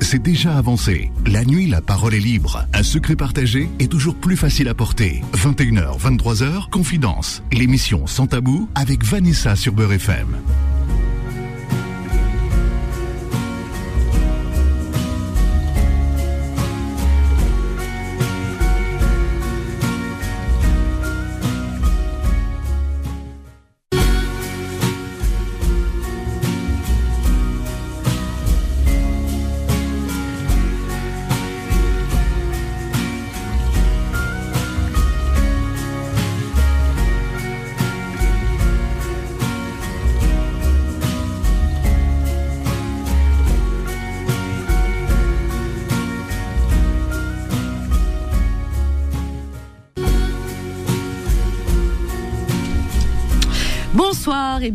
c'est déjà avancé. La nuit, la parole est libre. Un secret partagé est toujours plus facile à porter. 21h, 23h, Confidence. L'émission Sans Tabou avec Vanessa sur Beurre FM.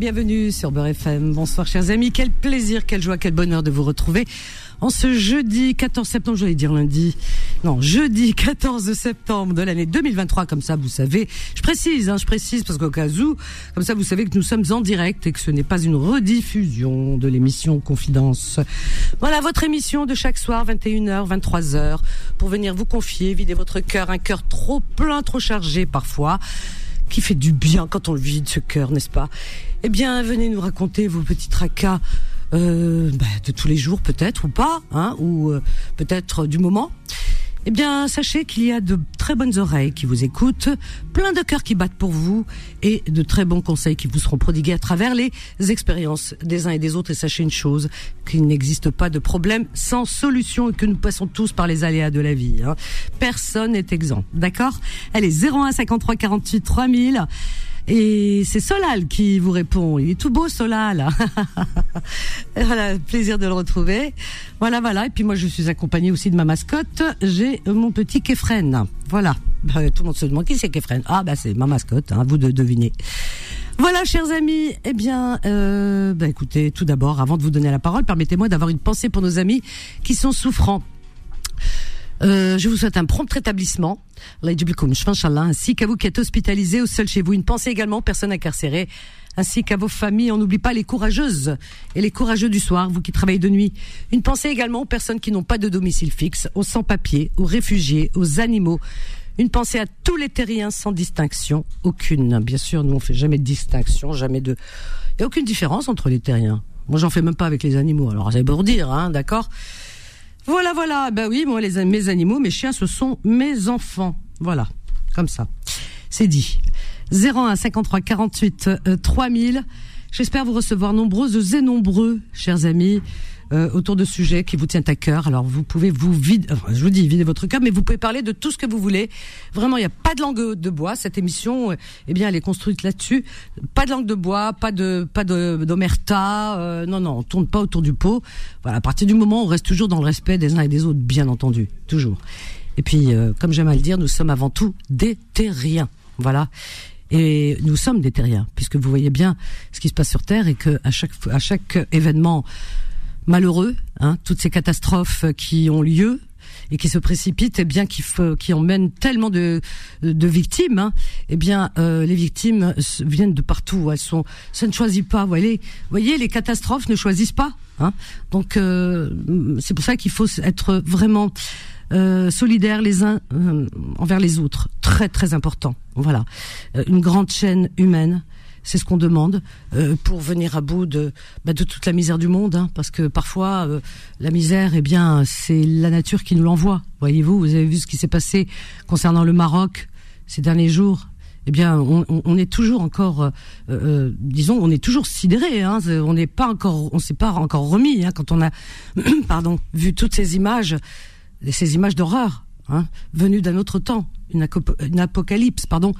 Bienvenue sur Beurre FM. Bonsoir chers amis, quel plaisir, quelle joie, quel bonheur de vous retrouver en ce jeudi 14 septembre, j'allais dire lundi, non, jeudi 14 septembre de l'année 2023, comme ça vous savez, je précise, hein, je précise parce qu'au cas où, comme ça vous savez que nous sommes en direct et que ce n'est pas une rediffusion de l'émission Confidence. Voilà votre émission de chaque soir, 21h, 23h, pour venir vous confier, vider votre cœur, un cœur trop plein, trop chargé parfois qui fait du bien quand on le vide ce cœur, n'est-ce pas? Eh bien, venez nous raconter vos petits tracas euh, bah, de tous les jours, peut-être ou pas, hein, ou euh, peut-être du moment. Eh bien, sachez qu'il y a de très bonnes oreilles qui vous écoutent, plein de cœurs qui battent pour vous et de très bons conseils qui vous seront prodigués à travers les expériences des uns et des autres. Et sachez une chose, qu'il n'existe pas de problème sans solution et que nous passons tous par les aléas de la vie. Hein. Personne n'est exempt, d'accord? Est 01 53 48 3000. Et c'est Solal qui vous répond. Il est tout beau, Solal. voilà, plaisir de le retrouver. Voilà, voilà. Et puis moi, je suis accompagnée aussi de ma mascotte. J'ai mon petit Kefren. Voilà. Bah, tout le monde se demande qui c'est Kefren. Ah, bah c'est ma mascotte. Hein, vous de deviner. Voilà, chers amis. Eh bien, euh, bah, écoutez, tout d'abord, avant de vous donner la parole, permettez-moi d'avoir une pensée pour nos amis qui sont souffrants. Euh, je vous souhaite un prompt rétablissement, ainsi qu'à vous qui êtes hospitalisés ou seuls chez vous. Une pensée également aux personnes incarcérées, ainsi qu'à vos familles. On n'oublie pas les courageuses et les courageux du soir, vous qui travaillez de nuit. Une pensée également aux personnes qui n'ont pas de domicile fixe, aux sans-papiers, aux réfugiés, aux animaux. Une pensée à tous les terriens sans distinction, aucune. Bien sûr, nous on fait jamais de distinction, jamais de. Il n'y a aucune différence entre les terriens. Moi, j'en fais même pas avec les animaux. Alors, c'est pour dire, hein, d'accord? Voilà, voilà. Ben oui, moi, les, mes animaux, mes chiens, ce sont mes enfants. Voilà, comme ça. C'est dit. 01 53 48 3000. J'espère vous recevoir nombreuses et nombreux, chers amis, euh, autour de sujets qui vous tiennent à cœur. Alors vous pouvez vous vider, je vous dis vider votre cœur, mais vous pouvez parler de tout ce que vous voulez. Vraiment, il n'y a pas de langue de bois. Cette émission, euh, eh bien, elle est construite là-dessus. Pas de langue de bois, pas de pas de d'omerta. Euh, non, non, on tourne pas autour du pot. Voilà, à partir du moment où on reste toujours dans le respect des uns et des autres, bien entendu, toujours. Et puis, comme j'aime à le dire, nous sommes avant tout des terriens. Voilà. Et nous sommes des terriens, puisque vous voyez bien ce qui se passe sur Terre et que à chaque à chaque événement malheureux, hein, toutes ces catastrophes qui ont lieu et qui se précipitent, et eh bien qui, qui emmènent tellement de, de victimes, hein, eh bien euh, les victimes viennent de partout. Elles sont, ça ne choisit pas. Vous voyez, voyez, les catastrophes ne choisissent pas. Hein. Donc euh, c'est pour ça qu'il faut être vraiment euh, solidaires les uns euh, envers les autres. Très très important. Voilà, euh, une grande chaîne humaine c'est ce qu'on demande euh, pour venir à bout de, bah, de toute la misère du monde, hein, parce que parfois euh, la misère, eh bien, c'est la nature qui nous l'envoie. Voyez-vous, vous avez vu ce qui s'est passé concernant le Maroc ces derniers jours. Eh bien, on, est toujours encore, euh, disons, on est toujours sidéré. Hein, on n'est pas encore, s'est pas encore remis hein, quand on a, vu toutes ces images, ces images d'horreur, hein, venues d'un autre temps, une, une apocalypse, pardon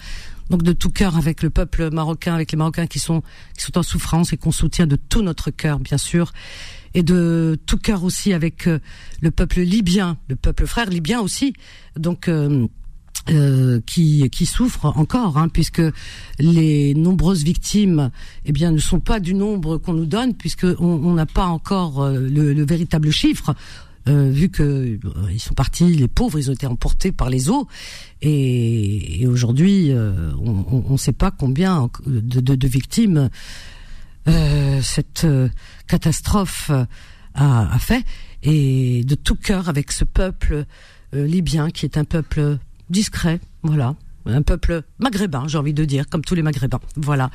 donc de tout cœur avec le peuple marocain, avec les Marocains qui sont qui sont en souffrance et qu'on soutient de tout notre cœur, bien sûr, et de tout cœur aussi avec euh, le peuple libyen, le peuple frère libyen aussi. Donc euh, euh, qui qui souffrent encore, hein, puisque les nombreuses victimes, eh bien, ne sont pas du nombre qu'on nous donne, puisque on n'a pas encore le, le, véritable chiffre. Euh, vu que euh, ils sont partis, les pauvres, ils ont été emportés par les eaux, et, aujourd'hui, euh, on ne sait pas combien de, victimes cette catastrophe a, a, fait. et de tout cœur avec ce peuple libyen qui est un peuple discret, voilà, un peuple maghrébin, j'ai envie de dire, comme tous les maghrébins. Voilà.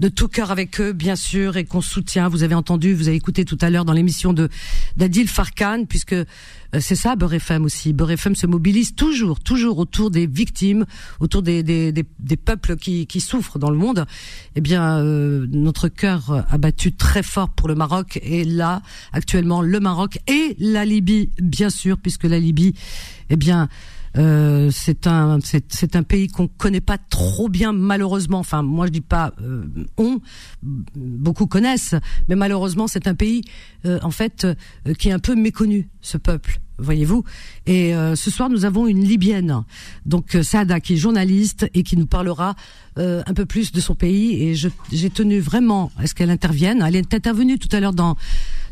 De tout cœur avec eux, bien sûr, et qu'on soutient. Vous avez entendu, vous avez écouté tout à l'heure dans l'émission de d'Adil Farkan, puisque euh, c'est ça, Beurre aussi. Beurre se mobilise toujours, toujours autour des victimes, autour des, des, des, peuples qui, qui souffrent dans le monde. Eh bien, euh, notre cœur a battu très fort pour le Maroc, et là, actuellement, le Maroc et la Libye, bien sûr, puisque la Libye, eh bien, euh, c'est un c'est un pays qu'on connaît pas trop bien malheureusement. Enfin, moi je dis pas euh, on, beaucoup connaissent, mais malheureusement c'est un pays euh, en fait qui est un peu méconnu ce peuple voyez-vous. Et ce soir, nous avons une Libyenne, donc Saada, qui est journaliste et qui nous parlera un peu plus de son pays. Et j'ai tenu vraiment à ce qu'elle intervienne. Elle est intervenue tout à l'heure dans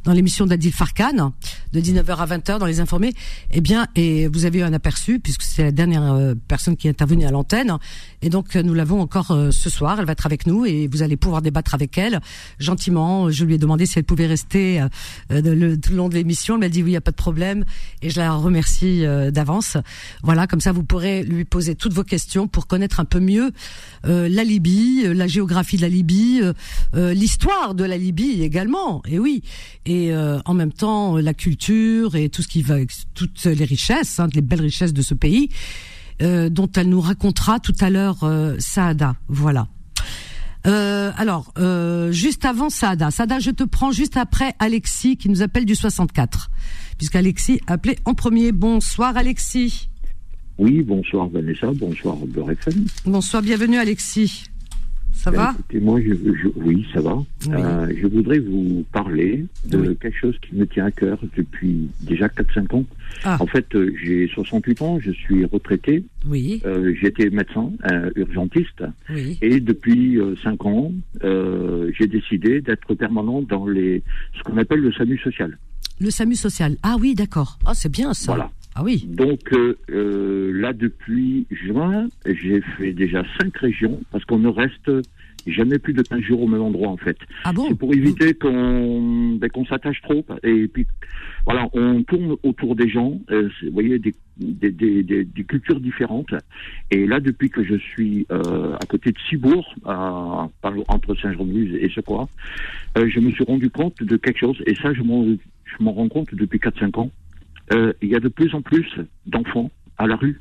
dans l'émission d'Adil Farkan de 19h à 20h dans les informés. Eh bien, et vous avez eu un aperçu puisque c'est la dernière euh, personne qui est intervenue à l'antenne. Et donc nous l'avons encore euh, ce soir. Elle va être avec nous et vous allez pouvoir débattre avec elle gentiment. Je lui ai demandé si elle pouvait rester euh, le, tout le long de l'émission. Elle m'a dit oui, il y a pas de problème et je la remercie d'avance. Voilà, comme ça vous pourrez lui poser toutes vos questions pour connaître un peu mieux la Libye, la géographie de la Libye, l'histoire de la Libye également. Et oui euh, en même temps la culture et tout ce qui va, toutes les richesses, hein, les belles richesses de ce pays, euh, dont elle nous racontera tout à l'heure euh, Saada. Voilà. Euh, alors, juste avant Saada, Saada, je te prends juste après Alexis qui nous appelle du 64, puisqu'Alexis appelé en premier. Bonsoir Alexis. Oui, bonsoir Vanessa, bonsoir Beurre Bonsoir, bienvenue Alexis. Ça va Écoutez, moi, je, oui, ça va. Euh, je voudrais vous parler de quelque chose qui me tient à cœur depuis déjà 4-5 ans. Ah. En fait, euh, j'ai 68 ans, je suis retraité. Oui. Euh, J'étais médecin, urgentiste. Oui. Et depuis 5 ans, j'ai décidé d'être permanent dans les, ce qu'on appelle le SAMU social. Le SAMU social. Ah oui, d'accord. Ah, c'est bien ça. Voilà. Ah oui. Donc euh, là, depuis juin, j'ai fait déjà cinq régions parce qu'on ne reste jamais plus de 15 jours au même endroit en fait. Ah bon C'est pour éviter qu'on ben, qu'on s'attache trop et puis voilà, on tourne autour des gens. Euh, vous voyez des des, des, des, cultures différentes. Et là, depuis que je suis euh, à côté de Cibourg, à, entre Saint-Jean-de-Luz et ce quoi, euh, je me suis rendu compte de quelque chose. Et ça, je m'en rends compte depuis 4-5 ans euh, il y a de plus en plus d'enfants à la rue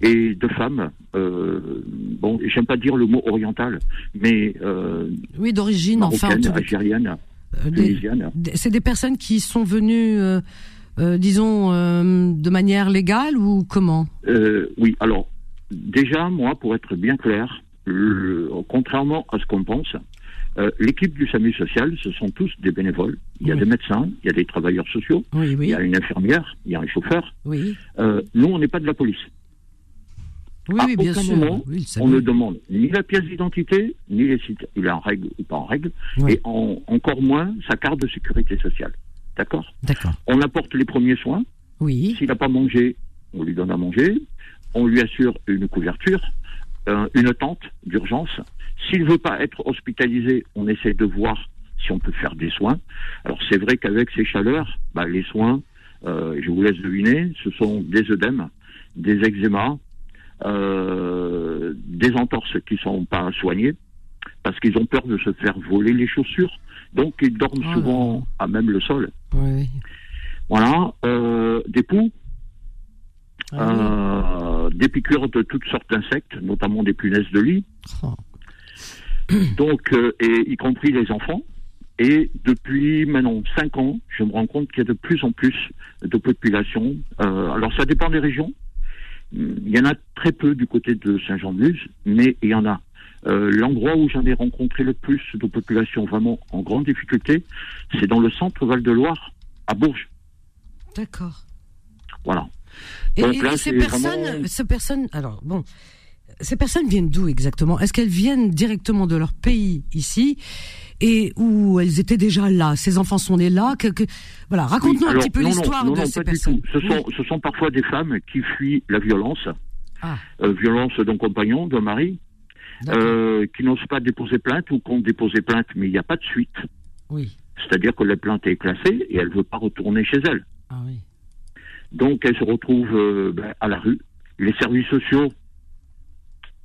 et de femmes. Euh, bon, j'aime pas dire le mot oriental, mais euh, oui, d'origine, enfin, algérienne, euh, C'est des personnes qui sont venues, disons, de manière légale ou comment? Oui, alors déjà, moi, pour être bien clair, contrairement à ce qu'on pense, euh, l'équipe du SAMU social, ce sont tous des bénévoles. Il y a des médecins, il y a des travailleurs sociaux, il y a une infirmière, il y a un chauffeur. Euh, nous, on n'est pas de la police. Oui, à bien aucun sûr. moment, on ne demande ni la pièce d'identité, ni les sites, il est en règle ou pas en règle, et encore moins sa carte de sécurité sociale. D'accord? D'accord. On apporte les premiers soins. Oui. S'il n'a pas mangé, on lui donne à manger. On lui assure une couverture, euh, une tente d'urgence. S'il ne veut pas être hospitalisé, on essaie de voir si on peut faire des soins. Alors c'est vrai qu'avec ces chaleurs, bah, les soins, euh, je vous laisse deviner, ce sont des œdèmes, des eczémas, euh, des entorses qui sont pas soignées parce qu'ils ont peur de se faire voler les chaussures. Donc ils dorment oh souvent à même le sol. Oui. Voilà, euh, des poux, ah des piqûres de toutes sortes d'insectes, notamment des punaises de lit. Oh. Donc, euh, et y compris les enfants. Et depuis maintenant 5 ans, je me rends compte qu'il y a de plus en plus de population. Euh, alors ça dépend des régions. Il y en a très peu du côté de Saint-Jean-de-Luz, mais il y en a. Euh, L'endroit où j'en ai rencontré le plus de population vraiment en grande difficulté, c'est dans le centre Val-de-Loire, à Bourges. D'accord. Voilà. Et, ces personnes, ces personnes, alors bon, ces personnes viennent d'où exactement? Est-ce qu'elles viennent directement de leur pays ici? Et où elles étaient déjà là? Ces enfants sont nés là? Voilà, raconte-nous un petit peu l'histoire de ces personnes. Ce, sont, ce sont parfois des femmes qui fuient la violence, ah. euh, violence d'un compagnon, d'un mari, euh, qui n'osent pas déposer plainte ou qui ont déposé plainte, mais il n'y a pas de suite. Oui. C'est-à-dire que la plainte est classée et elle ne veut pas retourner chez elle. Ah oui. Donc elles se retrouvent euh, ben, à la rue. Les services sociaux,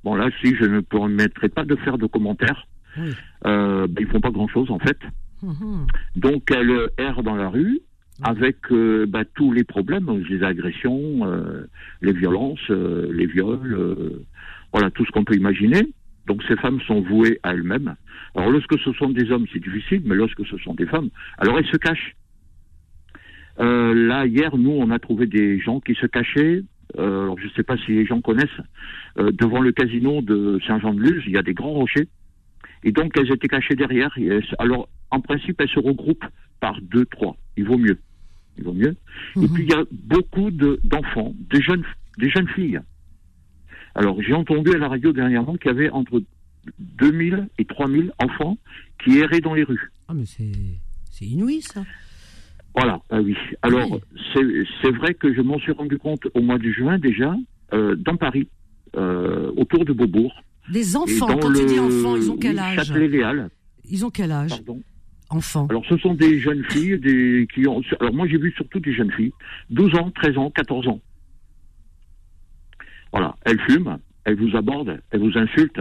bon là, si je ne permettrai pas de faire de commentaires, Oui. euh, ben, ils font pas grand-chose en fait. Mhm. Donc elles errent dans la rue avec euh, ben, tous les problèmes, les agressions, euh, les violences, euh, les viols, voilà tout ce qu'on peut imaginer. Donc ces femmes sont vouées à elles-mêmes. Alors lorsque ce sont des hommes, c'est difficile, mais lorsque ce sont des femmes, alors elles se cachent. Euh, là, hier, nous, on a trouvé des gens qui se cachaient. Euh, alors, je ne sais pas si les gens connaissent. euh, devant le casino de Saint-Jean-de-Luz, il y a des grands rochers. Et donc, elles étaient cachées derrière. Alors, en principe, elles se regroupent par deux, trois. Il vaut mieux. Et puis, il y a beaucoup de- d'enfants, des jeunes, des jeunes filles. Alors, j'ai entendu à la radio dernièrement qu'il y avait entre 2000 et 3000 enfants qui erraient dans les rues. Ah, mais c'est inouï, ça. Voilà, ah oui. Alors, Oui. c'est c'est vrai que je m'en suis rendu compte au mois de juin déjà, euh, dans Paris, euh, autour de Beaubourg. Des enfants, quand le tu dis enfants, ils ont quel âge Châtelet-Léal, Ils ont quel âge pardon. Enfants. Alors, ce sont des jeunes filles des, qui ont. Alors, moi, j'ai vu surtout des jeunes filles, 12 ans, 13 ans, 14 ans. Voilà, elles fument, elles vous abordent, elles vous insultent,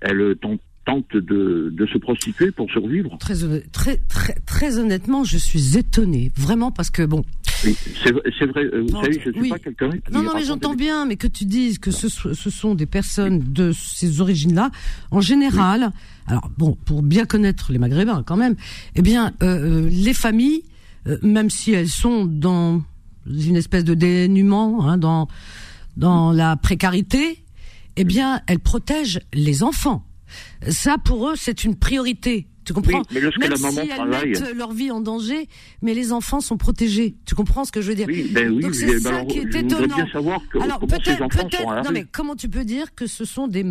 elles tentent, tentent de, de se prostituer pour survivre. Très, honnête- très, très, très honnêtement, je suis étonnée, vraiment, parce que bon. Oui, C'est vrai, euh, vous Non, savez, je ne suis oui. pas quelqu'un qui. Non, non, mais j'entends des- bien, mais que tu dises que ce, so- ce sont des personnes de ces origines-là, en général, alors bon, pour bien connaître les Maghrébins quand même, eh bien, euh, euh, les familles, euh, même si elles sont dans une espèce de dénuement, hein, dans dans la précarité, eh bien, elles protègent les enfants. Ça, pour eux, c'est une priorité. Tu comprends Oui, mais lorsque Même la maman si elles travaille- mettent leur vie en danger, mais les enfants sont protégés. Tu comprends ce que je veux dire Oui, ben oui, Donc c'est mais ça alors, qui est étonnant. bien savoir que, Alors peut-être, la non mais comment tu peux dire que ce sont des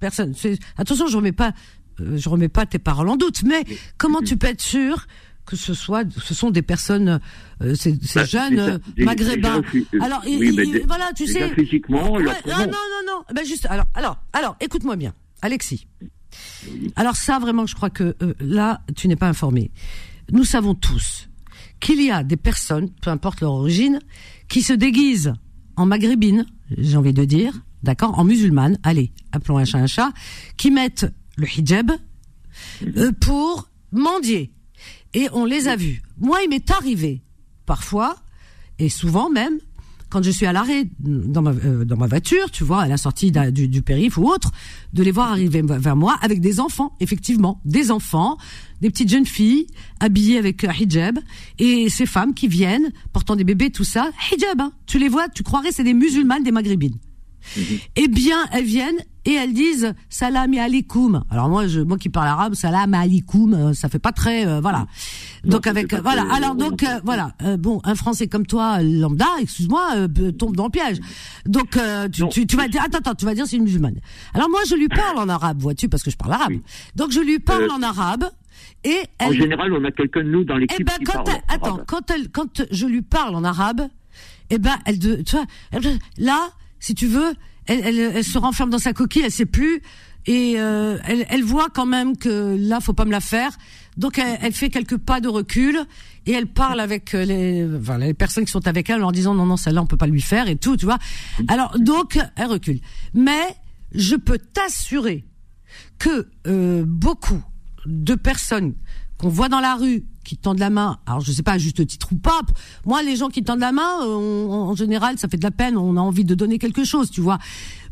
personnes Attention, je remets pas, euh, je remets pas tes paroles en doute, mais comment tu peux être sûr que ce soit, ce sont des personnes, euh, ces, Bah, jeunes maghrébins déjà, Alors, oui, il- mais il- dé- voilà, tu sais. physiquement, leur Ouais, ah, non, non, non. Ben juste, alors, alors, alors, écoute-moi bien, Alexis. Alors ça, vraiment, je crois que euh, là, tu n'es pas informé. Nous savons tous qu'il y a des personnes, peu importe leur origine, qui se déguisent en maghrébine, j'ai envie de dire, d'accord, en musulmane, allez, appelons un chat un chat, qui mettent le hijab euh, pour mendier. Et on les a vus. Moi, il m'est arrivé, parfois, et souvent même, quand je suis à l'arrêt dans ma, euh, dans ma voiture, tu vois, à la sortie du, du périph' ou autre, de les voir arriver vers moi avec des enfants, effectivement, des enfants, des petites jeunes filles habillées avec un hijab, et ces femmes qui viennent portant des bébés, tout ça, hijab, hein, tu les vois, tu croirais c'est des musulmanes, des maghrébines. Eh bien, elles viennent et elles disent salam alaikum. Alors moi, je, moi qui parle arabe, salam alaikum, euh, ça fait pas très, euh, voilà. Donc avec, pas voilà. très Alors donc euh, voilà. Euh, bon, un Français comme toi, lambda, excuse-moi, euh, tombe dans le piège. Donc euh, tu, tu, tu vas dire, attends, attends, tu vas dire c'est une musulmane. Alors moi, je lui parle en arabe, vois-tu, parce que je parle arabe. Oui. Donc je lui parle Euh, en arabe et En elle, général, on a quelqu'un de nous dans eh l'équipe ben qui quand parle elle, attends, quand elle, quand je lui parle en arabe, eh ben elle de, tu vois, elle- là, si tu veux, elle, elle, elle se renferme dans sa coquille, elle sait plus, et euh, elle, elle voit quand même que là, faut pas me la faire. Donc elle, elle fait quelques pas de recul et elle parle avec euh, les, enfin, les personnes qui sont avec elle en leur disant non non celle-là on peut pas lui faire et tout, tu vois. Alors donc elle recule. Mais je peux t'assurer que euh, beaucoup de personnes qu'on voit dans la rue qui tendent la main, alors je sais pas à juste titre ou pas, moi les gens qui tendent la main, on- en général ça fait de la peine, on a envie de donner quelque chose, tu vois.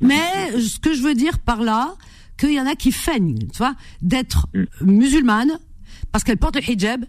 Mais ce que je veux dire par là, qu'il y en a qui feignent, tu vois, d'être musulmanes parce qu'elles portent le hijab.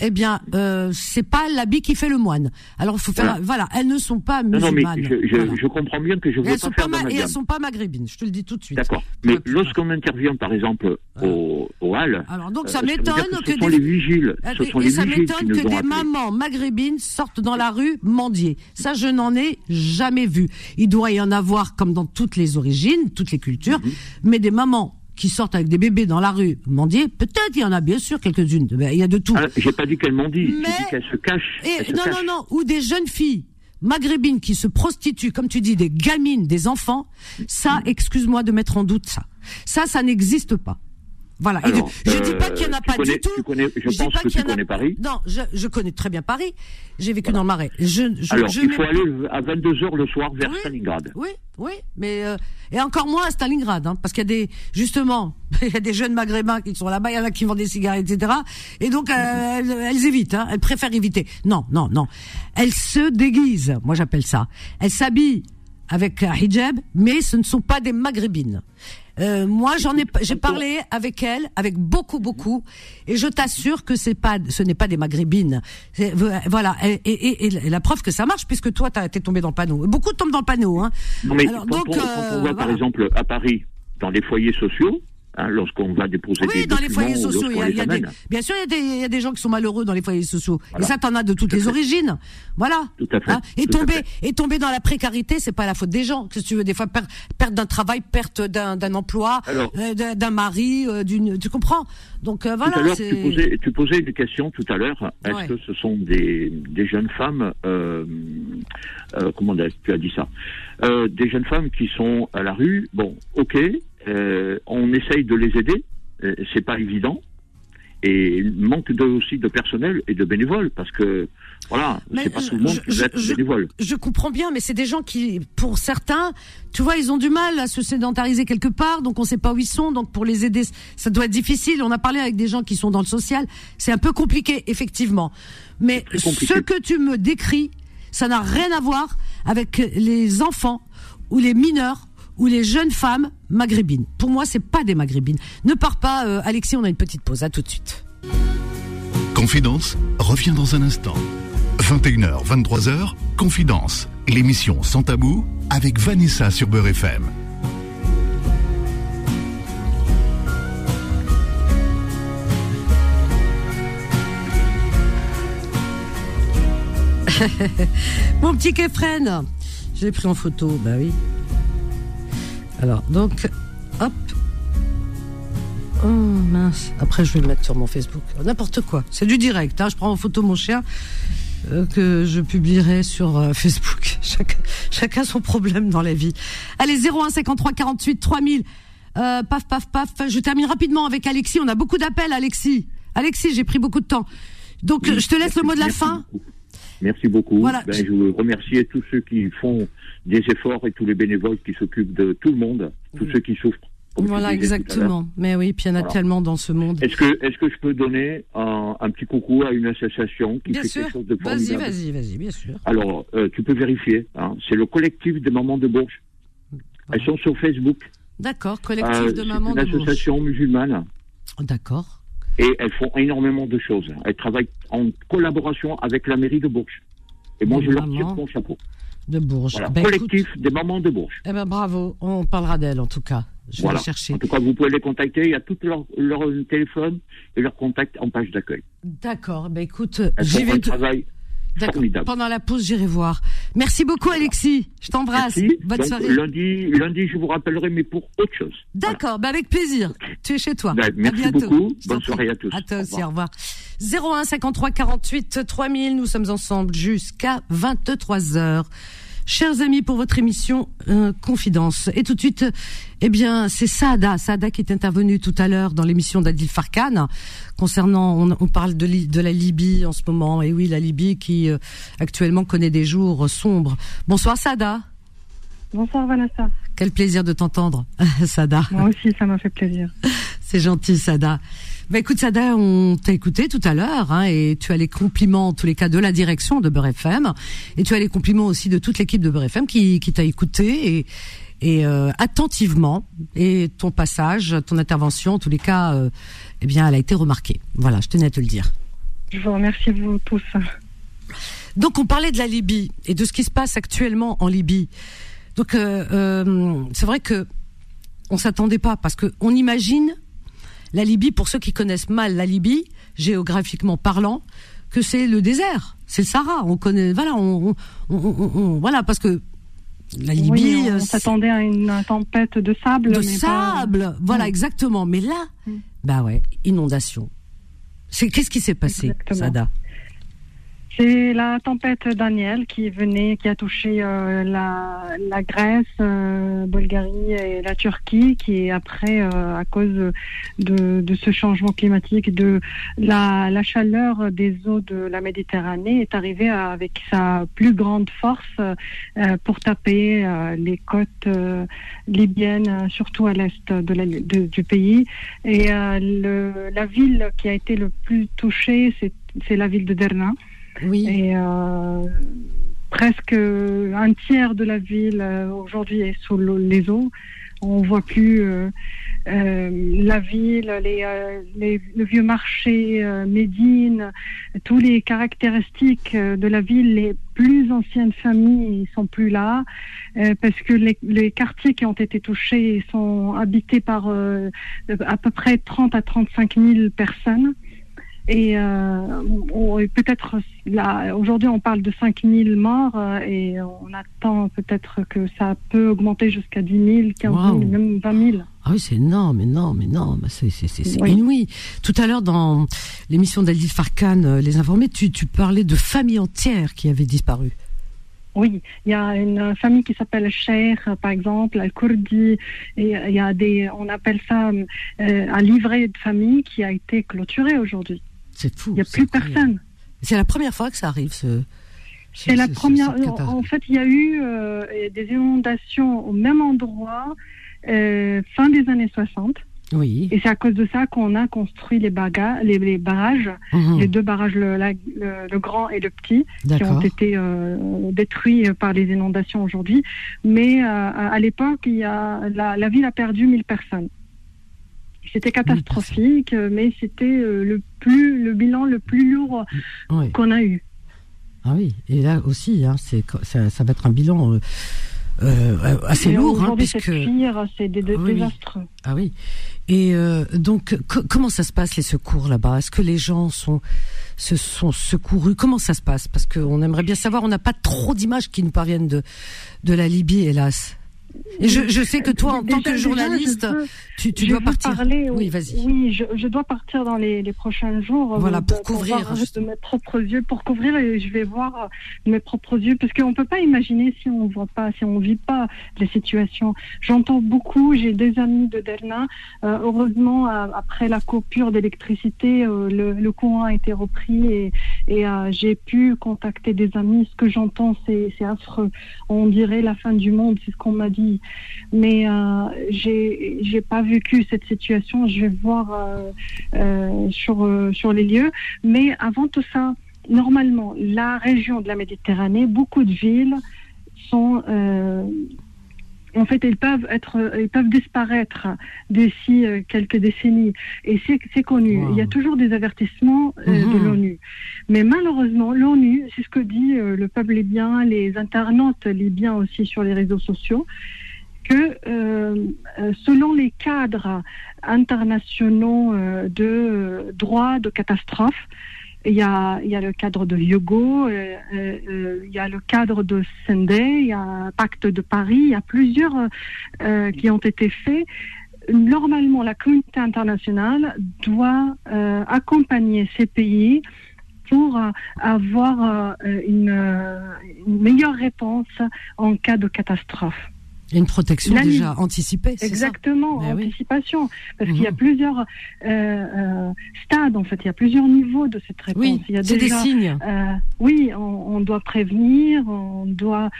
Eh bien, euh, c'est pas l'habit qui fait le moine. Alors, faut faire, Voilà. voilà, elles ne sont pas Non, non, mais musulmanes. je, je, Voilà. je comprends bien que je veux elles pas sont pas, faire ma- et elles sont pas maghrébines. Je te le dis tout de suite. D'accord. Mais lorsqu'on intervient, par exemple, au, au hall, Alors donc euh, ça m'étonne que que, des les vigiles, ce et, sont et les ça m'étonne que des mamans maghrébines sortent dans la rue mendier. Ça je n'en ai jamais vu. Il doit y en avoir comme dans toutes les origines, toutes les cultures, Mhm. mais des mamans qui sortent avec des bébés dans la rue mendier, peut-être il y en a bien sûr quelques-unes. Ben, Il y a de tout. Ah, J'ai pas dit qu'elles m'ont dit, Mais- j'ai dit qu'elles se cachent. Et, elles se non, cachent. non, non, ou des jeunes filles maghrébines qui se prostituent, comme tu dis, des gamines, des enfants, ça, excuse-moi de mettre en doute ça. Ça, ça n'existe pas. Voilà. Alors, je dis pas euh, qu'il y en a pas connais- du tout. tu connais- je dis pense pas que qu'il y tu en a- connais Paris. Non, je, je connais très bien Paris. J'ai vécu dans le Marais. Je, je, Alors, je il faut aller à 22h le soir vers Oui. Stalingrad. Oui, oui, mais euh, et encore moins à Stalingrad, hein, parce qu'il y a des justement, il y a des jeunes maghrébins qui sont là-bas, il y en a qui vendent des cigarettes, etc. Et donc euh, elles, elles évitent, hein, elles préfèrent éviter. Non, non, non, elles se déguisent, moi j'appelle ça. Elles s'habillent avec un hijab, mais ce ne sont pas des maghrébines. Euh, moi, j'en ai, j'ai parlé avec elles, avec beaucoup, beaucoup, et je t'assure que c'est pas, ce n'est pas des maghrébines. Voilà, et, et- et- et la preuve que ça marche, puisque toi, t'as- t'es tombé dans le panneau. Beaucoup tombent dans le panneau, hein. Non, mais Alors, quand, donc, on, quand euh, on va, par exemple, à Paris, dans les foyers sociaux, hein, lorsqu'on va déposer Oui, des dans les foyers sociaux, il y a, y a des, bien sûr, il y, a des, il y a des gens qui sont malheureux dans les foyers sociaux. Voilà. Et ça, t'en as de toutes Tout à les fait. origines. Voilà. Tout à fait. Hein et Tout à tomber, fait. et tomber dans la précarité, c'est pas la faute des gens. Qu'est-ce que tu veux, des fois, per- perte d'un travail, perte d'un, emploi, euh, d'un, mari, euh, d'une, tu comprends? Donc, euh, Tout à voilà, l'heure, c'est. tu posais, tu posais une question tout à l'heure. Est-ce Ouais. que ce sont des, des jeunes femmes, comment tu as dit ça, des jeunes femmes qui sont à la rue Bon, ok, euh, on essaye de les aider, euh, c'est pas évident, et il manque de, aussi de personnel et de bénévoles parce que voilà, c'est pas je- tout le monde qui veut être bénévole. Je comprends bien, mais c'est des gens qui, pour certains, tu vois, ils ont du mal à se sédentariser quelque part, donc on sait pas où ils sont, donc pour les aider, ça doit être difficile. On a parlé avec des gens qui sont dans le social, c'est un peu compliqué, effectivement. Mais ce que tu me décris, ça n'a rien à voir avec les enfants ou les mineurs ou les jeunes femmes maghrébines. Pour moi, c'est pas des maghrébines. Ne pars pas, euh, Alexis, on a une petite pause. À tout de suite. Confidence revient dans un instant. 21h, 23h, Confidence, l'émission sans tabou avec Vanessa sur Beurre FM. Mon petit Kefren, je l'ai pris en photo, bah oui. Alors, donc, hop. Oh mince, après je vais le mettre sur mon Facebook. N'importe quoi, c'est du direct. Hein. Je prends en photo mon chien euh, que je publierai sur euh, Facebook. Chacun, chacun son problème dans la vie. Allez, 01 53 48 3000. Euh, paf, paf, paf. Je termine rapidement avec Alexis. On a beaucoup d'appels, Alexis. Alexis, j'ai pris beaucoup de temps. Donc, Oui, je te laisse le mot de la fin. beaucoup. Merci beaucoup. Voilà. Ben, je veux remercier tous ceux qui font des efforts et tous les bénévoles qui s'occupent de tout le monde, tous ceux qui souffrent. Voilà, exactement. Mais oui, puis il y en a Voilà. tellement dans ce monde. Est-ce que, est-ce que je peux donner un, un petit coucou à une association qui Bien fait sûr. quelque chose de Vas-y, formidable? vas-y, vas-y, bien sûr. Alors, euh, tu peux vérifier. hein, c'est le collectif des mamans de Bourges. Elles sont sur Facebook. D'accord, collectif Euh, de mamans une de Bourges. association musulmane D'accord. Et elles font énormément de choses. Elles travaillent en collaboration avec la mairie de Bourges. Et moi, Des je leur tire mon chapeau. De Bourges. Voilà, Ben, écoute, collectif des mamans de Bourges. eh ben bravo, on parlera d'elle en tout cas. Je vais Voilà. la chercher. En tout cas, vous pouvez les contacter. Il y a tout leur, leur téléphone et leur contact en page d'accueil. D'accord, ben écoute, j'y vais. te- travail. Formidable. Pendant la pause, j'irai voir. Merci beaucoup, Alexis. Je t'embrasse. Bonne Donc, soirée. lundi, lundi, je vous rappellerai, mais pour autre chose. D'accord, ben avec plaisir. Tu es chez toi. Ben, merci à beaucoup. Bonne soirée à tous. À toi Au aussi, revoir. au revoir. 01 53 48 3000, nous sommes ensemble jusqu'à 23 heures. Chers amis, pour votre émission euh, Confidence. Et tout de suite, eh bien, c'est Saada, Saada qui est intervenue tout à l'heure dans l'émission d'Adil Farkan concernant, on, on parle de, Li- de la Libye en ce moment. Et oui, la Libye qui euh, actuellement connaît des jours sombres. Bonsoir Saada. Bonsoir Vanessa. Quel plaisir de t'entendre, Sada. Moi aussi, ça m'a fait plaisir. C'est gentil, Sada. Bah écoute, Sada, on t'a écouté tout à l'heure, hein, et tu as les compliments, en tous les cas, de la direction de Beurre FM, et tu as les compliments aussi de toute l'équipe de Beurre FM qui, qui t'a écouté et, et euh, attentivement, et ton passage, ton intervention, en tous les cas, euh, eh bien, elle a été remarquée. Voilà, je tenais à te le dire. Je vous remercie vous tous. Donc on parlait de la Libye et de ce qui se passe actuellement en Libye. Donc euh, euh, c'est vrai que on s'attendait pas parce que on imagine la Libye pour ceux qui connaissent mal la Libye géographiquement parlant que c'est le désert, c'est le Sahara. On connaît voilà on, on, on- on- voilà parce que la Libye oui, on euh, s'attendait à une tempête de sable. de mais pas- sable, voilà Mm. exactement. Mais là, Mm. bah ouais, inondation. C'est qu'est-ce qui s'est passé. Sada? C'est la tempête Daniel qui venait, qui a touché euh, la, Grèce, euh, Bulgarie et la Turquie, qui après, euh, à cause de, ce changement climatique, de la, chaleur des eaux de la Méditerranée, est arrivée avec sa plus grande force euh, pour taper les côtes libyennes, surtout à l'est de la- du pays. Et la ville qui a été le plus touchée, c'est la ville de Derna. Oui. Et euh, presque un tiers de la ville euh, aujourd'hui est sous les eaux. On voit plus euh, la ville, les, euh, les- le vieux marché, Médine, tous les caractéristiques de la ville, les plus anciennes familles sont plus là parce que les, les quartiers qui ont été touchés sont habités par à peu près 30 à 35 000 personnes. Et euh, et peut-être là aujourd'hui on parle de 5000 morts euh, et on attend peut-être que ça peut augmenter jusqu'à 10 000, 15 000, Waouh. même 20 000. Ah oui, c'est énorme, énorme, énorme. C'est c'est- c'est- Oui. inouï. Tout à l'heure, dans l'émission d'Aldil Farkan, euh, Les Informés, tu, tu parlais de familles entières qui avaient disparu. Oui, il y a une famille qui s'appelle Cher, par exemple, Al-Kurdi, et il y a des, on appelle ça euh, un livret de famille qui a été clôturé aujourd'hui. C'est fou. Il n'y a plus incroyable. personne. C'est la première fois que ça arrive, ce. C'est la ce- première. En fait, il y a eu euh, des inondations au même endroit euh, fin des années 60. Oui. Et c'est à cause de ça qu'on a construit les, les, les barrages, Mhm. les deux barrages, le, la- le- le grand et le petit, qui ont été euh, détruits par les inondations aujourd'hui. Mais euh, à l'époque, la, la ville a perdu 1000 personnes. C'était catastrophique, mais c'était euh, le plus le bilan le plus lourd Oui. qu'on a eu. Ah oui. Et là aussi, hein, c'est ça, ça va être un bilan euh, euh, assez Et lourd, hein, puisque. c'est des, des- Ah oui, oui. désastreux. Ah oui. Et euh, donc, co- comment ça se passe les secours là-bas? Est-ce que les gens sont se sont secourus? Comment ça se passe? Parce qu'on aimerait bien savoir. On n'a pas trop d'images qui nous parviennent de de la Libye, hélas. Et je, je sais que toi, en Déjà- tant que déjà, journaliste, je veux- tu, tu dois partir. parler, oui, vas-y. Oui, je, je dois partir dans les, les prochains jours. euh, Voilà, pour de- couvrir, voir justement. de mes propres yeux, pour couvrir, et je vais voir euh, de mes propres yeux, parce qu'on peut pas imaginer si on voit pas, si on vit pas les situations. J'entends beaucoup, j'ai des amis de Derna. Euh, heureusement, euh, après la coupure d'électricité, euh, le, le courant a été repris et, et euh, j'ai pu contacter des amis. Ce que j'entends, c'est affreux. On dirait la fin du monde, c'est ce qu'on m'a dit mais euh, j'ai j'ai pas vécu cette situation. Je vais voir euh, euh, sur sur les lieux. Mais avant tout ça, normalement, la région de la Méditerranée, beaucoup de villes sont en fait, elles peuvent être, elles peuvent disparaître d'ici euh, quelques décennies. Et c'est connu. Wow. Il y a toujours des avertissements euh, Mhm. de l'ONU. Mais malheureusement, l'ONU, c'est ce que dit euh, le peuple libyen, les internautes libyens aussi sur les réseaux sociaux, que euh, selon les cadres internationaux de droit de catastrophe, il y a, le cadre de Yogo, euh, euh, euh, il y a le cadre de Sendai, il y a pacte de Paris, il y a plusieurs qui ont été faits. Normalement, la communauté internationale doit accompagner ces pays pour avoir une meilleure réponse en cas de catastrophe. Il y a une protection La déjà anticipée, c'est ça Exactement, Ben oui. anticipation. Parce qu'il y a Mhm. plusieurs euh, euh, stades, en fait, il y a plusieurs niveaux de cette réponse. Oui, il y a c'est des signes. euh, oui, on, on doit prévenir, on doit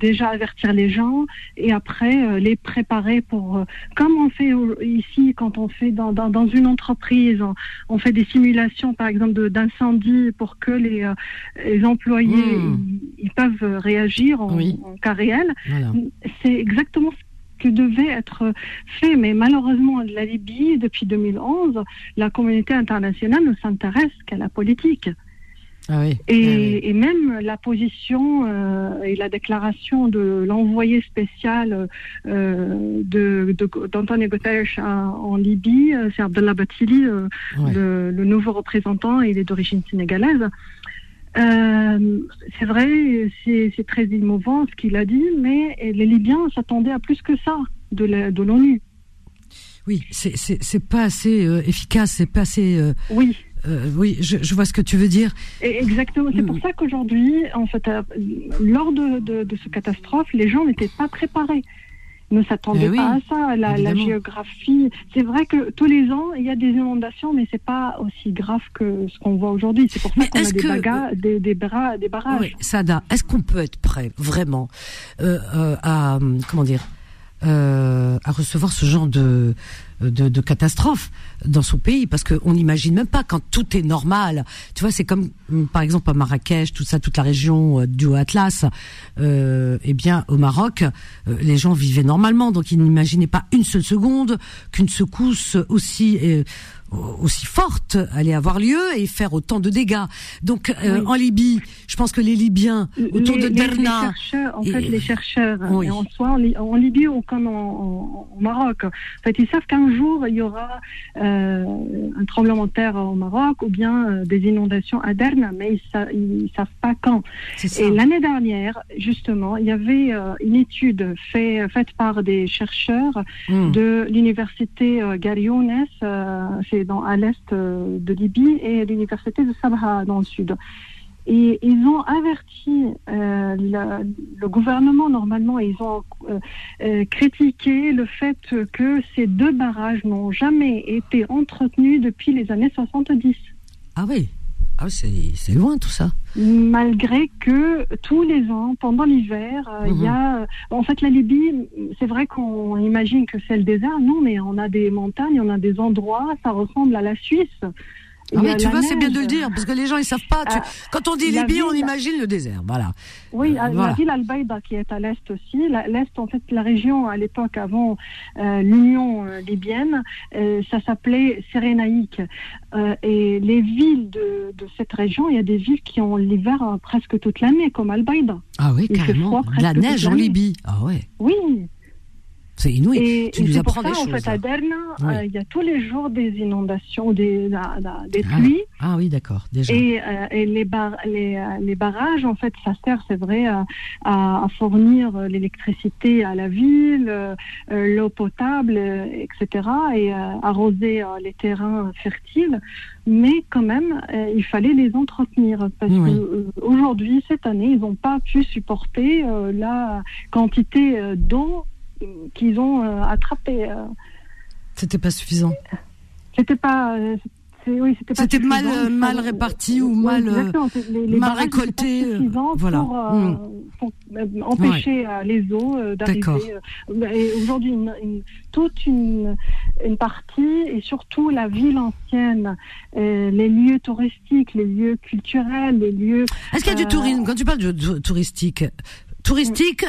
déjà avertir les gens et après les préparer pour, comme on fait ici quand on fait dans, dans, dans une entreprise, on, on fait des simulations par exemple d'incendie pour que les, les employés Hmm. ils, ils peuvent réagir en, Oui. en cas réel. Voilà. C'est exactement ce que devait être fait, mais malheureusement, la Libye, depuis 2011, la communauté internationale ne s'intéresse qu'à la politique. Ah oui. Et, ah oui. et même la position euh, et la déclaration de l'envoyé spécial euh, de, de- d'Antonio Guterres à- en Libye, euh, c'est Abdallah Batili, euh, Ouais. le, le nouveau représentant, il est d'origine sénégalaise. Euh, c'est vrai, c'est, très émouvant ce qu'il a dit, mais les Libyens s'attendaient à plus que ça de, l'ONU. Oui, c'est pas assez euh, efficace, c'est pas assez euh, Oui, oui, je, vois ce que tu veux dire. exactement. C'est pour mm. ça qu'aujourd'hui, en fait, lors de, de, de ce catastrophe, les gens n'étaient pas préparés ne s'attendait eh pas à ça. La, géographie, c'est vrai que tous les ans il y a des inondations, mais c'est pas aussi grave que ce qu'on voit aujourd'hui. C'est pour ça qu'on a des, des, des, des, barrages. Oui, Sada, est-ce qu'on peut être prêt vraiment euh, euh, à comment dire euh, à recevoir ce genre de de, de catastrophe dans son pays parce qu'on n'imagine même pas quand tout est normal. Tu vois, c'est comme hum, par exemple à Marrakech, tout ça, toute la région euh, du Haut Atlas. Euh, eh bien, au Maroc, euh, les gens vivaient normalement, donc ils n'imaginaient pas une seule seconde qu'une secousse aussi euh, aussi forte allait avoir lieu et faire autant de dégâts. Donc euh, en Libye, je pense que les Libyens autour de Derna, les chercheurs, en fait, les chercheurs, en soi en, Libye ou comme en, Maroc, en fait, ils savent qu'un jour il y aura euh, un tremblement de terre au Maroc ou bien euh, des inondations à Derna, mais ils, ne savent pas quand. Et l'année dernière, justement, il y avait une étude fait, faite par des chercheurs hmm. de l'université Gariones, dans, à l'est euh, de Libye et l'université de Sabha dans le sud. Et ils ont averti euh, le, gouvernement normalement, ils ont euh, critiqué le fait que ces deux barrages n'ont jamais été entretenus depuis les années 70. Ah oui, ah, c'est loin tout ça. Malgré que tous les ans, pendant l'hiver, il y mhm. a. En fait, la Libye, c'est vrai qu'on imagine que c'est le désert. Non, mais on a des montagnes, on a des endroits, ça ressemble à la Suisse. Ah oui, tu vois, c'est bien de le dire, parce que les gens, ils savent pas. Ah, quand on dit Libye, on imagine le désert, voilà. Oui, euh, la ville Al-Baïda, qui est à l'est aussi. L'est, en fait, la région, à l'époque, avant euh, l'Union euh, libyenne, ça s'appelait Sérénaïque. et les villes de, de, cette région, il y a des villes qui ont l'hiver presque toute l'année, comme Al-Baïda. Ah oui, carrément. La neige en Libye. Ah ouais. Oui, c'est inouï. Et, tu nous apprends ça, des choses. En fait, à Derna, euh, il y a tous les jours des inondations, des, des ah. pluies. Ah, oui, d'accord, déjà. Et, euh, et les, bar les, euh, les, barrages, en fait, ça sert, c'est vrai, à, à, fournir l'électricité à la ville, l'eau potable, etc., et arroser les terrains fertiles. Mais quand même, il fallait les entretenir. Parce qu'aujourd'hui, cette année, ils n'ont pas pu supporter la quantité d'eau qu'ils ont euh, attrapé. Euh. C'était pas suffisant. C'était pas. Euh, c'était mal, mal réparti ou mal, mal récolté. voilà. pour, hmm. empêcher les eaux d'arriver. Aujourd'hui, toute une, une, partie et surtout la ville ancienne, les lieux touristiques, les lieux culturels, les lieux. Est-ce qu'il y a du tourisme? Quand tu parles de touristique, touristique,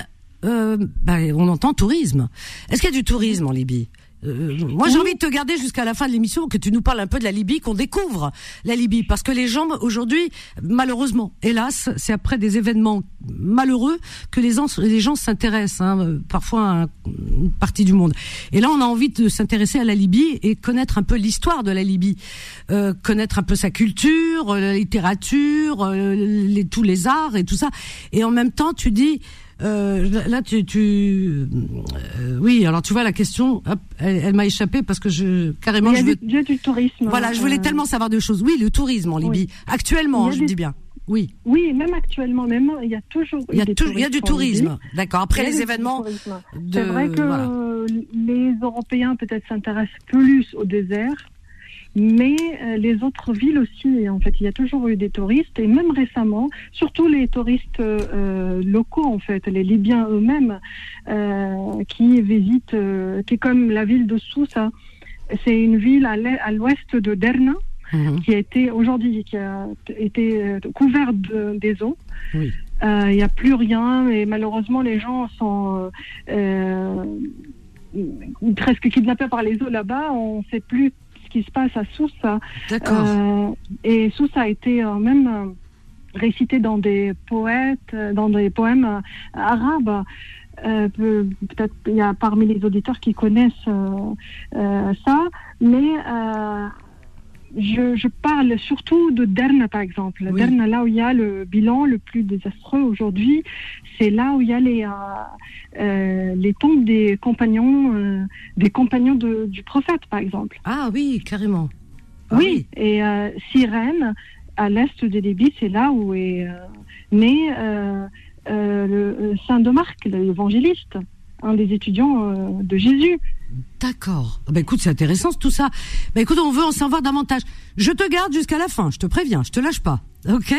euh, bah, on entend tourisme. Est-ce qu'il y a du tourisme en Libye? Euh, moi, j'ai envie de te garder jusqu'à la fin de l'émission, que tu nous parles un peu de la Libye, qu'on découvre la Libye, parce que les gens aujourd'hui, malheureusement, hélas, c'est après des événements malheureux que les, les gens s'intéressent, hein, parfois à une partie du monde. Et là, on a envie de s'intéresser à la Libye et connaître un peu l'histoire de la Libye, euh, connaître un peu sa culture, la littérature, les, tous les arts et tout ça. Et en même temps, tu dis euh, là, tu, tu euh, oui. Alors, tu vois, la question, elle, m'a échappé parce que je carrément. Il y a, du, tourisme. Voilà, je voulais euh, tellement savoir deux choses. Oui, le tourisme en Libye, actuellement, je dis bien. Oui. Oui, même actuellement, même il y a toujours. Il y a, il y a du tourisme. D'accord. Après les événements. C'est vrai que les Européens peut-être s'intéressent plus au désert mais euh, les autres villes aussi. En fait, il y a toujours eu des touristes et même récemment, surtout les touristes euh, locaux en fait, les Libyens eux-mêmes euh, qui visitent, qui est comme la ville de Sousa. C'est une ville à l'ouest de Derna. Mhm. qui a été aujourd'hui qui a été couverte des eaux. Il n'y a plus rien et malheureusement les gens sont presque kidnappés par les eaux là-bas. On ne sait plus qui se passe à Sousa. D'accord. Euh, et Sousa a été euh, même euh, récité dans des poètes, dans des poèmes arabes. peut-être il y a parmi les auditeurs qui connaissent ça, mais je, je, parle surtout de Derna, par exemple. Derna, là où il y a le bilan le plus désastreux aujourd'hui, c'est là où il y a les, euh, euh les tombes des compagnons, euh, des compagnons de, du prophète, par exemple. Ah oui, carrément. Ah oui, et Cyrène, à l'est de Libye, c'est là où est né le Saint de Marc, l'évangéliste, un des étudiants de Jésus. D'accord. Bah écoute, c'est intéressant tout ça. Bah écoute, on veut en savoir davantage. Je te garde jusqu'à la fin, je te préviens, je te lâche pas. Ok?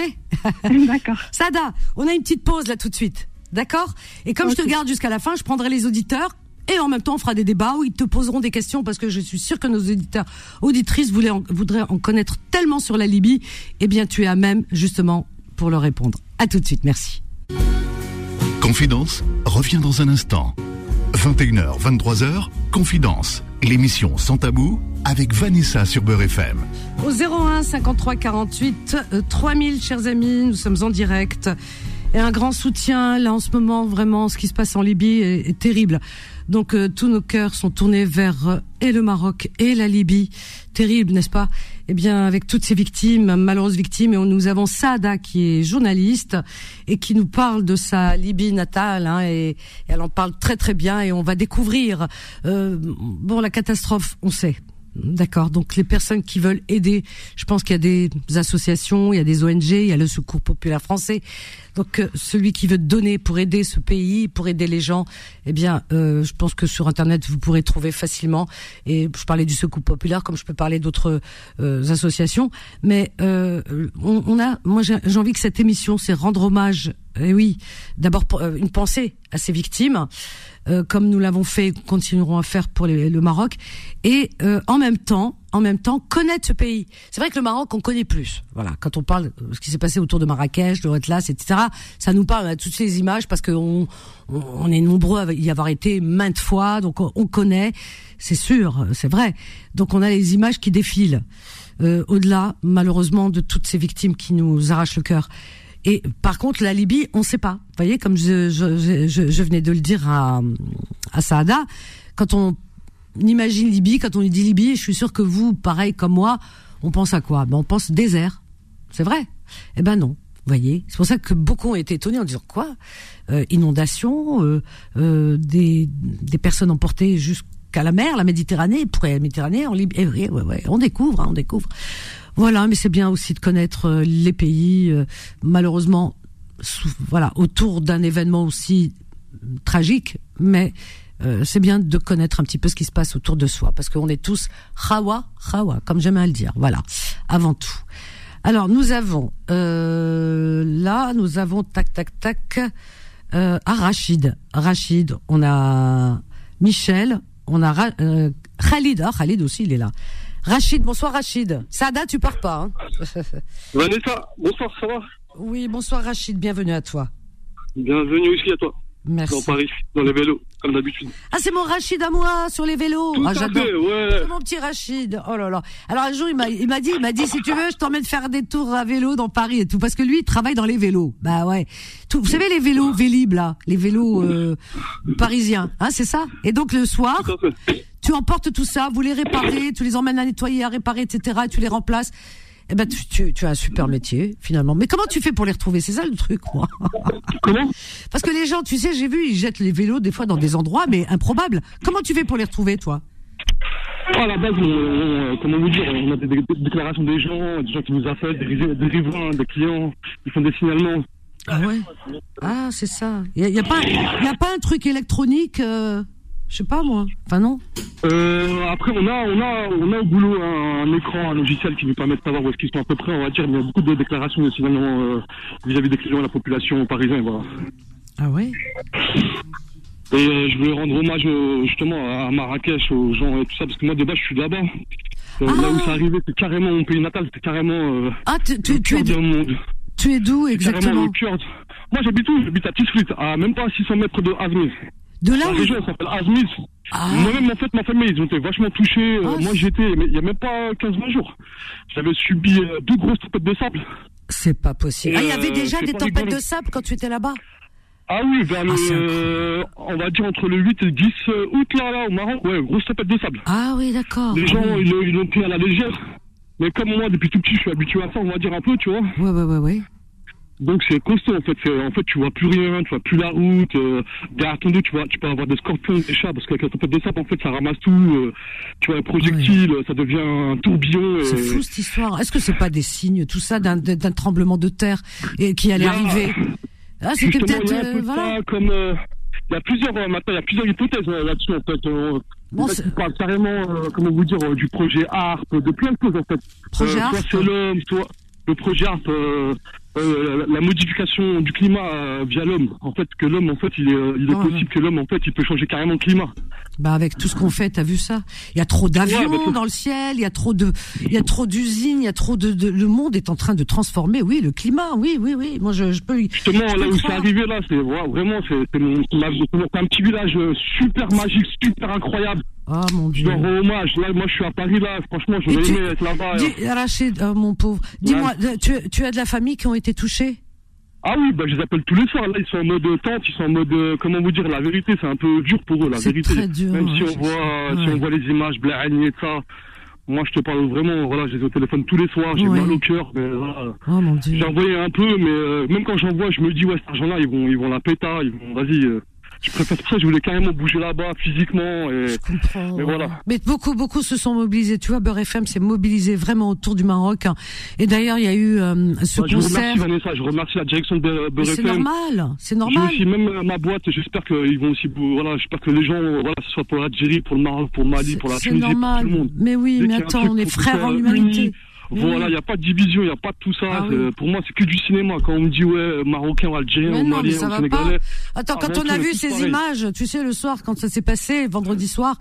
D'accord. Sada, on a une petite pause là tout de suite. D'accord? Et comme je te garde jusqu'à la fin, je prendrai les auditeurs et en même temps on fera des débats où ils te poseront des questions parce que je suis sûre que nos auditeurs, auditrices voulaient en- voudraient en connaître tellement sur la Libye. Eh bien, tu es à même justement pour leur répondre. À tout de suite, merci. Confidence revient dans un instant. 21h, 23h, Confidence, l'émission sans tabou avec Vanessa sur Beurre FM. Au 01 53 48 euh, 3000, chers amis, nous sommes en direct. Et un grand soutien, là en ce moment, vraiment, ce qui se passe en Libye est, terrible. Donc euh, tous nos cœurs sont tournés vers euh, et le Maroc et la Libye. Terrible, n'est-ce pas? Eh bien, avec toutes ces victimes, malheureuses victimes, et nous avons Saada qui est journaliste et qui nous parle de sa Libye natale, hein, et, et elle en parle très très bien, et on va découvrir. euh, bon, la catastrophe, on sait. D'accord. Donc les personnes qui veulent aider, je pense qu'il y a des associations, il y a des ONG, il y a le Secours populaire français. Donc euh, celui qui veut donner pour aider ce pays, pour aider les gens, eh bien, euh, je pense que sur Internet vous pourrez trouver facilement. Et je parlais du Secours populaire, comme je peux parler d'autres euh, associations. Mais on, a, moi j'ai envie que cette émission, c'est rendre hommage. Et oui, d'abord une pensée à ces victimes, euh, comme nous l'avons fait, et continuerons à faire pour le Maroc, et euh, en même temps, en même temps, connaître ce pays. C'est vrai que le Maroc, on connaît plus. Voilà, quand on parle de ce qui s'est passé autour de Marrakech, de Retlas, etc., ça nous parle, on toutes ces images parce qu'on on, on est nombreux à y avoir été maintes fois, donc on, on connaît, c'est sûr, c'est vrai. Donc on a les images qui défilent. Euh, au-delà, malheureusement, de toutes ces victimes qui nous arrachent le cœur. Et par contre, la Libye, on ne sait pas. Vous voyez, comme je, je, je, je venais de le dire à, à Saada, quand on imagine Libye, quand on dit Libye, je suis sûr que vous, pareil comme moi, on pense à quoi? Ben, On pense désert. C'est vrai? Eh ben non. Vous voyez, c'est pour ça que beaucoup ont été étonnés en disant quoi? Euh, Inondation, euh, euh, des, des personnes emportées jusqu'à la mer, la Méditerranée, pour la Méditerranée, en Libye. Eh ouais, ouais, on découvre, hein, on découvre. Voilà, mais c'est bien aussi de connaître euh, les pays. euh, malheureusement, voilà, autour d'un événement aussi tragique, mais euh, c'est bien de connaître un petit peu ce qui se passe autour de soi, parce qu'on est tous Hawa, Hawa, comme j'aime à le dire. Voilà, avant tout. Alors nous avons euh, là, nous avons tac tac tac. Euh, ah Rachid, Rachid, on a Michel, on a euh, Khalid, ah Khalid aussi il est là. Rachid, bonsoir Rachid. Sada, tu pars pas. Hein Vanessa, bonsoir, ça va? Oui, bonsoir Rachid, bienvenue à toi. Bienvenue aussi à toi, Merci. dans Paris, dans les vélos, comme d'habitude. Ah, c'est mon Rachid à moi sur les vélos. Tout ah, j'adore. ouais. C'est mon petit Rachid. Oh là là. Alors un jour, il m'a, il m'a dit, il m'a dit, si tu veux, je t'emmène faire des tours à vélo dans Paris et tout, parce que lui, il travaille dans les vélos. Bah ouais. Tout, vous savez les vélos Vélib là, les vélos euh, parisiens, hein, c'est ça? Et donc le soir. Tu emportes tout ça, vous les réparez, tu les emmènes à nettoyer, à réparer, etc. Et tu les remplaces. Eh ben, tu, tu, tu as un super métier finalement. Mais comment tu fais pour les retrouver? C'est ça le truc, moi. Comment? Parce que les gens, tu sais, j'ai vu, ils jettent les vélos des fois dans des endroits, mais improbables. Comment tu fais pour les retrouver, toi? À la base, on- on- comment vous dire, on a des, déclarations des gens, des gens qui nous appellent, des, des riverains, des clients, ils font des signalements. Ah ouais? Ah, c'est ça. Il y a, y a pas, y a pas un truc électronique, euh, je sais pas moi. Enfin non. Euh, après, on a, on a, on a au boulot un, un écran, un logiciel qui nous permet de savoir où est-ce qu'ils sont à peu près, on va dire. Il y a beaucoup de déclarations de signalements euh, vis-à-vis des clients, la population parisienne, voilà. Ah ouais? Et euh, je voulais rendre hommage euh, justement à Marrakech, aux gens et tout ça, parce que moi de base je suis de là-bas. Ah. Là où c'est arrivé, c'est carrément mon pays natal, c'est carrément Ah, tu, tu, es, monde. tu es d'où exactement? le. Moi j'habite où? J'habite à Tisfrit, à même pas 600 mètres de Azmiz. De là La où région elle s'appelle Azmiz. Ah. Moi-même en fait ma famille ils ont été vachement touchés. Euh, Ah, moi j'étais, il y a même pas 15-20 jours. J'avais subi euh, deux grosses tempêtes de sable. C'est pas possible. Et, Ah, il y avait euh, déjà des tempêtes rigolo. de sable quand tu étais là-bas? Ah oui, vers le, Ah, on va dire entre le 8 et le 10 août là, là au Maroc, ouais, grosse tempête de sable. Ah oui, d'accord. Les Ah gens, oui. ils l'ont pris à la légère. Mais comme moi, depuis tout petit, je suis habitué à ça, on va dire un peu, tu vois. Ouais, ouais, ouais, ouais. Donc c'est costaud en fait. En fait, tu vois plus rien, tu vois plus la route. Euh, derrière ton dos, tu vois, tu peux avoir des scorpions, des chats, parce qu'avec la tempête de sable, en fait, ça ramasse tout. euh, tu vois, un projectile, ça devient un tourbillon. C'est fou cette histoire. Est-ce que c'est pas des signes, tout ça, d'un tremblement de terre et qui allait a- arriver Ah, c'était peut-être il y a un euh, voilà. comme euh, il y a plusieurs maintenant, il y a plusieurs hypothèses là-dessus en fait. Euh, Bon, en fait, on parle carrément, comment vous dire, du projet ARP, de plein de choses en fait. Projet ARP Soit c'est l'homme, soit le projet ARP, euh, euh, la, la modification du climat euh, via l'homme. En fait, que l'homme, en fait, il est, euh, il est Ouais, possible que l'homme, en fait, il peut changer carrément le climat. Bah avec tout ce qu'on fait, t'as vu ça? Il y a trop d'avions Ouais, bah, dans le ciel, il y a trop de, il y a trop d'usines, il y a trop de, de, le monde est en train de transformer, oui, le climat, oui, oui, oui. Moi, je, je peux. Justement, je là où c'est arrivé, là, c'est vraiment, c'est un petit village super magique, super incroyable. Ah mon Je dieu. rends hommage. Là, moi, je suis à Paris, là. Franchement, j'aurais tu- aimé être là-bas. euh. Rachid, oh, mon pauvre, dis-moi, euh, tu, tu as de la famille qui ont été touchés Ah oui, bah, je les appelle tous les soirs. Là, ils sont en mode tente, ils sont en mode, euh, comment vous dire, la vérité, c'est un peu dur pour eux, la C'est vérité. très dur, Même si ouais, on voit, si ouais. on voit les images, Blahani et ça. Moi, je te parle vraiment, voilà, je les ai au téléphone tous les soirs, j'ai Ouais. mal au cœur, mais voilà. Oh mon dieu. J'ai un peu, mais euh, même quand j'envoie, je me dis, ouais, cet argent-là, ils vont, ils vont la péter, ils vont, vas-y. euh, je préfère ça, je voulais carrément bouger là-bas, physiquement, et Je comprends. Mais ouais. voilà. Mais beaucoup, beaucoup se sont mobilisés. Tu vois, Beurre FM s'est mobilisé vraiment autour du Maroc. hein. Et d'ailleurs, il y a eu euh, ce Ouais, je concert. remercie, Vanessa, je remercie la direction de Beurre Mais c'est FM. normal, c'est normal. aussi même euh, ma boîte, j'espère qu'ils vont aussi, voilà, j'espère que les gens, euh, voilà, ce soit pour l'Algérie, pour le Maroc, pour le Mali, pour la c'est Tunisie, pour normal. tout le monde. Mais oui, Dès mais attends, on est frères en faire humanité. unis, Voilà, il n'y a pas de division, il n'y a pas de tout ça. Ah oui. Pour moi, c'est que du cinéma. Quand on me dit, ouais, marocain ou algérien Mais ou malien ou sénégalais. Attends, quand on a vu ces images, tu sais, le soir, quand ça s'est passé, vendredi soir,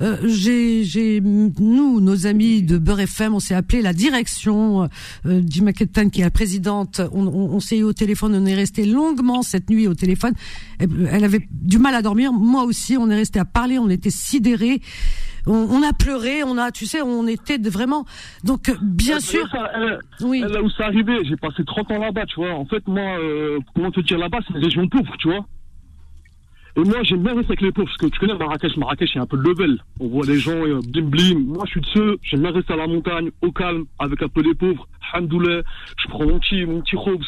euh, j'ai, j'ai, nous, nos amis de Beurre FM, on s'est appelé la direction euh, du Maquetan, qui est la présidente. On, on, on s'est eu au téléphone, on est resté longuement cette nuit au téléphone. Elle, elle avait du mal à dormir, moi aussi. On est resté à parler, on était sidérés. On, on a pleuré, on a, tu sais, on était de vraiment. Donc, euh, bien Euh, sûr, ça, elle- oui. là où c'est arrivé, j'ai passé 30 ans là-bas, tu vois. En fait, moi, euh, comment te dire là-bas, c'est une région pauvre, tu vois. Et moi, j'aime bien rester avec les pauvres, parce que tu connais Marrakech, Marrakech, il y a un peu de level. On voit les gens, euh, blim blim. Moi, je suis de ceux, j'aime bien rester à la montagne, au calme, avec un peu les pauvres. Hamdoulah, je prends mon petit, mon petit khobz.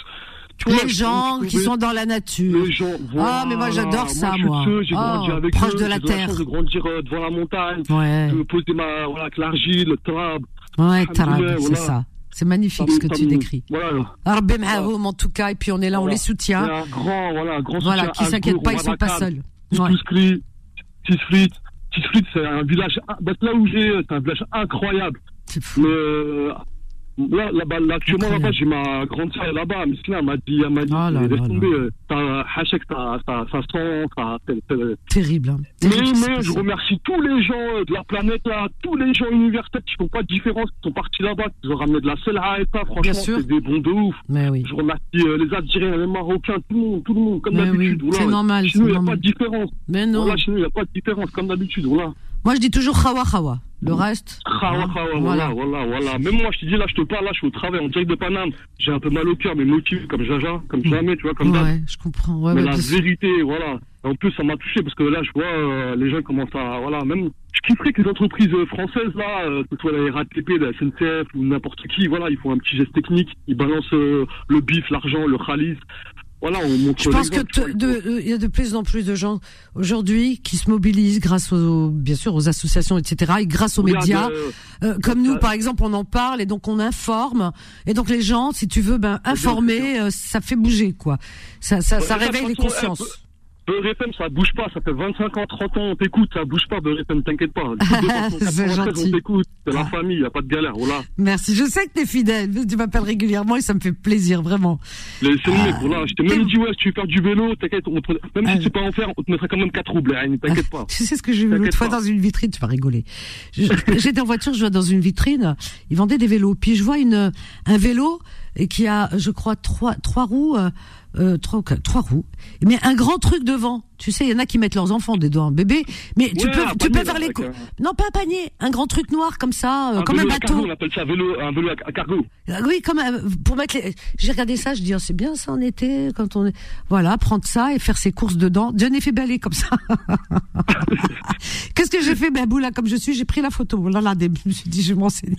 Les gens qui sont dans la nature. les gens, Ah, mais moi, j'adore ça, moi. J'ai avec proche eux, de la terre. de grandir euh, devant la montagne, Ouais, de poser ma, voilà, avec l'argile, le trab. ouais, Tarab, c'est voilà. ça. C'est magnifique ce que tu décris. Voilà. Rabbi Mahoum, en tout cas, et puis on est là, on Voilà. les soutient. Un grand, voilà, un grand Voilà, soutien qui à s'inquiètent pas, ils sont pas seuls. Tisfrit. Tisfrit, c'est un village, bah, là où j'ai, c'est un village incroyable. C'est fou. Mais, euh, là, là-bas, là, actuellement, là-bas, j'ai ma grande sœur là-bas, mais là, elle m'a dit, elle m'a dit, là laisse tomber, euh, t'as, Hachek, ça, ça, ça sent, ça, c'est- Terrible. hein. mais, Terrible mais je remercie tous les gens euh, de la planète là, tous les gens universitaires qui font pas de différence, qui sont partis là-bas, qui ont ramené de la selha et ça, franchement, c'est des bons de ouf. Mais oui. Je remercie euh, les Algériens, les Marocains, tout le monde, tout le monde, comme d'habitude. oui, c'est normal, Chez nous, il n'y a pas de différence. Mais non. Voilà, chez nous, il n'y a pas de différence, comme d'habitude. Voilà. Moi, je dis toujours Khawa Khawa. Le reste. Khawa, khawa, voilà, voilà, voilà. Même moi, je te dis, là, je te parle, là, je suis au travail en direct de Paname. J'ai un peu mal au cœur, mais motivé comme Jaja, comme jamais, tu vois, comme d'hab. Ouais, je comprends. Ouais, Mais la vérité, voilà. En plus, ça m'a touché parce que là, je vois euh, les gens commencent à, voilà, même. Je kifferais que les entreprises euh, françaises là, euh, que ce soit la RATP, la SNCF ou n'importe qui, voilà, ils font un petit geste technique, ils balancent euh, le bif, l'argent, le khalis. Voilà, on. Je pense que il y a de plus en plus de gens aujourd'hui qui se mobilisent grâce aux, bien sûr, aux associations, etc., et grâce aux Regarde, médias. euh, Euh, comme nous, par exemple, on en parle et donc on informe. Et donc les gens, si tu veux, ben informer, euh, ça fait bouger, quoi. Ça, ça, ça Ouais, réveille les consciences. Beurre FM, ça bouge pas, ça fait 25 ans, 30 ans, on t'écoute, ça bouge pas, Beurre FM, t'inquiète pas. C'est gentil. On t'écoute, c'est la Ah. famille, y a pas de galère, voilà. Merci. Je sais que t'es fidèle. Tu m'appelles régulièrement et ça me fait plaisir, vraiment. Les- C'est mec, voilà. Je t'ai même dit, ouais, si tu veux faire du vélo, t'inquiète, te- même Ah. si tu sais pas en faire, on te mettra quand même 4 roubles, hein, t'inquiète pas. Tu sais ce que j'ai vu l'autre fois dans une vitrine, tu vas rigoler. J'étais en voiture, je vois dans une vitrine, ils vendaient des vélos. Puis je vois une un vélo et qui a, je crois, trois trois roues, euh, euh, trois, trois roues, mais un grand truc devant. Tu sais, il y en a qui mettent leurs enfants dedans, bébé. Mais tu Ouais, peux, un tu peux faire là, les avec cou- un- Non, pas un panier, un grand truc noir comme ça, euh, comme un vélo à bateau. cargo, on appelle ça vélo, un vélo à cargo. Ah Oui, comme euh, pour mettre les. J'ai regardé ça, je dis oh, c'est bien ça en été quand on est. Voilà, prendre ça et faire ses courses dedans. Dieu n'est fait balai comme ça. Qu'est-ce que j'ai fait, ben boula comme je suis, j'ai pris la photo. Là, là, des- je me suis dit je vais m'enseigner.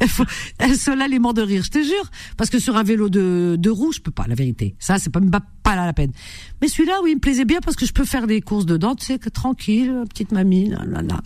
Là les morts de rire, je te jure, parce que sur un vélo de de roue, je peux pas, la vérité. Ça, c'est pas pas, pas là la peine. Mais celui-là, oui, il me plaisait bien parce que je peux faire des courses dedans, tu sais, que tranquille, petite mamie, là, là, là.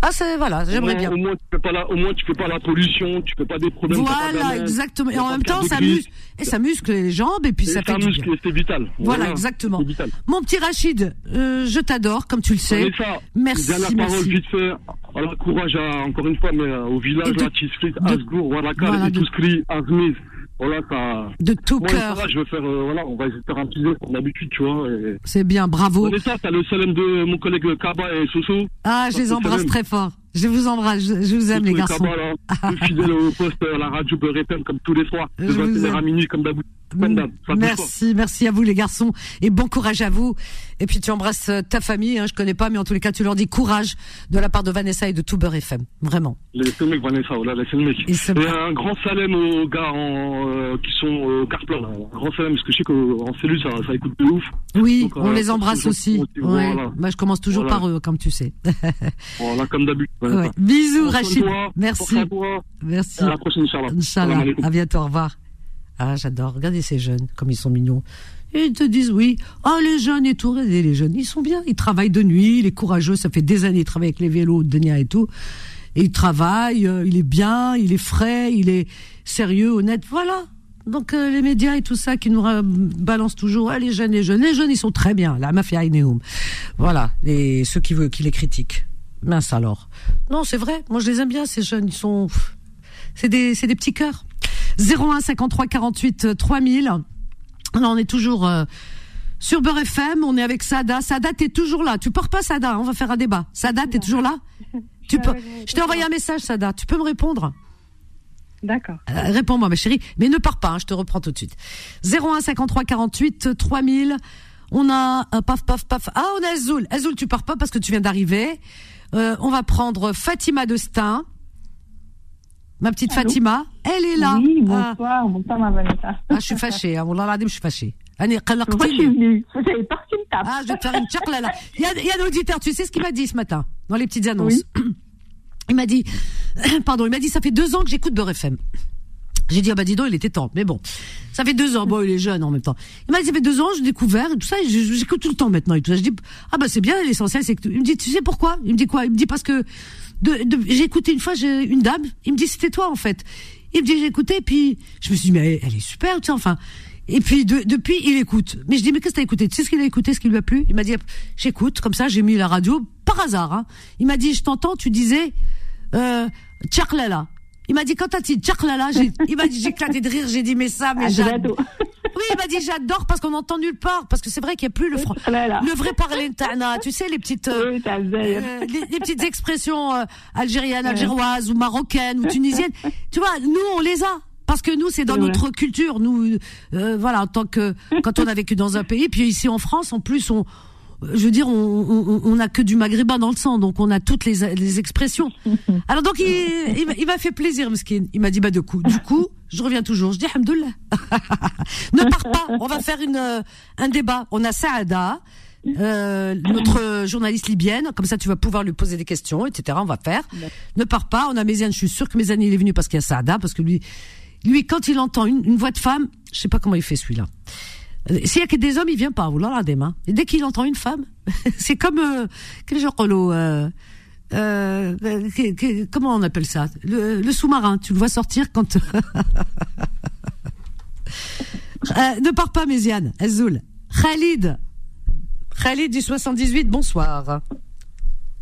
Ah, c'est voilà, j'aimerais bien. au moins, tu fais pas la, au moins, tu fais pas la pollution, tu fais pas des problèmes. Voilà, exactement. Et en même temps, ça muscle, et ça muscle les jambes, et puis Et ça fait du muscle, bien. c'est vital. Voilà, exactement. Vital. Mon petit Rachid, euh, je t'adore, comme tu le sais. Vanessa, Merci, Dernière parole, merci. vite fait. Alors, courage à, encore une fois, mais euh, au village, de- là, Tisfrit, Asgour, Warakal, voilà, cri, Azmiz. Voilà, ça. De tout Moi, cœur. ça va, je vais faire, euh, voilà, on va essayer de faire un petit jeu, comme d'habitude, tu vois. Et... C'est bien, bravo. Vanessa, t'as le salem de mon collègue Kaba et Soso. Ah, je les embrasse ça très fort. Je vous embrasse, je, vous aime les garçons. Kaba, là, le fidèle au poste à la radio Beurre comme tous les soirs, de Je vous 21h à minuit, comme d'habitude. Pas. Merci, merci à vous les garçons et bon courage à vous. Et puis tu embrasses euh, ta famille, hein, je connais pas, mais en tous les cas tu leur dis courage de la part de Vanessa et de tout Beurre FM, vraiment. Les c'est le mec, Vanessa, voilà, c'est le mec. Et un grand salem aux gars en, euh, qui sont au Carplan. là. Un grand salem, parce que je sais qu'en cellule, ça, ça écoute de ouf. Oui, Donc, on euh, les embrasse aussi. Ouais. voilà. Bah, je commence toujours Voilà. par eux, comme tu sais. Voilà, comme d'habitude. Ouais. Bisous Rachid, merci, merci. À la prochaine, Inch'Allah. Inch'Allah. À bientôt, au revoir. Ah, j'adore. Regardez ces jeunes, comme ils sont mignons. Et ils te disent oui. Oh, les jeunes et tout. Regardez les jeunes. Ils sont bien. Ils travaillent de nuit. Il est courageux. Ça fait des années. Ils travaillent avec les vélos de Denia et tout. Et il travaille. euh, il est bien. Il est frais. Il est sérieux, honnête. Voilà. Donc, euh, les médias et tout ça qui nous balancent toujours. Ah, les jeunes, les jeunes. Les jeunes, ils sont très bien. La mafia Ineum. Voilà. Et ceux qui veulent, qui les critiquent. Mince alors. Non, c'est vrai. Moi, je les aime bien, ces jeunes. Ils sont, c'est des, c'est des petits cœurs. 01 53 48 euh, 3000. Alors, on est toujours euh, sur Beurre FM. On est avec Sada. Sada, t'es toujours là. Tu pars pas, Sada. On va faire un débat. Sada, t'es toujours là? Tu peux. Je t'ai envoyé un message, Sada. Tu peux me répondre? D'accord. Euh, Réponds-moi, ma chérie. Mais ne pars pas. hein, je te reprends tout de suite. 01 53 48 3000. On a euh, paf paf paf. Ah, on a Azoul. Azoul, tu pars pas parce que tu viens d'arriver. Euh, on va prendre Fatima de Stein. Ma petite Allô Fatima, elle est là. Oui, Ah. bonsoir, bonsoir ma Vanessa. Ah, je suis fâchée, hein. Wallah je suis fâchée. Moi, je suis venue. Vous avez parti une tape. Ah, je vais te faire une tchakla là. Il y a, il y a un auditeur, tu sais ce qu'il m'a dit ce matin, dans les petites annonces. Il m'a dit, pardon, il m'a dit, ça fait deux ans que j'écoute Beurre FM. J'ai dit, ah bah dis donc, il était temps. Mais bon, ça fait deux ans. Bon, il est jeune en même temps. Il m'a dit, ça fait deux ans, j'ai découvert et tout ça, et j'écoute tout le temps maintenant et tout ça. Je dis, ah bah c'est bien, l'essentiel, c'est que... tu- Il me dit, tu sais pourquoi? Il me dit quoi? Il me dit, parce que de, de- j'ai écouté une fois une dame, il me dit, c'était toi en fait. Il me dit, j'ai écouté, puis je me suis dit, mais elle, elle est super, tu sais, enfin... Et puis de- depuis, il écoute. Mais je dis, mais qu'est-ce que t'as écouté? Tu sais ce qu'il a écouté, ce qui lui a plu? Il m'a dit, j'écoute, comme ça, j'ai mis la radio, par hasard. Hein. Il m'a dit, je t'entends, tu disais, euh, Tchaklala. Il m'a dit, quand t'as dit j'ai- il m'a dit, j'ai éclaté de rire, j'ai dit, mais ça, mais Ah, j'adore. Oui, il m'a dit, j'adore parce qu'on n'entend nulle part. Parce que c'est vrai qu'il n'y a plus le, fran- Tchaklala. le vrai parler Tana. Tu sais, les petites, euh, euh, les, les petites expressions euh, algériennes, algéroises ou marocaines ou tunisiennes. Tu vois, nous, on les a. Parce que nous, c'est dans vrai. notre culture. Nous, euh, voilà, en tant que quand on a vécu dans un pays, puis ici en France, en plus, on, je veux dire, on, on, on a que du maghrébin dans le sang, donc on a toutes les, les expressions. Alors donc, il, il, m'a- il m'a fait plaisir, Mskin. Il m'a dit, bah, de coup, du coup, je reviens toujours. Je dis, Alhamdoulilah. ne pars pas. On va faire une, euh, un débat. On a Saada. Euh, notre journaliste libyenne, comme ça tu vas pouvoir lui poser des questions, etc. On va faire. Ne pars pas. On a Méziane, je suis sûre que Méziane il est venu parce qu'il y a Saada, parce que lui, lui quand il entend une, une voix de femme, je sais pas comment il fait celui-là. S'il y a que des hommes, il vient pas. La déma. Et dès qu'il entend une femme, c'est comme euh, euh, euh, comment on appelle ça? Le, sous-marin. Tu le vois sortir quand. Ne pars pas, Méziane. Azoul. Khalid. Khalid du 78, bonsoir.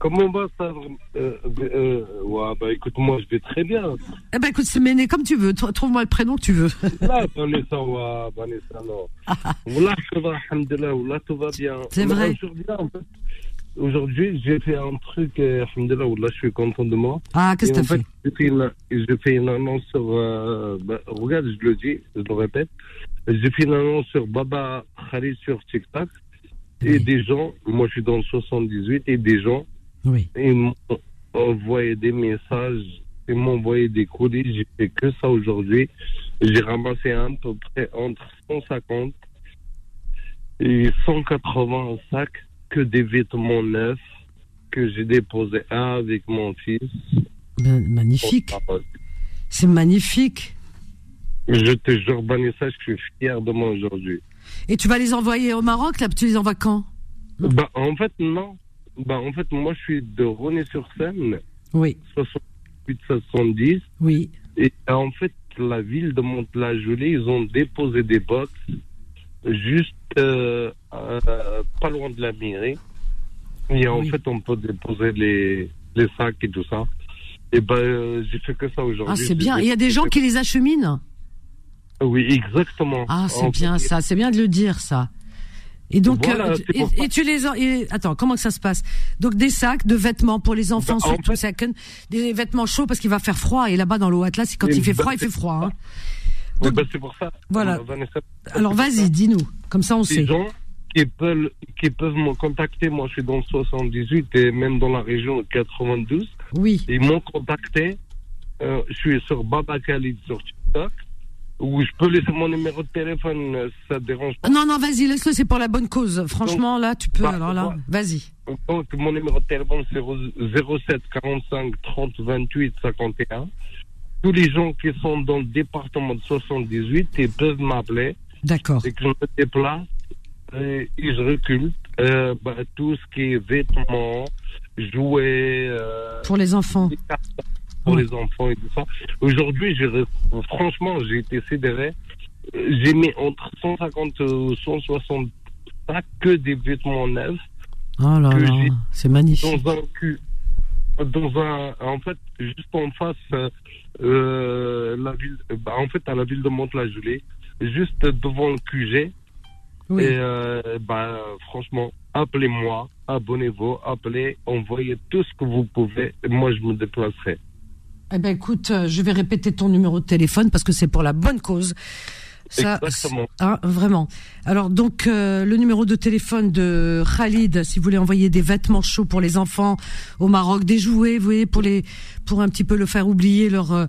Comment va ça euh, euh, ouais, bah écoute, moi je vais très bien. Eh ben écoute, c'est mené comme tu veux. Trou- Trouve-moi le prénom que tu veux. Là, Vanessa, ouais, Vanessa, non. Voilà, ça va, alhamdoulilah, voilà, tout va bien. C'est vrai. Aujourd'hui, en fait, aujourd'hui, j'ai fait un truc, euh, alhamdoulilah, voilà, je suis content de moi. Ah, qu'est-ce que t'as en fait j'ai fait une, j'ai fait une annonce sur, euh, bah, regarde, je le dis, je le répète. J'ai fait une annonce sur Baba Khalid sur TikTok. Et des gens, moi je suis dans le 78, et des gens, Oui. ils m'ont envoyé des messages, ils m'ont envoyé des colis. J'ai fait que ça aujourd'hui. J'ai ramassé à peu près entre 150 et 180 sacs que des vêtements neufs que j'ai déposés avec mon fils. Ben, magnifique. C'est magnifique. Je te jure, Vanessa, je suis fier de moi aujourd'hui. Et tu vas les envoyer au Maroc, là Tu les envoies quand? Bah, en fait, non. Bah, en fait, moi, je suis de René-sur-Seine, Oui, 68-70. oui. Et en fait, la ville de Mantes-la-Jolie, ils ont déposé des box juste euh, euh, pas loin de la mairie. Et en Oui. fait, on peut déposer les, les sacs et tout ça. Et ben, euh, j'ai fait que ça aujourd'hui. Ah, c'est bien. Il y a des gens qui les acheminent? Oui, exactement. Ah, c'est En bien fait, ça. C'est bien de le dire, ça. Et donc, Voilà, euh, et, tu les en- et- attends, comment que ça se passe? Donc des sacs de vêtements pour les enfants, Bah, en surtout fait- des vêtements chauds parce qu'il va faire froid et là-bas dans l'eau Atlas, quand Et il fait bah, froid, il fait froid. hein. Oui, ben, c'est pour ça. Voilà. Alors vas-y, dis-nous, comme ça on Ces sait. gens qui peuvent, qui peuvent me contacter, moi je suis dans le 78 et même dans la région de 92, Oui, ils m'ont contacté. Euh, je suis sur Baba Khalid sur TikTok, où je peux laisser mon numéro de téléphone, euh, ça te dérange pas. non non, vas-y, laisse-le, c'est pour la bonne cause. Franchement, là, tu peux. bah, alors là, vas-y. Donc mon numéro de téléphone c'est 07 45 30 28 51. Tous les gens qui sont dans le département de 78, ils peuvent m'appeler. D'accord. c'est que je me déplace et, et je recule euh, bah, tout ce qui est vêtements, jouets, euh, Pour les enfants. des pour les enfants et tout ça. Aujourd'hui, franchement, j'ai été. Euh, J'ai mis entre 150 et 160 sacs que des vêtements neufs Oh là là, c'est magnifique. dans un cul. Dans un, en fait, juste en face, euh, euh, la ville, bah, en fait, à la ville de Mantes-la-Jolie, juste devant le QG. Oui. Et euh, bah, franchement, appelez-moi, abonnez-vous, appelez, envoyez tout ce que vous pouvez. Et moi, je me déplacerai. Eh ben écoute, euh, je vais répéter ton numéro de téléphone parce que c'est pour la bonne cause. Ça, Exactement. hein, vraiment. Alors donc euh, le numéro de téléphone de Khalid, si vous voulez envoyer des vêtements chauds pour les enfants au Maroc, des jouets, vous voyez, pour les, pour un petit peu le faire oublier leur, euh,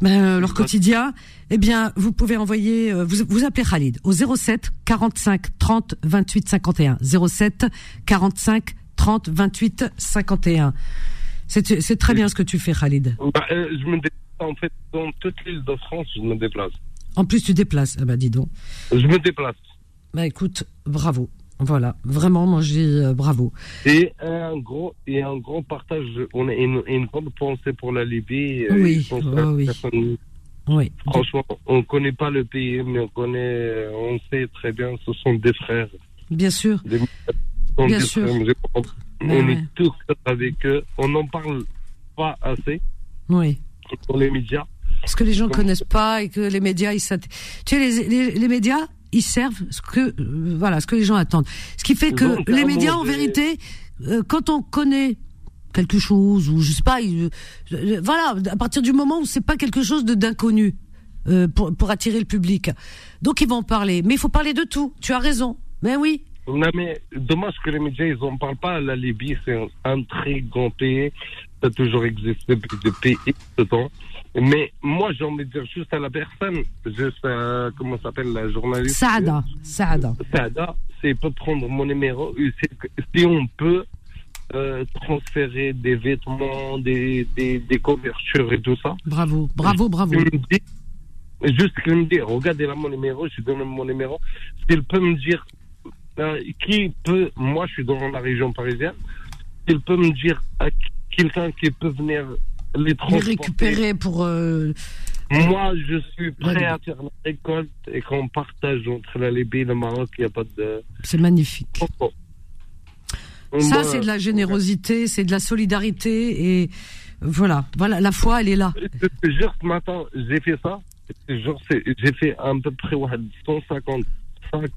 ben, euh, leur quotidien. Eh bien, vous pouvez envoyer, euh, vous, vous appelez Khalid au 07 45 30 28 51. 07 45 30 28 51. C'est très bien ce que tu fais, Khalid. Bah, euh, je me déplace, en fait, dans toute l'île de France, je me déplace. En plus, tu déplaces. Ah bah dis donc. Je me déplace. Bah écoute, bravo. Voilà, vraiment, moi je dis euh, bravo. Et un gros, et un grand partage, on a une, une grande pensée pour la Libye. Euh, Oui, oh, oui. personne- Oui. Franchement, on connaît pas le pays, mais on connaît, on sait très bien, ce sont des frères. Bien sûr. Des- sont Bien sûr. mais on Ouais, on ouais. est tous avec eux. On n'en parle pas assez Oui. dans les médias. Parce que les gens Comment- connaissent pas et que les médias, ils Tu sais, les, les, les médias, ils servent ce que, euh, voilà, ce que les gens attendent. Ce qui fait que les médias, en vérité, euh, quand on connaît quelque chose ou je sais pas, euh, voilà, à partir du moment où c'est pas quelque chose de d'inconnu pour, pour attirer le public, donc ils vont en parler. Mais il faut parler de tout. Tu as raison. Mais oui. Non, mais dommage que les médias, ils en parlent pas. La Libye, c'est un, un très grand pays. Ça a toujours existé depuis de temps. Mais moi, j'ai envie de dire juste à la personne, juste à, comment s'appelle la journaliste? Saada, Saada. Saada, c'est peut prendre mon numéro. Si on peut euh, transférer des vêtements, des, des, des couvertures et tout ça. Bravo, bravo, bravo. Juste qu'il me dit, regardez là mon numéro, je donne mon numéro. S'il peut me dire, euh, qui peut, moi je suis dans la région parisienne, s'il peut me dire à quelqu'un qui peut venir les Les transporter. récupérer pour. euh, Moi, je suis prêt Ouais. à faire la récolte et qu'on partage entre la Libye et le Maroc, il n'y a pas de. C'est magnifique. Ça, c'est de la générosité, c'est de la solidarité et voilà, voilà, la foi, elle est là. Je te jure, ce matin, j'ai fait ça. J'ai fait à peu près ouais, 155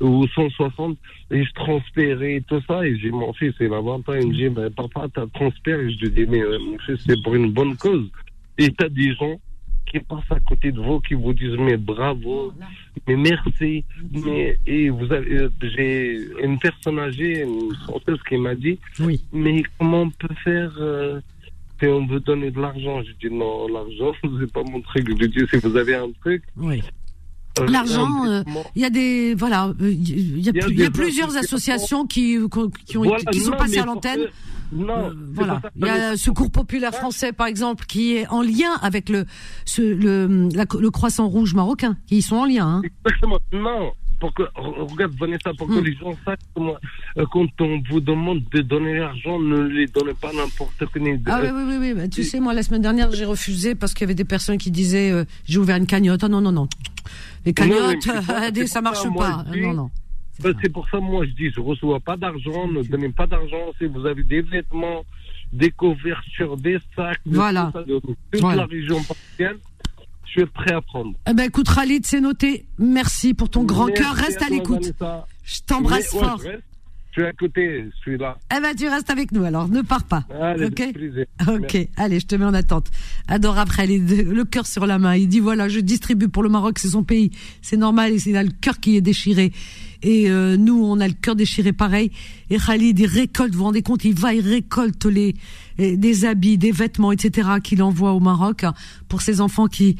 ou 160 et je transpérais tout ça. Et j'ai mon fils, il a 20 ans, il me dit mais Papa, t'as transpéré. Et je lui dis Mais euh, mon fils, c'est pour une bonne cause. Et t'as des gens qui passent à côté de vous, qui vous disent mais bravo, mais merci, mais et vous avez, euh, j'ai une personne âgée, une chanteuse qui m'a dit, Oui. mais comment on peut faire euh, si on veut donner de l'argent Je dis non, l'argent c'est pas mon truc. Je dis si vous avez un truc. Oui. Euh, L'argent, euh. Il y a des voilà, euh, il y a, y y plusieurs associations qui qui ont Voilà, qui sont non, passées à l'antenne. Non, Euh, voilà. Il y a Secours populaire français, par exemple, qui est en lien avec le, ce, le, la- le croissant rouge marocain. y sont en lien. Hein. Exactement. Non. Pour que, re- regarde, Vanessa, pour que Hmm. les gens sachent quand on vous demande de donner l'argent, ne les donnez pas n'importe qui. Ah oui, oui, oui, oui. Tu sais, moi, la semaine dernière, j'ai refusé parce qu'il y avait des personnes qui disaient euh, j'ai ouvert une cagnotte. Ah non, non, non. Les cagnottes, euh, ça marche ça, moi, pas. dis- Non, non. Ben, c'est pour ça, moi, je dis, je reçois pas d'argent, ne donnez pas d'argent. Si vous avez des vêtements, des couvertures, des sacs, de Voilà. tout ça, de toute Voilà. la région parisienne, je suis prêt à prendre. Eh ben, écoute, Khalid, c'est noté. Merci pour ton grand cœur. Reste à l'écoute. Je t'embrasse ouais, fort. Je suis à côté, je suis là. Eh ben, tu restes avec nous alors. Ne pars pas. Allez, ok. Ok, allez, je te mets en attente. Adorable Khalid, le cœur sur la main. Il dit voilà, je distribue pour le Maroc, c'est son pays, c'est normal, il a le cœur qui est déchiré. Et euh, nous, on a le cœur déchiré pareil. Et Khalid, il récolte, vous vous rendez compte, il va, il récolte les, les- des habits, des vêtements, etc. qu'il envoie au Maroc hein, pour ses enfants qui,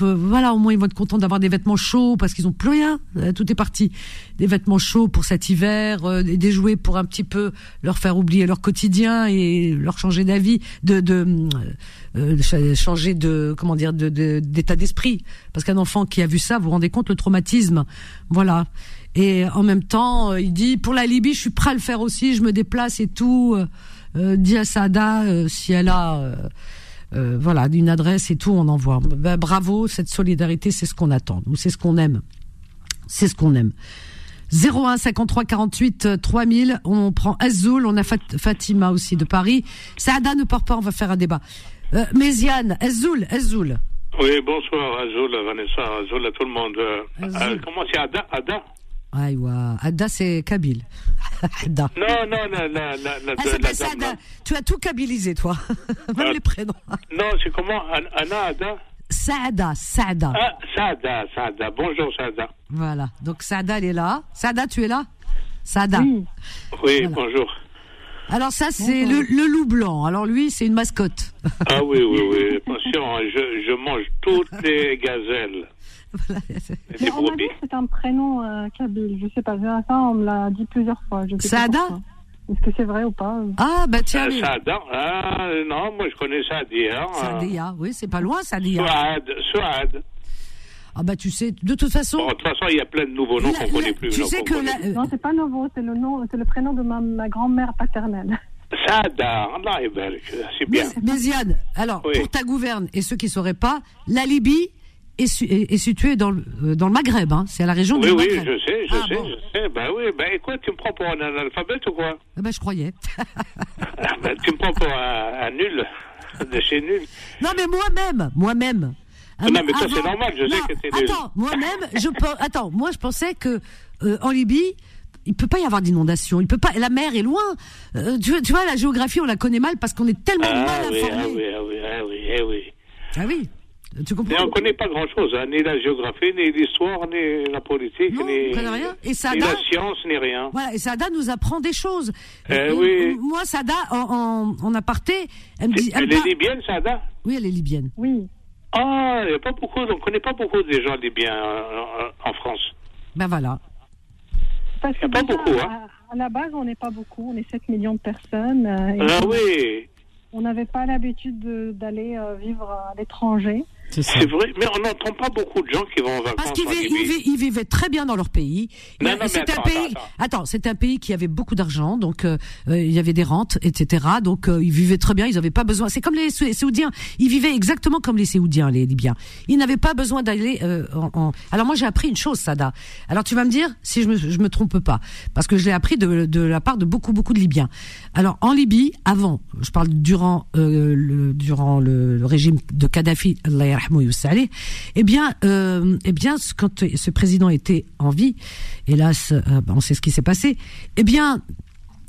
voilà, au moins ils vont être contents d'avoir des vêtements chauds parce qu'ils ont plus rien, Euh, tout est parti. Des vêtements chauds pour cet hiver, euh, des jouets pour un petit peu leur faire oublier leur quotidien et leur changer d'avis, de, euh, euh, changer de comment dire, d'état d'esprit. Parce qu'un enfant qui a vu ça, vous vous rendez compte le traumatisme, voilà. Et en même temps, il dit pour la Libye, je suis prêt à le faire aussi, je me déplace et tout. Euh, dis à Sada si elle a voilà une adresse et tout, on envoie. Ben, bravo, cette solidarité, c'est ce qu'on attend, nous, c'est ce qu'on aime, c'est ce qu'on aime. 01 53 48 euh, 3000. On prend Azoul, on a Fat- Fatima aussi de Paris. Saada ne part pas, on va faire un débat. Euh, Méziane, Azoul, Azoul. Oui, bonsoir, Azul, Vanessa, Azul à tout le monde. Euh, euh, comment c'est Ada Ada Aïwa, Ada c'est Kabyle. Ada. Non, non, la, la, la, la, Ah, la dame, Saada. là. Tu as tout kabilisé, toi. Même Ah. les prénoms. Non, c'est comment An- Anna, Ada Saada, Saada. Ah, Sada, Sada. Bonjour, Sada. Voilà. Donc Saada, elle est là. Saada, tu es là? Saada. Oui. Oui, Voilà. bonjour. Alors ça, c'est le, le loup blanc. Alors lui, c'est une mascotte. Ah oui, oui, oui. Attention, je, je mange toutes les gazelles. Voilà. Mais on m'a dit que c'est un prénom euh, kabyle. Je sais pas. Ça, on me l'a dit plusieurs fois. Je sais pas Saada. Est-ce que c'est vrai ou pas? Ah, bah tiens. Euh, hein, non, moi je connais Sadia. Hein. Sadia, oui, c'est pas loin, Sadia. Suad, Suad. Ah bah tu sais, de toute façon. De toute façon, il y a plein de nouveaux noms qu'on connaît plus. Tu sais que euh, Non, c'est pas nouveau, c'est le nom, c'est le prénom de ma, grand-mère paternelle. Sada, Allah est c'est bien. Mais, mais Ziad, alors pour ta gouverne et ceux qui ne sauraient pas, la Libye, est, su- est- est située dans le, euh, dans le Maghreb, hein, c'est à la région Oui, du oui, Maghreb. je sais, je Ah, sais, bon. je sais. Ben oui, ben écoute, tu me prends pour un analphabète ou quoi? Ah bah, je croyais. Ah, ben, Tu me prends pour un, un nul, de chez nul. non mais moi-même, moi-même. Non, mais toi, c'est normal, je sais que t'es nul. Attends, moi-même, je attends, moi je pensais que euh, en Libye, il peut pas y avoir d'inondation, il peut pas, la mer est loin. Euh, tu, vois- tu vois, la géographie, on la connaît mal parce qu'on est tellement Ah mal oui, informé. ah oui, ah oui, ah oui, eh oui. Ah oui, tu Mais on ne connaît pas grand-chose, hein, ni la géographie, ni l'histoire, ni la politique, Non, ni, rien. Et la science, ni rien. Voilà, et Sada nous apprend des choses. Eh oui. Moi, Sada, en, en, en aparté, elle me dit. Elle est libyenne, Sada Oui, elle est libyenne. Oui. Ah, il y a pas beaucoup, on ne connaît pas beaucoup des gens libyens euh, en France. Ben voilà. Parce que pas déjà, beaucoup, hein. à, à la base, on n'est pas beaucoup. On est 7 millions de personnes. euh, Ah oui, On n'avait pas l'habitude de- d'aller euh, vivre à l'étranger. C'est c'est vrai, mais on n'entend pas beaucoup de gens qui vont en vacances Parce qu'ils en vi- Libye. ils vi- ils vivaient très bien dans leur pays. Non, non, c'était un pays. attends, Attends, c'était un pays qui avait beaucoup d'argent, donc euh, euh, il y avait des rentes, etc. Donc euh, ils vivaient très bien. Ils n'avaient pas besoin. C'est comme les Saoudiens. Ils vivaient exactement comme les Saoudiens, les Libyens. Ils n'avaient pas besoin d'aller. euh, en, en- Alors moi j'ai appris une chose, Sada. Alors tu vas me dire si je me, je me trompe pas, parce que je l'ai appris de, de la part de beaucoup beaucoup de Libyens. Alors en Libye, avant, je parle durant euh, le durant le, le régime de Kadhafi, Allah eh bien, euh, eh bien, quand ce président était en vie, hélas, euh, ben, on sait ce qui s'est passé. Eh bien,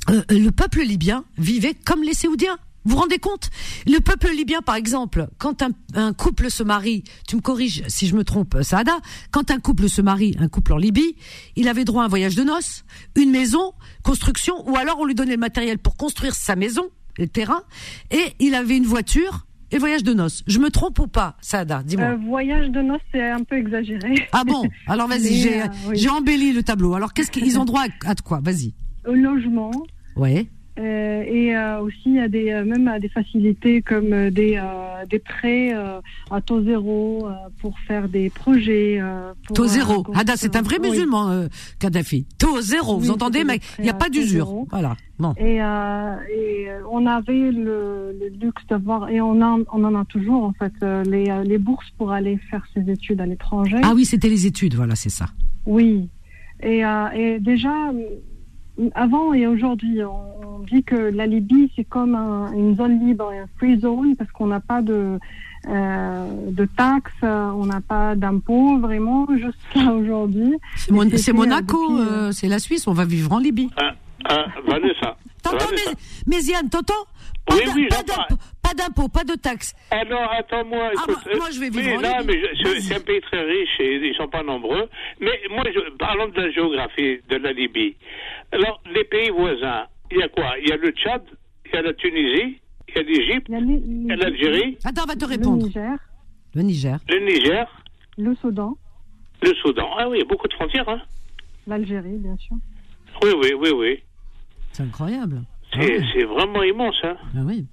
euh, le peuple libyen vivait comme les Saoudiens. Vous vous rendez compte? Le peuple libyen, par exemple, quand un, un couple se marie, tu me corriges si je me trompe, Saada, quand un couple se marie, un couple en Libye, il avait droit à un voyage de noces, une maison, construction, ou alors on lui donnait le matériel pour construire sa maison, le terrain, et il avait une voiture et voyage de noces. Je me trompe ou pas, Saada? Dis-moi. Euh, voyage de noces, c'est un peu exagéré. Ah bon? Alors vas-y, j'ai euh, oui. j'ai embelli le tableau. Alors qu'est-ce qu'ils ont droit à, à quoi? Vas-y. Au logement. Ouais. Euh, et euh, aussi à des, euh, même à des facilités comme des, des prêts à taux zéro pour faire des projets. pour, Taux zéro. construire- Ada, c'est un vrai musulman, Kadhafi. Taux zéro. Vous Oui, entendez, des Il n'y a pas d'usure. Voilà. Bon. Et, et on avait le, le luxe d'avoir, et on, a, on en a toujours en fait, les, les bourses pour aller faire ses études à l'étranger. Ah oui, c'était les études. Voilà, c'est ça. Oui. Et, euh, et déjà, avant et aujourd'hui, on, on dit que la Libye, c'est comme un- une zone libre, un free zone, parce qu'on n'a pas de, euh, de taxes, on n'a pas d'impôts, vraiment, jusqu'à aujourd'hui. C'est Mon- C'était, c'est euh, Monaco, depuis, euh, c'est la Suisse. On va vivre en Libye. Ah, ah, Vanessa. T'entends, Méziane, t'entends Pas Oui, d'im- oui, pas j'entends. d'impôts, pas d'impôts, pas de taxes. Ah non, attends-moi. Ah, écoute, moi- moi, je vais vivre oui, en non, Libye. mais je- Vas-y. c'est un pays très riche et ils sont pas nombreux. Mais moi, je, parlons de la géographie de la Libye. Alors, les pays voisins, il y a quoi? Il y a le Tchad, il y a la Tunisie, il y a l'Égypte, Il y a l'Algérie, Attends, on va te le répondre. Niger, Le Niger. le Niger, le Soudan, le Soudan. Ah oui, il y a beaucoup de frontières, hein l'Algérie, bien sûr. Oui, oui, oui, oui. C'est incroyable. Ah C'est oui. vraiment immense, hein Ah oui.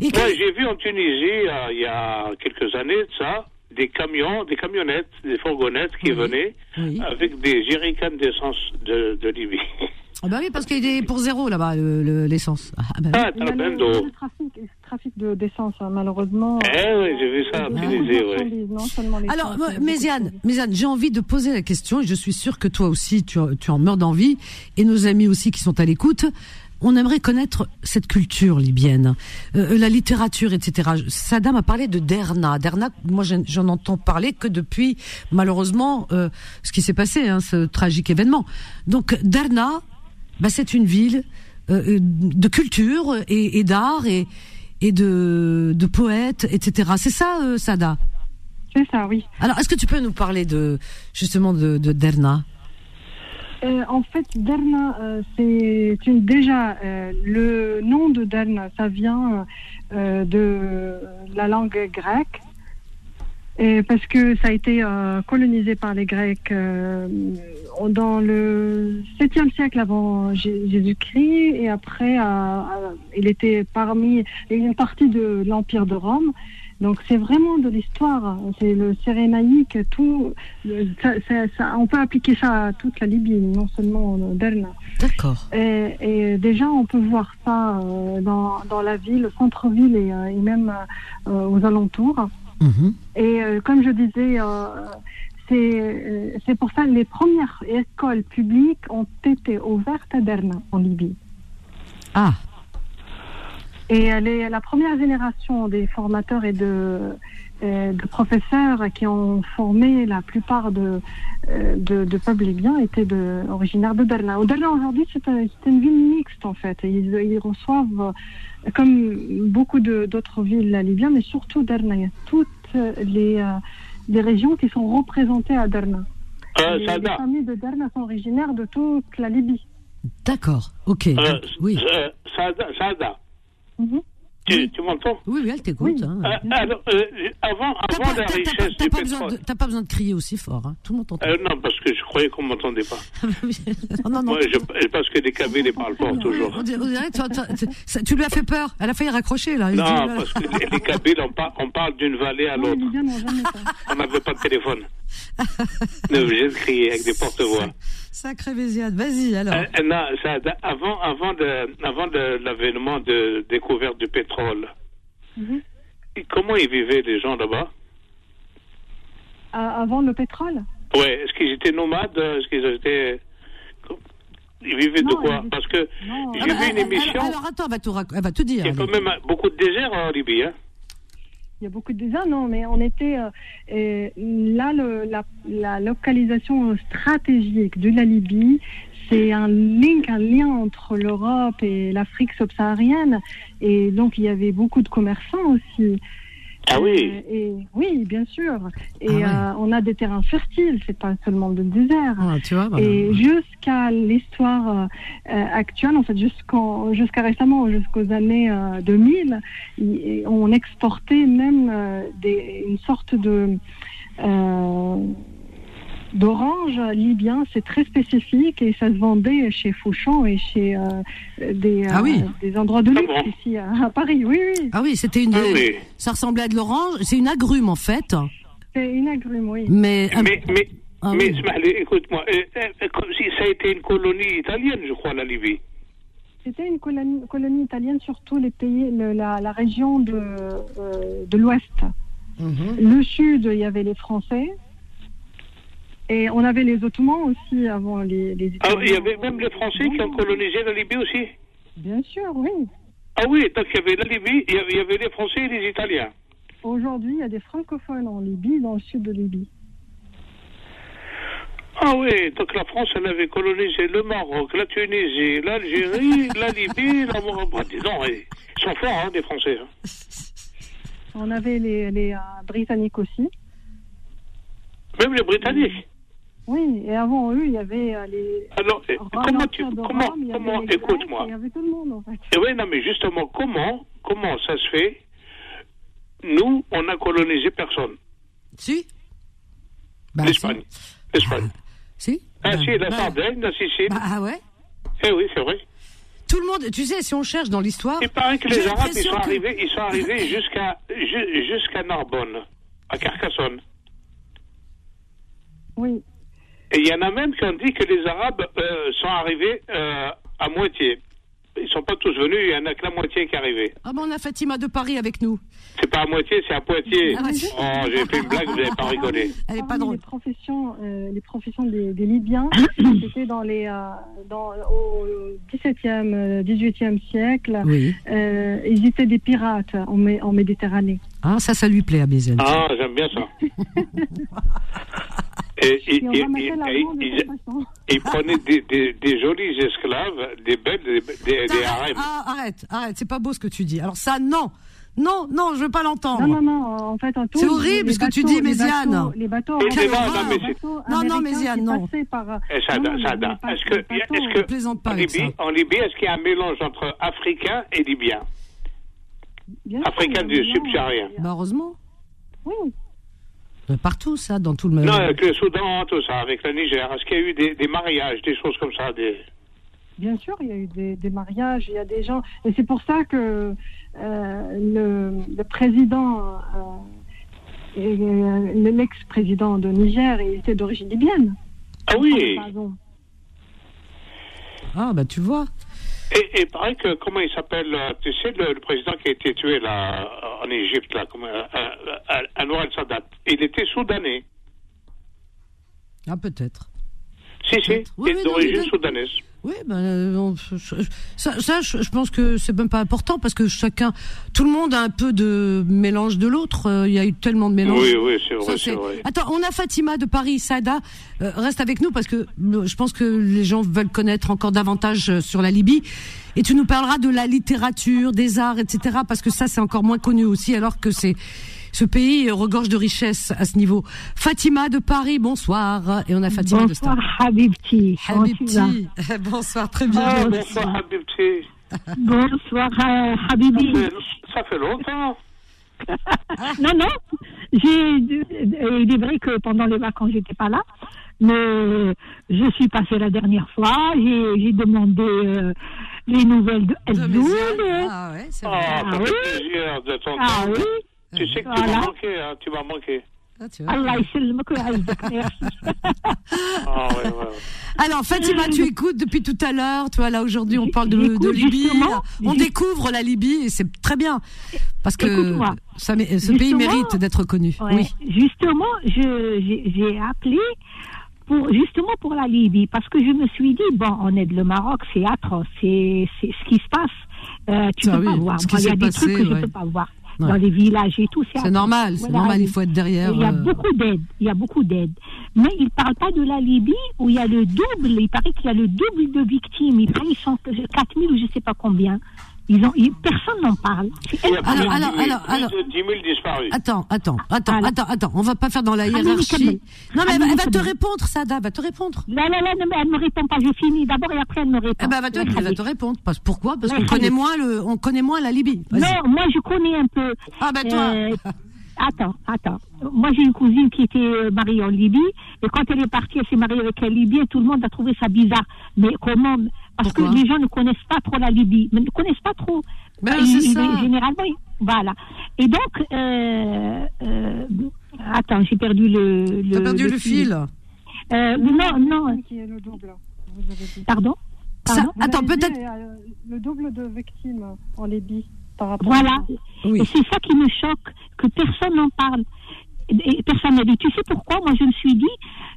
Et j'ai vu en Tunisie, euh, il y a quelques années de ça, des camions, des camionnettes, des fourgonnettes qui Oui. venaient Oui. avec des jerrycans d'essence de, de Libye. Ah bah oui, parce qu'il est pour zéro là-bas, le- le- l'essence. Ah, bah oui. Ah, Il y a le, trafic, trafic de- d'essence, hein, malheureusement. Eh oui, j'ai vu ça seulement les Alors, Méziane. Méziane, j'ai envie de poser la question et je suis sûre que toi aussi, tu, tu en meurs d'envie et nos amis aussi qui sont à l'écoute. On aimerait connaître cette culture libyenne, euh, la littérature, etc. Saddam a parlé de Derna. Derna, moi, j'en- j'en entends parler que depuis, malheureusement, euh, ce qui s'est passé, hein, ce tragique événement. Donc, Derna, bah, c'est une ville euh, euh, de culture et, et d'art et, et de, de poètes, etc. C'est ça, euh, Sada? C'est ça, oui. alors, est-ce que tu peux nous parler de justement de, de Derna? Euh, en fait, Derna, euh, c'est une, déjà euh, le nom de Derna, ça vient euh, de la langue grecque. Et parce que ça a été euh, colonisé par les Grecs euh, dans le 7e siècle avant Jé- Jésus-Christ et après euh, euh, il était parmi une partie de l'empire de Rome. Donc c'est vraiment de l'histoire, c'est le cyrénaïque, tout. ça- ça- ça- on peut appliquer ça à toute la Libye, non seulement Derna. D'accord. Et, et déjà, on peut voir ça euh, dans, dans la ville, le centre-ville et, et même aux alentours. Mhm. Et euh, comme je disais, euh, c'est euh, c'est pour ça que les premières écoles publiques ont été ouvertes à Derna, en Libye. Ah, Et les- la première génération des formateurs et de, de professeurs qui ont formé la plupart de, euh, de, de peuples libyens étaient de, originaires de Derna. Au Derna, aujourd'hui, c'est un- c'est une ville mixte, en fait. Ils, ils reçoivent, euh, comme beaucoup de- d'autres villes libyennes, mais surtout Derna. Il y a toutes les, euh, les régions qui sont représentées à Derna. Euh, les, familles de Derna sont originaires de toute la Libye. d'accord. Ok. euh, oui. euh, Sada, Sada, Mhm. Tu, tu m'entends Oui, oui, elle t'écoute. oui. hein. Euh, alors, euh, avant, avant pas, la t'as- t'as pas- richesse t'as du pas besoin de, pétrole. t'as pas besoin de crier aussi fort. Hein. Tout le monde t'entend. Euh, non, parce que je croyais qu'on m'entendait pas. non, non, non. Moi, je, parce que les Kabyles, ils parlent fort toujours. On dirait, on dirait que toi, toi, tu- ça- tu lui as fait peur. Elle a failli raccrocher là. Dit, Non, parce que les, les Kabyles, on, par- on parle d'une vallée à Non, l'autre. On n'avait pas de téléphone. On est obligé de crier avec des porte-voix. Sacré Véziade. Vas-y alors. Euh, euh, non, ça, avant, avant, de, avant de l'avènement de découverte du pétrole, Mhm. comment ils vivaient les gens là-bas? À- Avant le pétrole? Ouais, est-ce qu'ils étaient nomades? Est-ce qu'ils étaient ils vivaient de quoi? Parce que j'ai Ah vu une émission. Alors, attends, elle va te, rac- elle va te dire. Il y a quand même beaucoup de déserts en Libye. Hein Il y a beaucoup de déserts, non, mais on était euh, euh, là, le, la, la localisation stratégique de la Libye, c'est un link, un lien entre l'Europe et l'Afrique subsaharienne. Et donc, il y avait beaucoup de commerçants aussi. Ah oui. Euh, et, oui, bien sûr. Et Ah ouais. euh, on a des terrains fertiles, c'est pas seulement le désert. Ah, tu vois, voilà. Et jusqu'à l'histoire euh, euh, actuelle, en fait, jusqu'en- jusqu'à récemment, jusqu'aux années euh, 2000, il- on exportait même euh, des, une sorte de euh, d'orange libyen. C'est très spécifique et ça se vendait chez Fauchon et chez euh, des, Ah oui. des endroits de Ah luxe bon ici à, à Paris. Oui, oui. Ah oui, c'était une. Ah oui. Ça ressemblait à de l'orange. C'est une agrume en fait, C'est une agrume, oui. mais. Mais, mais, Ah mais oui. Écoute-moi, euh, euh, comme si ça a été une colonie italienne, je crois, la Libye. C'était une colonie, colonie italienne, surtout les pays, le- la, la région de, euh, de l'Ouest. Mhm. Le Sud, il y avait les Français. Et on avait les Ottomans aussi avant les, les Ah, Italiens. il y avait même les Français qui ont colonisé la Libye aussi. Bien sûr, oui. Ah oui, donc il y avait la Libye, il y avait, il y avait les Français et les Italiens. Aujourd'hui, il y a des francophones en Libye, dans le sud de Libye. Ah oui, donc la France, elle avait colonisé le Maroc, la Tunisie, l'Algérie, la Libye, la Mauritanie. Dis donc, ils sont forts, hein, les Français. hein. On avait les, les euh, Britanniques aussi. Même les Britanniques. Oui, et avant eux, il y avait euh, les. Alors, Rois comment tu, comment, comment, écoute-moi. Il y avait tout le monde, en fait. Eh oui, non, mais justement, comment, comment ça se fait? Nous, on a colonisé personne. Si Bah, L'Espagne. L'Espagne. Si Ah Bah, si, la bah, Sardaigne, la Sicile. bah, ah ouais Eh oui, c'est vrai. Tout le monde, tu sais, si on cherche dans l'histoire. Il paraît que les Arabes, ils sont que- arrivés, ils sont arrivés jusqu'à ju- jusqu'à Narbonne, à Carcassonne. Oui. Et il y en a même qui ont dit que les Arabes euh, sont arrivés euh, à moitié. Ils sont pas tous venus, il y en a que la moitié qui est arrivée. Ah ben on a Fatima de Paris avec nous. C'est pas à moitié, c'est à Poitiers. Ah ouais. Oh, j'ai fait une blague, vous n'avez pas rigolé. Elle est pas drôle. Les professions, euh, les professions des, des Libyens, c'était dans les, euh, dans, au XVIIe, XVIIIe siècle. Oui. Euh, ils étaient des pirates en Méditerranée. Ah, ça, ça lui plaît à Bézel. Ah, j'aime bien ça. Et Et ils prenaient des, des, des jolis esclaves, des belles, des, des, des harems. Ah, arrête, arrête, c'est pas beau ce que tu dis. Alors ça, non. Non, non, je veux pas l'entendre. Non, non, non, en fait, en tout, C'est horrible ce que tu dis, les Méziane. bateaux- Les bateaux, non, les bateaux Non, Méziane, non. par, Eh, Sada, non, Sada, est-ce que, est-ce que Plaisante pas en, avec Libye, ça. en Libye, est-ce qu'il y a un mélange entre africain et libyen bien sûr, Africain il y a du subsaharien. Bah heureusement. Oui, Partout ça, dans tout le monde. Non, avec le Soudan, tout ça, avec le Niger. Est-ce qu'il y a eu des, des mariages, des choses comme ça des... Bien sûr, il y a eu des, des mariages, il y a des gens. Et c'est pour ça que euh, le, le président, euh, euh, l'ex-président de Niger, il était d'origine libyenne. Ah oui Pardon. Ah bah tu vois. Et, et il paraît que, comment il s'appelle, euh, tu sais, le, président qui a été tué là, en Égypte, là, euh, euh, Anwar el-Sadat, il était soudanais. Ah peut-être. Si, si. Oui, d'origine soudanaise. Oui, ben euh, on- ça, ça je, je pense que c'est même pas important parce que chacun, tout le monde a un peu de mélange de l'autre. Euh, Il y a eu tellement de mélange. Oui, oui, c'est vrai, c'est- vrai. Attends, on a Fatima de Paris, Saada. Euh, reste avec nous parce que euh, je pense que les gens veulent connaître encore davantage sur la Libye. Et tu nous parleras de la littérature, des arts, etc. Parce que ça, c'est encore moins connu aussi, alors que c'est ce pays regorge de richesse à ce niveau. Fatima de Paris, bonsoir. Et on a Fatima de Star. Bonsoir Habibti. Habibti. bonsoir, très bien. Ah, bonsoir, Habibti. Bonsoir euh, Habibi. Ça fait- Ça fait longtemps. non, non. Euh, il est vrai que pendant les vacances, j'étais pas là. Mais je suis passée la dernière fois. J'ai, demandé euh, les nouvelles de Elzoul. Ah ouais, c'est vrai. Ah, Ah oui. plaisir de t'entendre. Ah oui. Tu ah. sais que tu voilà. m'as manqué, hein, tu m'as manqué. Ah, ah, Alors, Fatima, tu écoutes depuis tout à l'heure. Tu là, aujourd'hui, on parle de, Libye. On découvre la Libye et c'est très bien. Parce que ce pays mérite d'être connu. Oui. Justement, j'ai appelé pour, justement pour la Libye, parce que je me suis dit, bon, on est de le Maroc, c'est atroce, c'est ce qui se passe. Euh, tu ne peux pas voir. Il y a des trucs que je ne peux pas voir dans les villages et tout. C'est normal, c'est normal, il faut être derrière. Il y a euh, beaucoup d'aide, il y a beaucoup d'aide. Mais il ne parle pas de la Libye où il y a le double, il paraît qu'il y a le double de victimes. Il paraît qu'ils sont 4000 ou je ne sais pas combien. Ils ont, ils- personne n'en parle. C'est Il y a plus, Alors, de alors, 10 000, alors, alors. de 10 000 disparus. Attends, attends, attends, Voilà. attends, attends. On va pas faire dans la Allez, hiérarchie. Non, mais elle, va- elle te répondre, Sada, va te répondre. Là, là, là, non, mais elle ne me répond pas. Je finis d'abord et après elle me répond. Eh ben, elle va te, elle va te répondre. Parce, pourquoi? Parce qu'on connaît moins le, on connaît moins la Libye. Non, moi je connais un peu. Ah ben toi. Euh, attends, attends. Moi j'ai une cousine qui était euh, mariée en Libye et quand elle est partie, elle s'est mariée avec un Libyen. Tout le monde a trouvé ça bizarre. Mais comment Parce Pourquoi que les gens ne connaissent pas trop la Libye, mais ne connaissent pas trop. Ben, Ils- ça. Généralement, voilà. Et donc, euh, euh, attends, j'ai perdu le. le T'as perdu le fil. Euh, non, non. Qui est le double, vous avez dit. Pardon. Attends, peut-être. euh, le double de victimes en Libye par rapport Voilà. à Oui. Et c'est ça qui me choque, que personne n'en parle. Et personne n'a dit. Tu sais pourquoi? Moi, je me suis dit,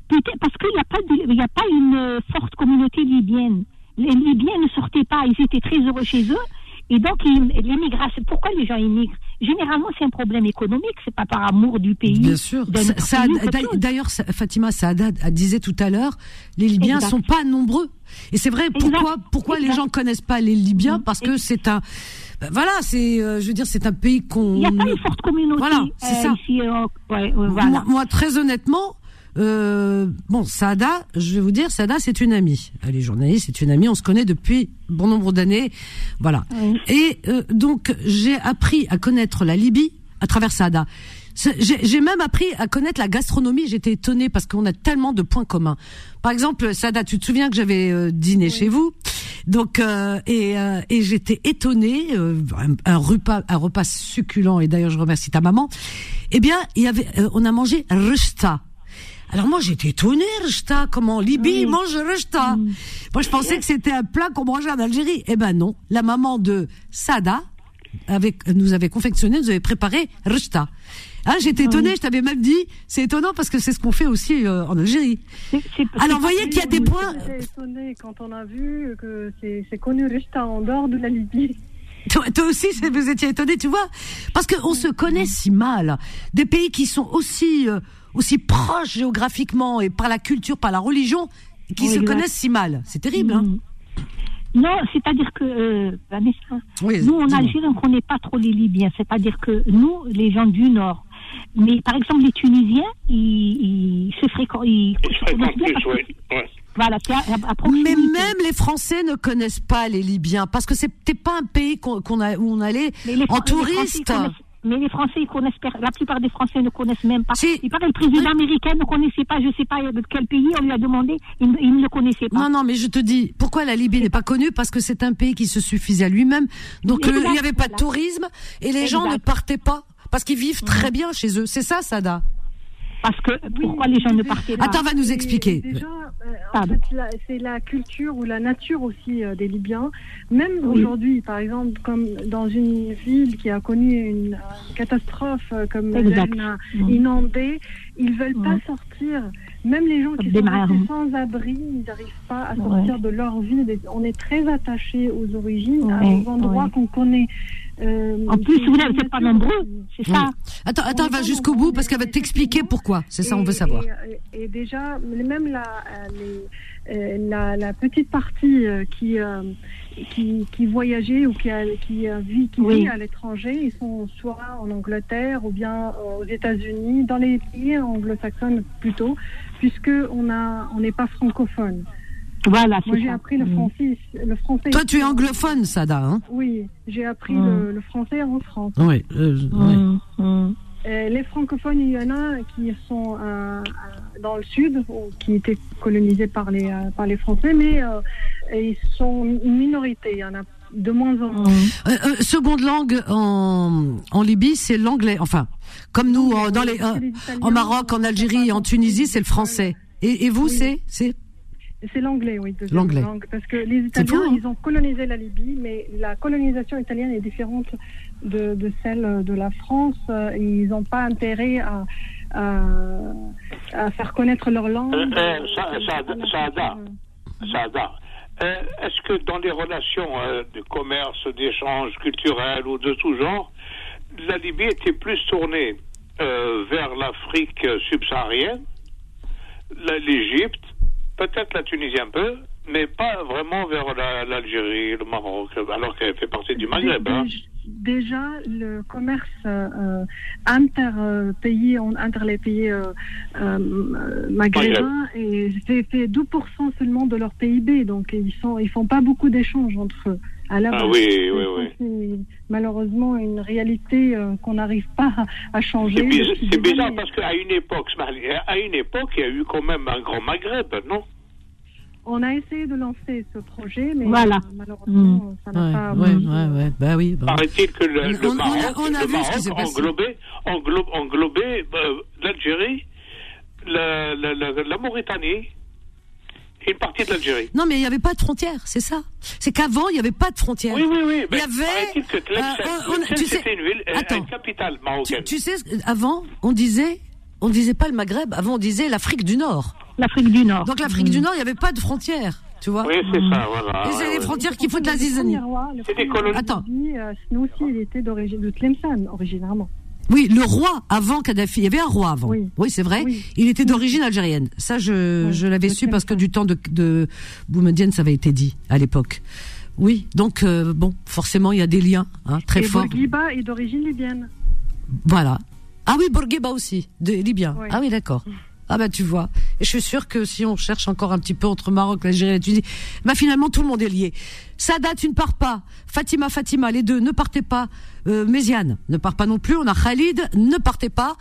peut-être parce qu'il n'y a, pas de- il y a pas une euh, forte communauté libyenne. Les Libyens ne sortaient pas, ils étaient très heureux chez eux. Et donc, l'immigration, pourquoi les gens immigrent? Généralement, c'est un problème économique, c'est pas par amour du pays. Bien sûr. d'ailleurs- Fatima Saada a- disait tout à l'heure, les Libyens Exact. sont pas nombreux. Et c'est vrai. Exact. Pourquoi, pourquoi les gens connaissent pas les Libyens? Mm. Parce que c'est un, ben voilà, c'est, euh, je veux dire, c'est un pays qu'on. Il n'y a pas une forte communauté Voilà, c'est euh, ça. ici. euh, ouais, ouais, voilà. Moi, moi, très honnêtement, euh, bon, Saada, je vais vous dire, Saada, c'est une amie. Elle est journaliste, c'est une amie. On se connaît depuis bon nombre d'années, voilà. Oui. Et euh, donc, j'ai appris à connaître la Libye à travers Saada. J'ai même appris à connaître la gastronomie. J'étais étonnée parce qu'on a tellement de points communs. Par exemple, Sada, tu te souviens que j'avais euh, dîné chez vous, donc euh, et, euh, et j'étais étonnée, euh, un, un repas, un repas succulent. Et d'ailleurs, je remercie ta maman. Eh bien, il y avait, euh, on a mangé rechta. Alors moi j'étais étonnée, rechta, comment en Libye ils mangent rechta. Moi je pensais que c'était un plat qu'on mangeait en Algérie. Eh ben non, la maman de Sada avec, nous avait confectionné, nous avait préparé rechta. Hein, j'étais étonnée, je t'avais même dit, c'est étonnant parce que c'est ce qu'on fait aussi euh, en Algérie. Alors voyez qu'il y a des points. J'étais étonnée quand on a vu que c'est connu Rista en dehors de la Libye. Toi, toi aussi, vous étiez étonné, tu vois, parce qu'on se connaît si mal. Des pays qui sont aussi euh, aussi proches géographiquement et par la culture, par la religion, qui Oui, se exact. connaissent si mal. C'est terrible. Hein Mm. Non, c'est-à-dire que, euh, Vanessa, Oui, nous en. Algérie, on ne connaît pas trop les Libyens. C'est-à-dire que nous, les gens du Nord, mais par exemple les Tunisiens, ils, ils se fréquentent, ils, Ils se connaissent bien plus, parce que-. Ouais. Voilà, c'est à, à Mais même les Français ne connaissent pas les Libyens parce que c'était pas un pays qu'on a, où on allait les en touriste. Mais les Français, ils connaissent, la plupart des Français ne connaissent même pas. Il paraît le président américain ne connaissait pas, je ne sais pas de quel pays, on lui a demandé, il, ne- il ne le connaissait pas. Non, non, mais je te dis, pourquoi la Libye n'est pas connue? Parce que c'est un pays qui se suffisait à lui-même. Donc Exact, le- il n'y avait pas de tourisme et les gens ne partaient pas parce qu'ils vivent très bien chez eux. C'est ça, Sada? Parce que pourquoi les gens ne partaient pas Attends, va nous expliquer. Déjà, euh, en fait, c'est la culture ou la nature aussi euh, des Libyens. Même Oui. aujourd'hui, par exemple, comme dans une ville qui a connu une, euh, catastrophe euh, comme Mm. inondée, ils veulent pas sortir. Même les gens qui sont sans abri, ils n'arrivent pas à sortir de leur ville. On est très attachés aux origines, Ouais, aux endroits ouais. qu'on connaît. Euh, En plus, c'est vous n'êtes pas nombreux, c'est ça Attends, attends, On elle va jusqu'au bout parce qu'elle va t'expliquer pourquoi. C'est ça, on veut savoir. Et, et déjà, même la, euh, les- euh, la, la petite partie euh, qui, euh, qui, qui voyageait ou qui, a, qui, euh, vit, qui Oui. vit à l'étranger, ils sont soit en Angleterre ou bien euh, aux États-Unis, dans les pays anglo-saxons plutôt, puisque on a on n'est pas francophone. Voilà, Moi, j'ai appris le Mm. français, le français. Toi, tu es anglophone, Sada, hein Oui, j'ai appris Mm. le, le français en France. Oui. euh, oui. Mm, les francophones, il y en a qui sont euh, euh, dans le sud, qui étaient colonisés par les, euh, par les Français, mais euh, ils sont une minorité. Il y en a de moins en moins. Euh, euh, seconde langue en, en Libye, c'est l'anglais. Enfin, comme nous, en- dans les, euh, Les Italiens, en Maroc, en Algérie en Tunisie, c'est le français. Et, et vous, Oui. c'est c'est l'anglais, oui. L'anglais. langue. Parce que les Italiens, fou, hein. ils ont colonisé la Libye, mais la colonisation italienne est différente de, de celle de la France. Ils n'ont pas intérêt à, à, à faire connaître leur langue. Euh, euh, ça- ça- on a Saada. fait, euh, est-ce que dans les relations euh, de commerce, d'échange culturel ou de tout genre, la Libye était plus tournée euh, vers l'Afrique subsaharienne, l'Égypte, peut-être la Tunisie un peu, mais pas vraiment vers la- l'Algérie, le Maroc, alors qu'elle fait partie du Maghreb. hein. Dé- Déjà, le commerce euh, inter euh, entre les pays euh, euh, maghrébins, c'est fait 12% seulement de leur PIB, donc ils ils font pas beaucoup d'échanges entre eux. Alors, Ah oui, c'est- oui, oui. C'est malheureusement une réalité euh, qu'on n'arrive pas à, changer. C'est bizarre, c'est parce qu'à une époque, à une époque, il y a eu quand même un grand Maghreb, non? On a essayé de lancer ce projet, mais Voilà. euh, malheureusement, ça n'a Ouais, pas. ouais, ouais, ouais, bah oui. bah. Paraît-il que le, On- le on a- Maroc, on a le vu Maroc englobait, englobait, euh, l'Algérie, la, la, la- la Mauritanie et une partie de l'Algérie. Non, mais il n'y avait pas de frontières, c'est ça. C'est qu'avant, il n'y avait pas de frontières. Oui, oui, oui. Il y avait. que euh, on- tu sais- c'était une ville, euh, Attends. une capitale marocaine. tu sais, avant, on disait, on disait pas le Maghreb, avant on disait l'Afrique du Nord. L'Afrique du Nord. Donc l'Afrique du Nord, il n'y avait pas de frontières, tu vois. Oui, c'est ça, voilà. Et c'est ouais, les ouais. frontières qui foutent la zizanie. C'est des colonies. Attends. euh, nous aussi, il était d'origine de Tlemcen, originairement. Oui, le roi avant Kadhafi, il y avait un roi avant. Oui. c'est vrai. Oui. Il était d'origine algérienne. Ça, je, Oui, je l'avais su parce que du temps de, de Boumedienne, ça avait été dit à l'époque. Oui, donc euh, bon, forcément, il y a des liens hein, très Et forts. Bourguiba est d'origine libyenne. Voilà. Ah oui, Bourguiba aussi, de Libyen. Ah oui, d'accord. Ah bah tu vois. Et je suis sûre que si on cherche encore un petit peu entre Maroc, l'Algérie et la Tunisie, bah finalement tout le monde est lié. Sadat, tu ne pars pas. Fatima, Fatima, les deux, ne partez pas. Euh, Méziane, ne part pas non plus. On a Khalid, ne partez pas.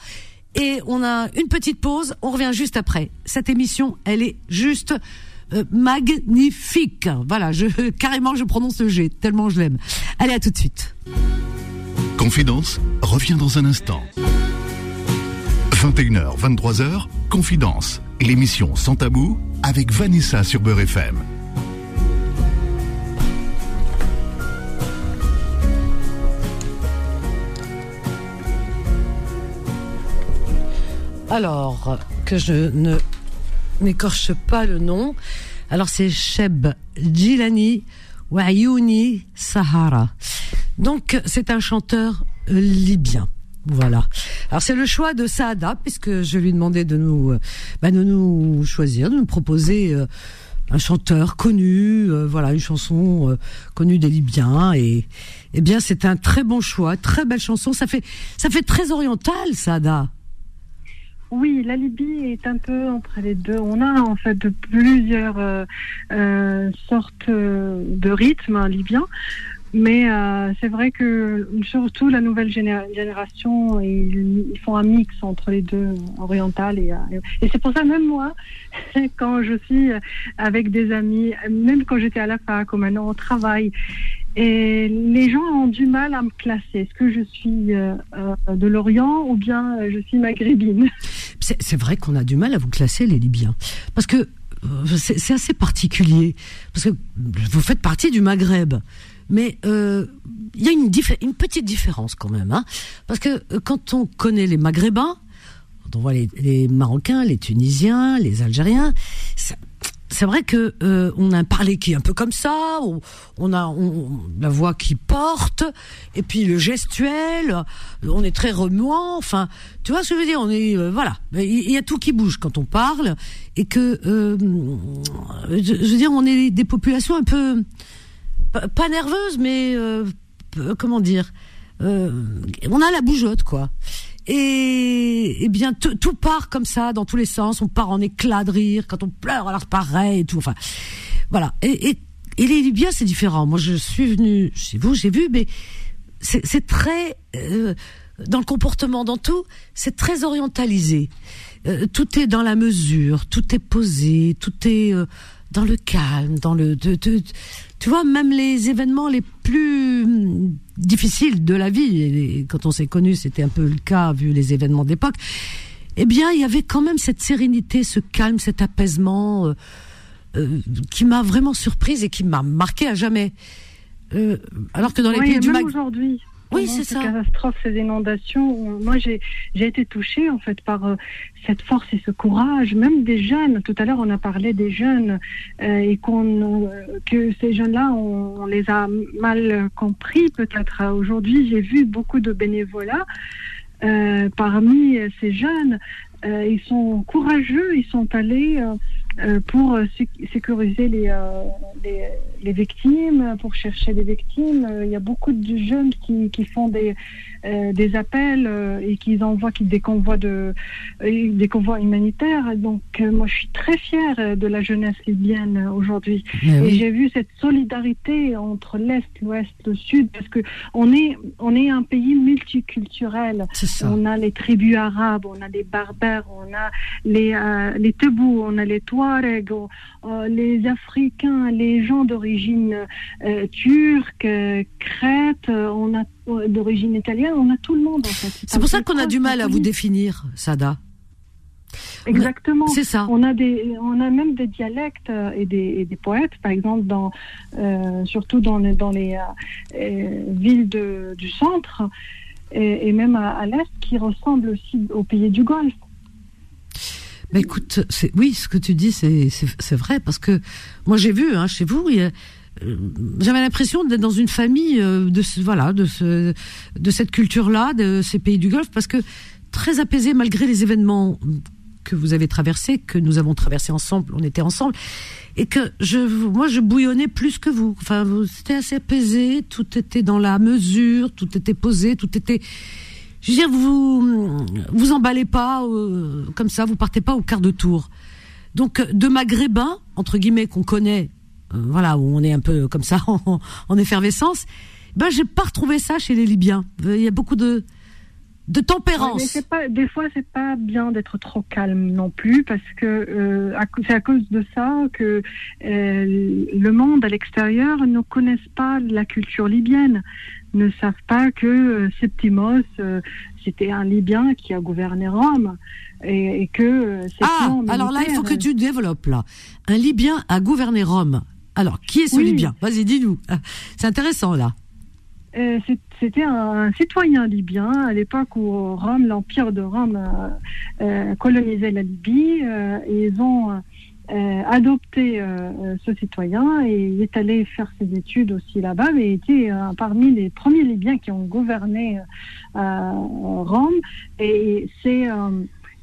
Et on a une petite pause. On revient juste après. Cette émission, elle est juste euh, magnifique. Voilà, je carrément je prononce le G tellement je l'aime. Allez, à tout de suite. Confidence revient dans un instant. 21h, 23h, Confidence, l'émission sans tabou avec Vanessa sur Beurre FM. Alors, que je ne n'écorche pas le nom. Alors, c'est Sheb Gilani Wayouni Sahara. Donc, c'est un chanteur libyen. Voilà. Alors, c'est le choix de Saada, puisque je lui demandais de nous, euh, bah, de nous choisir, de nous proposer euh, un chanteur connu, euh, voilà, une chanson connue des Libyens. Et, eh bien, c'est un très bon choix, très belle chanson. Ça fait, ça fait très oriental, Saada. Oui, la Libye est un peu entre les deux. On a en fait plusieurs sortes de rythmes libyens, mais euh, c'est vrai que surtout la nouvelle géné- génération, ils, font un mix entre les deux, oriental et euh, et c'est pour ça même moi, quand je suis avec des amis, même quand j'étais à la fac ou maintenant au travail, et les gens ont du mal à me classer. Est-ce que je suis euh, euh, de l'Orient ou bien euh, je suis maghrébine? C'est vrai qu'on a du mal à vous classer, les Libyens. Parce que euh, c'est assez particulier. Parce que vous faites partie du Maghreb. Mais euh, il y a une, petite différence quand même. Hein, parce que euh, quand on connaît les Maghrébins, quand on voit les, Marocains, les Tunisiens, les Algériens, c'est vrai que euh, on a un parler qui est un peu comme ça, on, a la voix qui porte, et puis le gestuel, on est très remuant. Enfin, tu vois ce que je veux dire On est euh, voilà, il y, a tout qui bouge quand on parle, et que euh, je veux dire, on est des populations un peu pas, nerveuses, mais euh, comment dire euh, On a la bougeotte quoi. Et, eh bien, tout part comme ça dans tous les sens. On part en éclat de rire. Quand on pleure, alors pareil et tout. Enfin, voilà. Et, et, et les Libyens, c'est différent. Moi, je suis venu chez vous, j'ai vu, mais c'est très euh, dans le comportement, dans tout, c'est très orientalisé. Euh, tout est dans la mesure, tout est posé, tout est euh, dans le calme, dans le. de- de- tu vois, même les événements les plus hum, difficiles de la vie, et quand on s'est connu, c'était un peu le cas vu les événements d'époque. Eh bien, il y avait quand même cette sérénité, ce calme, cet apaisement euh, euh, qui m'a vraiment surprise et qui m'a marqué à jamais. Euh, alors que dans les pays du même Mag... aujourd'hui. Oui, c'est ces ça. catastrophes, ces inondations, on- moi j'ai été touchée en fait par cette force et ce courage, même des jeunes. Tout à l'heure, on a parlé des jeunes euh, et qu'on euh, que ces jeunes-là, on, les a mal compris peut-être. Aujourd'hui, j'ai vu beaucoup de bénévolats euh, parmi ces jeunes. Ils sont courageux, ils sont allés pour sé- sécuriser les, les, victimes, pour chercher les victimes. Il y a beaucoup de jeunes qui, qui font des, euh, des appels euh, et qui envoient qui, des convois de euh, des convois humanitaires. Donc moi je suis très fière de la jeunesse libyenne aujourd'hui. Et j'ai vu cette solidarité entre l'est, l'ouest, le sud, parce que on est on est un pays multiculturel. On a les tribus arabes, on a les berbères, on a les, les Tebous, on a les Touaregs, les Africains, les gens d'origine turque, crète, euh, on a d'origine italienne, on a tout le monde en fait. C'est pour ça qu'on a du mal à vous définir, Sada. Exactement. C'est ça. On a des, on a même des dialectes euh, et des, et des poètes, par exemple dans, euh, surtout dans les, dans les euh, euh, villes de, du centre et, et même à, à l'est, qui ressemblent aussi aux pays du Golfe. Mais écoute, oui, ce que tu dis, c'est vrai parce que moi j'ai vu hein, chez vous, il y a- euh, j'avais l'impression d'être dans une famille euh, de ce, voilà de ce de cette culture-là, de ces pays du Golfe, parce que très apaisé malgré les événements que vous avez traversés, que nous avons traversés ensemble, on était ensemble, et que je moi je bouillonnais plus que vous. Enfin, vous- c'était assez apaisé, tout était dans la mesure, tout était posé, tout était je veux dire, vous vous emballez pas euh, comme ça, vous partez pas au quart de tour. Donc de maghrébins entre guillemets qu'on connaît, voilà où on est un peu comme ça en, en effervescence. Ben j'ai pas retrouvé ça chez les Libyens. Il y a beaucoup de de Ouais, mais tempérance. pas, des fois, c'est pas bien d'être trop calme non plus, parce que euh, c'est à cause de ça que euh, le monde à l'extérieur ne connaissent pas la culture libyenne, ne savent pas que euh, Septimos, euh, c'était un Libyen qui a gouverné Rome, et, et que ah, alors là il faut que tu développes là. Un Libyen a gouverné Rome. Alors qui est ce Oui. Libyen? Vas-y, dis-nous. Ah, C'est intéressant là. Euh, C'était un, citoyen libyen à l'époque où Rome, l'empire de Rome, euh, euh, colonisait la Libye. euh, et ils ont euh, adopté ce citoyen et il est allé faire ses études aussi là-bas, mais il était parmi les premiers Libyens qui ont gouverné Rome. Et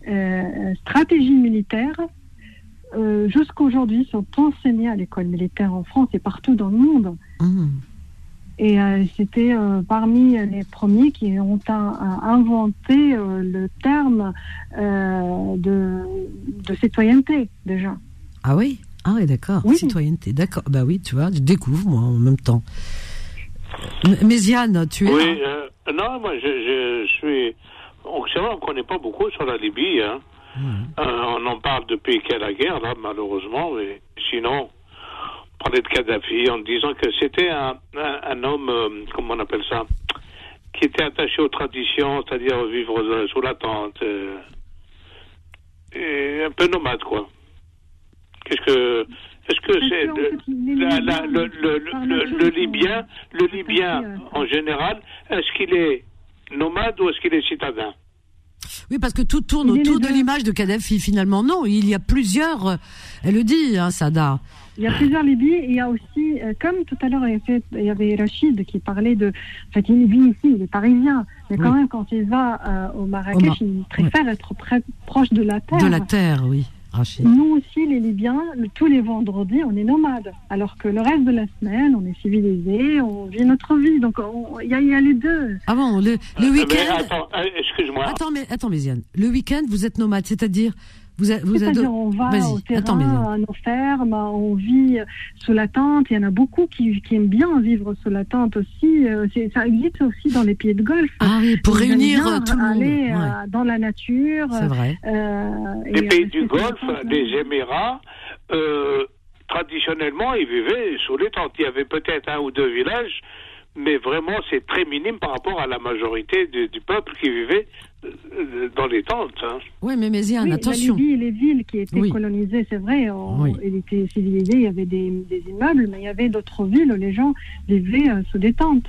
euh, stratégies militaires euh, jusqu'aujourd'hui sont enseignées à l'école militaire en France et partout dans le monde. Mmh. Et euh, c'était euh, parmi les premiers qui ont inventé euh, le terme euh, de, de citoyenneté déjà. Ah oui? Ah oui, d'accord. Oui. Citoyenneté, d'accord. Bah oui, tu vois, je découvre moi en même temps. M- Méziane, tu es Oui, euh, non, moi je, je suis. on- C'est vrai, on ne connaît pas beaucoup sur la Libye. Hein. Euh, on en parle depuis qu'il y a la guerre, là, malheureusement. Mais sinon, on parlait de Kadhafi en disant que c'était un, un, un homme, euh, comment on appelle ça, qui était attaché aux traditions, c'est-à-dire vivre euh, sous la tente. euh, et un peu nomade, quoi. Qu'est-ce que. Est-ce que c'est le, Libyen, le Libyen en général, est-ce qu'il est nomade ou est-ce qu'il est citadin? Oui, parce que tout tourne Il autour de l'image de Kadhafi. Finalement, non, il y a plusieurs. Elle le dit, hein, Sada. Il y a plusieurs Libyes et il y a aussi, euh, comme tout à l'heure, il y avait- Rachid qui parlait de. En fait, il vit ici, il est parisien. Mais quand Oui. même, quand il va euh, au Au Marrakech, Mar- il préfère être très proche de la terre. De la terre, oui, Nous aussi, les Libyens, le- tous les vendredis, on est nomades. Alors que le reste de la semaine, on est civilisés, on vit notre vie. Donc, on- il y, a- il y a les deux. Ah bon, le, le Euh, week-end. attends, euh, excuse-moi. Attends, mais attends, Méziane. Le week-end, vous êtes nomade, c'est-à-dire vous, a- vous C'est-à-dire, ado- on va Vas-y, au terrain, attends, à nos fermes, on vit sous la tente. Il y en a beaucoup qui, qui aiment bien vivre sous la tente aussi. Euh, c'est- Ça existe aussi dans les pays de golf. Ah oui, pour Ils réunir tout le monde. Aller Ouais, euh, dans la nature. c'est vrai. euh, les et pays du hein. les Émirats, euh, traditionnellement, ils vivaient sous les tentes. Il y avait peut-être un ou deux villages, mais vraiment, c'est très minime par rapport à la majorité du, du peuple qui vivait euh, dans les tentes. hein. Oui, mais Méziane, Oui, attention. La Libye les villes qui étaient Oui. colonisées, c'est vrai, on, Oui. il était civilisé, il y avait des, des immeubles, mais il y avait d'autres villes où les gens vivaient euh, sous des tentes.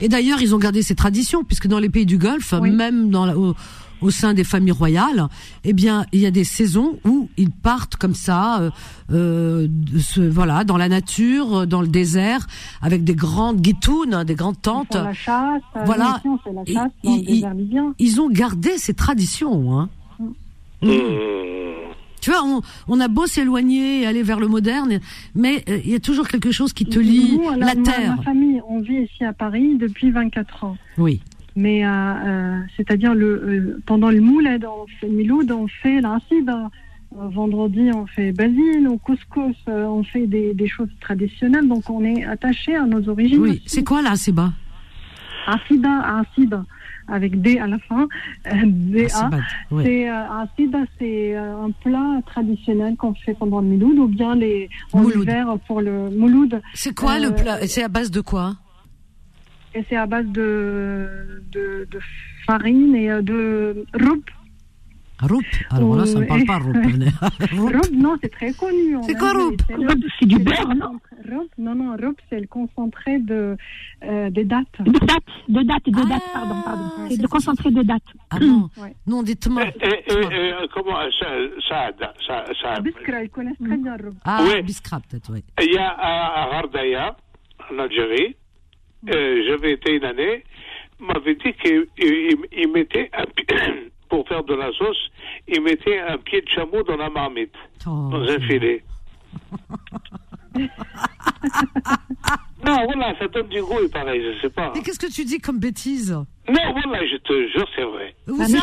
Et d'ailleurs, ils ont gardé ces traditions, puisque dans les pays du Golfe, même dans la- au, au sein des familles royales, eh bien, il y a des saisons où ils partent comme ça, euh, euh, de ce- voilà, dans la nature, euh, dans le désert, avec des grandes guitounes, hein, des grandes tentes. font la chasse, euh, Voilà. Et- le ils- désert libyen. Ils ont gardé ces traditions. Hein. Tu vois, on, on a beau s'éloigner et aller vers le moderne, mais euh, il y a toujours quelque chose qui te lie Nous, la ma- terre. Ma famille, on vit ici à Paris depuis 24 ans. Oui. Mais euh, euh, c'est-à-dire le euh, pendant le mouled, on fait Miloud, on fait. Euh, vendredi, on fait basile, au couscous, on fait des, des choses traditionnelles. Donc on est attaché à nos origines. Oui. C'est quoi Acida, acide, avec D à la fin. DA. C'est un plat traditionnel qu'on fait pendant le Miloud ou bien les en hiver pour le Mouloud. C'est quoi Euh, le plat? C'est à base de quoi? Et c'est à base de, de, de farine et euh, de roub. Roup. Alors là, ça ne parle pas roup. Roub, non, c'est très connu. C'est quoi, roub c'est le- du le beurre, non? Concentré- roub, Non, non, roub, c'est le concentré de, euh, des dates. De date, de date, de date, pardon, pardon. C'est de concentré de date. Ah non, Ouais. non, dites-moi. Comment ça, ça, ça, ça, Biskra, ils connaissent très bien roub. Ah. Biskra peut-être, oui. Il y a à, à Hardaya, en Algérie, euh, j'avais été une année, m'avait dit qu'il il, il mettait un pour faire de la sauce, il mettait un pied de chameau dans la marmite, Oh, dans un filet. non, voilà, ça donne du goût, il paraît, je sais pas. Mais qu'est-ce que tu dis comme bêtise? Non, voilà, je te jure, c'est vrai. Où Ah, ça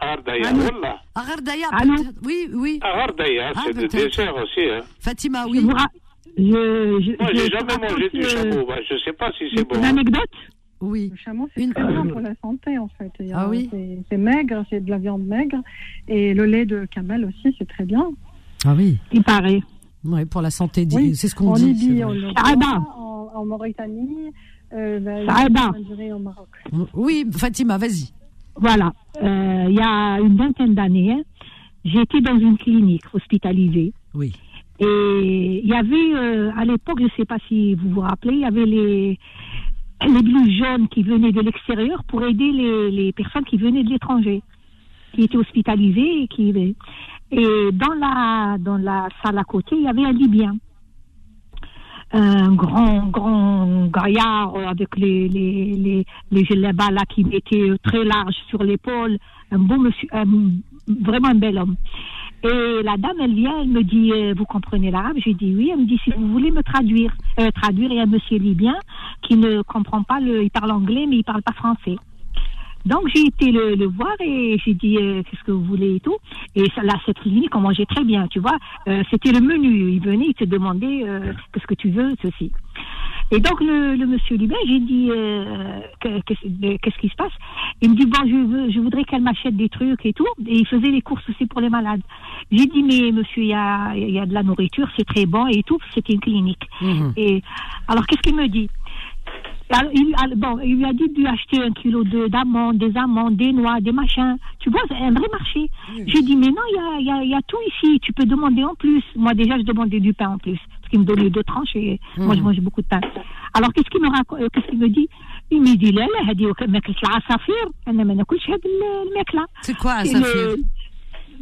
Hardaya, Allô voilà. Peut-être. Oui, oui. Ah, c'est des peut-être. desserts aussi. Hein. Fatima, oui. Je, je, Moi, je j'ai jamais mangé du euh, chameau. Bah, je sais pas si c'est bon. Une anecdote? Oui. Le chameau, c'est Une- très bon pour la santé, en fait. Ah oui c'est- C'est maigre, c'est de la viande maigre. Et le lait de camel aussi, c'est très bien. Ah oui. Il paraît. Ouais, pour la santé, Oui, c'est ce qu'on en dit. Libye, Ah, voit, bah. en, en Mauritanie, euh, bah. en au Maroc. Oui, Fatima, vas-y. Voilà. Euh, il y a une vingtaine d'années, j'étais dans une clinique hospitalisée. Oui. Et il y avait, euh, à l'époque, je ne sais pas si vous vous rappelez, il y avait les, les blouses jaunes qui venaient de l'extérieur pour aider les, les personnes qui venaient de l'étranger, qui étaient hospitalisées et qui... Et dans la, dans la salle à côté, il y avait un Libyen. Un grand, grand gaillard avec les, les, les, les là qui mettaient très large sur l'épaule. Un beau monsieur, un- vraiment un bel homme. Et la dame, elle vient, elle me dit, euh, vous comprenez l'arabe? J'ai dit oui. Elle me dit, si vous voulez me traduire, euh, traduire, il y a un monsieur libyen qui ne comprend pas le, il parle anglais, mais il parle pas français. Donc j'ai été le, le voir et j'ai dit euh, qu'est-ce que vous voulez et tout. Et ça, là, cette clinique, on mangeait très bien, tu vois. Euh, C'était le menu. Il venait, il te demandait euh, qu'est-ce que tu veux, ceci. Et donc le, le monsieur libyen, j'ai dit euh, que- qu'est-ce qui se passe? Il me dit bon, je veux, je voudrais qu'elle m'achète des trucs et tout. Et il faisait les courses aussi pour les malades. J'ai dit mais monsieur, il y a, il y a de la nourriture, c'est très bon et tout. C'était une clinique. Mhm. Et alors qu'est-ce qu'il me dit? Alors, il, alors, bon, il lui a dit de lui acheter un kilo de- d'amandes, des amandes, des noix, des machins. Tu vois, c'est un vrai marché. J'ai dit, mais non, il y a, il y, a, il y a tout ici. Tu peux demander en plus. Moi, déjà, je demandais du pain en plus Parce qu'il me donnait deux tranches et moi, je Mhm. mange beaucoup de pain. Alors, qu'est-ce qu'il me raconte euh, Qu'est-ce qu'il me dit Il me dit, là, là, هذه ماكلة العصافير أنا ما ناكلش هاد ال- الماكلة. C'est quoi, C'est Safir le-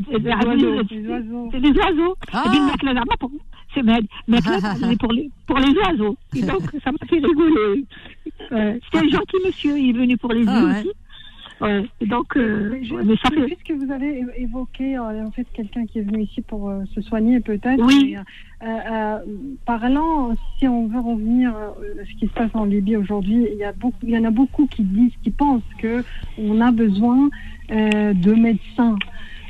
Les oiseaux, les oiseaux. c'est les oiseaux. Ah. هذه الماكلة زعما pour- C'est ma- الماكلة c'est pour les, pour les oiseaux. Et donc, ça m'a fait rigoler. Euh, C'était un gentil monsieur, il est venu pour les Ah yeux ouais. aussi. Ouais, donc, euh, Mais, ouais, mais ça fait... Puisque vous avez évoqué euh, en fait quelqu'un qui est venu ici pour euh, se soigner peut-être. Oui. euh, parlant, si on veut revenir à ce qui se passe en Libye aujourd'hui, il y a beaucoup, il y en a beaucoup qui disent, qui pensent que on a besoin euh, de médecins.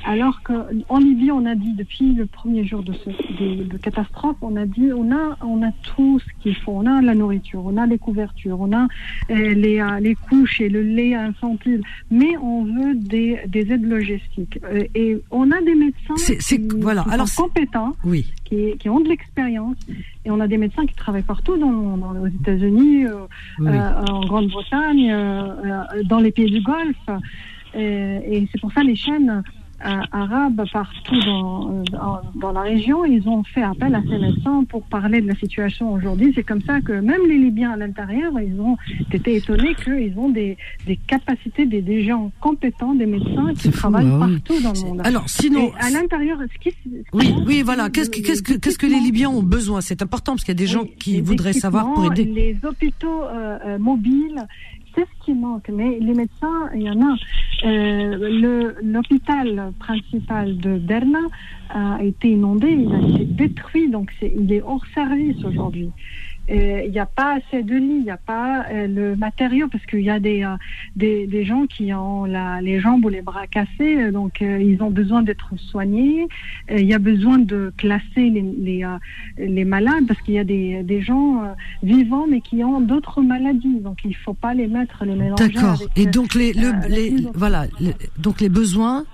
Alors qu'en Libye, on a dit depuis le premier jour de, ce, de, de catastrophe, on a dit on a, on a tout ce qu'il faut. On a la nourriture, on a les couvertures, on a euh, les, euh, les couches et le lait infantile, mais on veut des, des aides logistiques. Euh, et on a des médecins C'est- c'est- qui, voilà. qui Alors, sont compétents, Oui. qui, qui ont de l'expérience, et on a des médecins qui travaillent partout, dans, dans- aux États-Unis, euh, Oui. euh, en Grande-Bretagne, dans les pays du Golfe. Et c'est pour ça les chaînes arabes partout dans, dans, dans la région. Ils ont fait appel à ces médecins pour parler de la situation aujourd'hui. C'est comme ça que même les Libyens à l'intérieur, ils ont été étonnés qu'ils ont des, des capacités, des, des gens compétents, des médecins qui fou, travaillent oui. partout dans le monde. Alors, sinon- Et à l'intérieur, ce qui, Oui, oui, voilà. Qu'est-ce que, qu'est-ce que, qu'est-ce que les Libyens ont besoin? C'est important parce qu'il y a des gens qui voudraient savoir pour aider. Les hôpitaux euh, euh, mobiles, c'est ce qui manque. Mais les médecins, il y en a. Euh, L'hôpital principal de Derna a été inondé, il a été détruit, donc il est hors service aujourd'hui. Euh, Il n'y a pas assez de lits, il n'y a pas euh, le matériau parce qu'il y a des, euh, des, des gens qui ont la, les jambes ou les bras cassés, euh, donc euh, ils ont besoin d'être soignés. Euh, Il y a besoin de classer les, les, euh, les malades parce qu'il y a des, des gens euh, vivants mais qui ont d'autres maladies, donc il ne faut pas les mettre, les mélanger. D'accord. Et euh, donc les, le, euh, les, voilà, donc les besoins,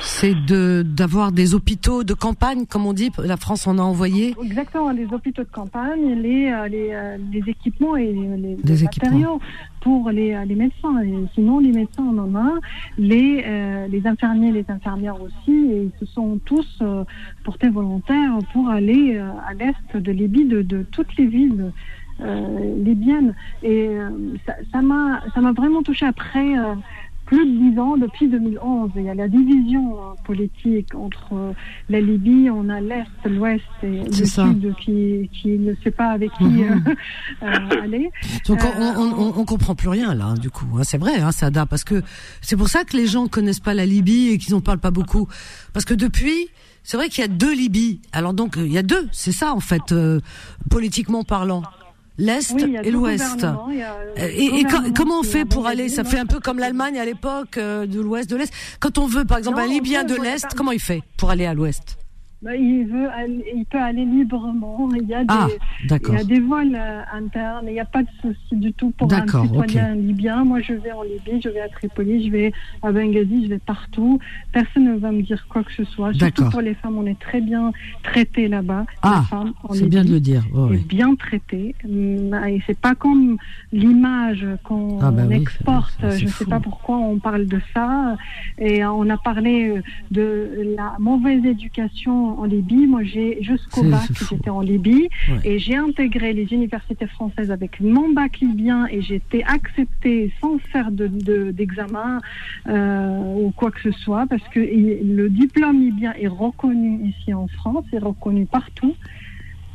c'est de d'avoir des hôpitaux de campagne, comme on dit. La France en a envoyé. Exactement, les hôpitaux de campagne, les, euh, les, euh, les équipements et les, les- Des matériaux pour les, euh, les médecins. Et sinon, les médecins, en a, les, euh, les infirmiers, les infirmières aussi, et ils se sont tous euh, portés volontaires pour aller euh, à l'est de Libye, de, de toutes les villes euh, libyennes. Et euh, ça ça m'a ça m'a vraiment touché après. Plus de dix ans, depuis 2011, il y a la division politique entre euh, la Libye, on a l'Est, l'Ouest et le ça. Sud qui, qui ne sait pas avec qui Mhm. euh, euh, aller. Donc on, Euh, on, on, on comprend plus rien là, du coup. hein. C'est vrai, hein, Sada, parce que c'est pour ça que les gens connaissent pas la Libye et qu'ils en parlent pas beaucoup. Parce que depuis, c'est vrai qu'il y a deux Libyes. Alors donc il y a deux, c'est ça en fait, euh, politiquement parlant, l'est Oui, et l'ouest. euh, Et, et quand- gouvernement comment on fait pour aller Ça fait un peu comme l'Allemagne à l'époque, euh, de l'ouest, de l'est? Quand on veut, par exemple, Non, un Libyen de l'est, comment il fait pour aller à l'ouest? Bah, il veut, aller- il peut aller librement. Il y a des, Ah, il d'accord. y a des vols euh, internes. Il n'y a pas de souci du tout pour un citoyen libyen. Moi, je vais en Libye, je vais à Tripoli, je vais à Benghazi, je vais partout. Personne ne va me dire quoi que ce soit. Surtout pour les femmes, on est très bien traitées là-bas. Ah, c'est bien de le dire. est ouais. bien traitée. Hum, Et c'est pas comme l'image qu'on Ah bah oui, exporte. je ne sais pas pourquoi on parle de ça. Et on a parlé de la mauvaise éducation en Libye. Moi, j'ai jusqu'au bac, j'étais en Libye Ouais. et j'ai intégré les universités françaises avec mon bac libyen et j'ai été acceptée sans faire de, de- d'examen euh, ou quoi que ce soit parce que le diplôme libyen est reconnu ici en France, est reconnu partout.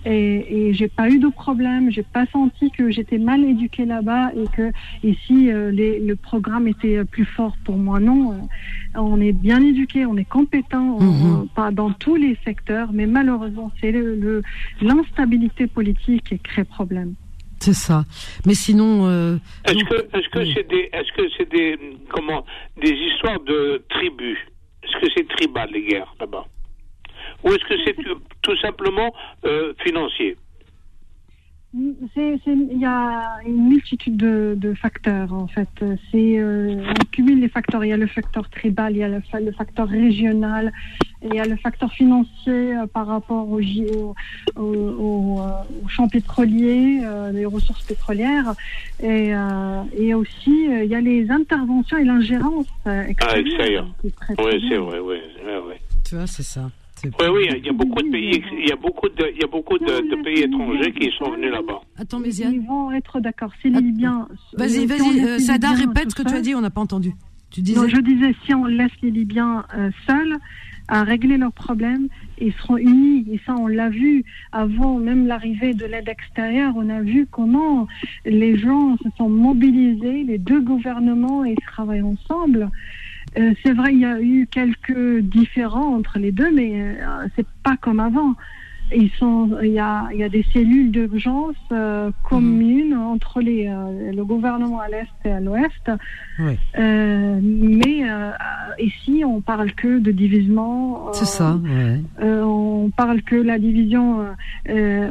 Et, et j'ai pas eu de problème, j'ai pas senti que j'étais mal éduquée là-bas et que ici euh, les- le programme était euh, plus fort pour moi. Non, euh, on est bien éduqué, on est compétent, on- on- pas dans tous les secteurs, mais malheureusement c'est le, le- l'instabilité politique qui crée problème. C'est ça. Mais sinon, euh, Est-ce donc- que est-ce que c'est des est-ce que c'est des comment des histoires de tribus? Est-ce que c'est tribal les guerres là-bas? Ou est-ce que c'est tout, simplement euh, financier C'est- c'est- Il y a une multitude de, de facteurs en fait. C'est euh, on cumule les facteurs. Il y a le facteur tribal, il y a le, fa- le facteur régional, il y a le facteur financier euh, par rapport aux- aux, euh, aux champs pétroliers, euh, les ressources pétrolières, et, euh, et aussi euh, il y a les interventions et l'ingérence euh, Ah, extérieure. Oui, c'est vrai, oui, oui, oui. tu vois, c'est ça. Oui, oui, il y a beaucoup de pays, il y a beaucoup de, il y a beaucoup de, de pays étrangers qui sont venus là-bas. Attends, Méziane. Ils vont être d'accord. Si les Libyens. Vas-y, vas-y, euh, Sada, répète ce que tu as dit, on n'a pas entendu. Tu disais. Non, je disais, si on laisse les Libyens euh, seuls à régler leurs problèmes, ils seront unis. Et ça, on l'a vu avant même l'arrivée de l'aide extérieure. On a vu comment les gens se sont mobilisés, les deux gouvernements, et ils travaillent ensemble. Euh, c'est vrai, il y a eu quelques différends entre les deux, mais euh, c'est pas comme avant. Ils sont, il y a, il y a des cellules d'urgence euh, communes entre les, euh, le gouvernement à l'est et à l'ouest. Mais ici, on parle que de divisement. C'est ça, ouais. on parle que la division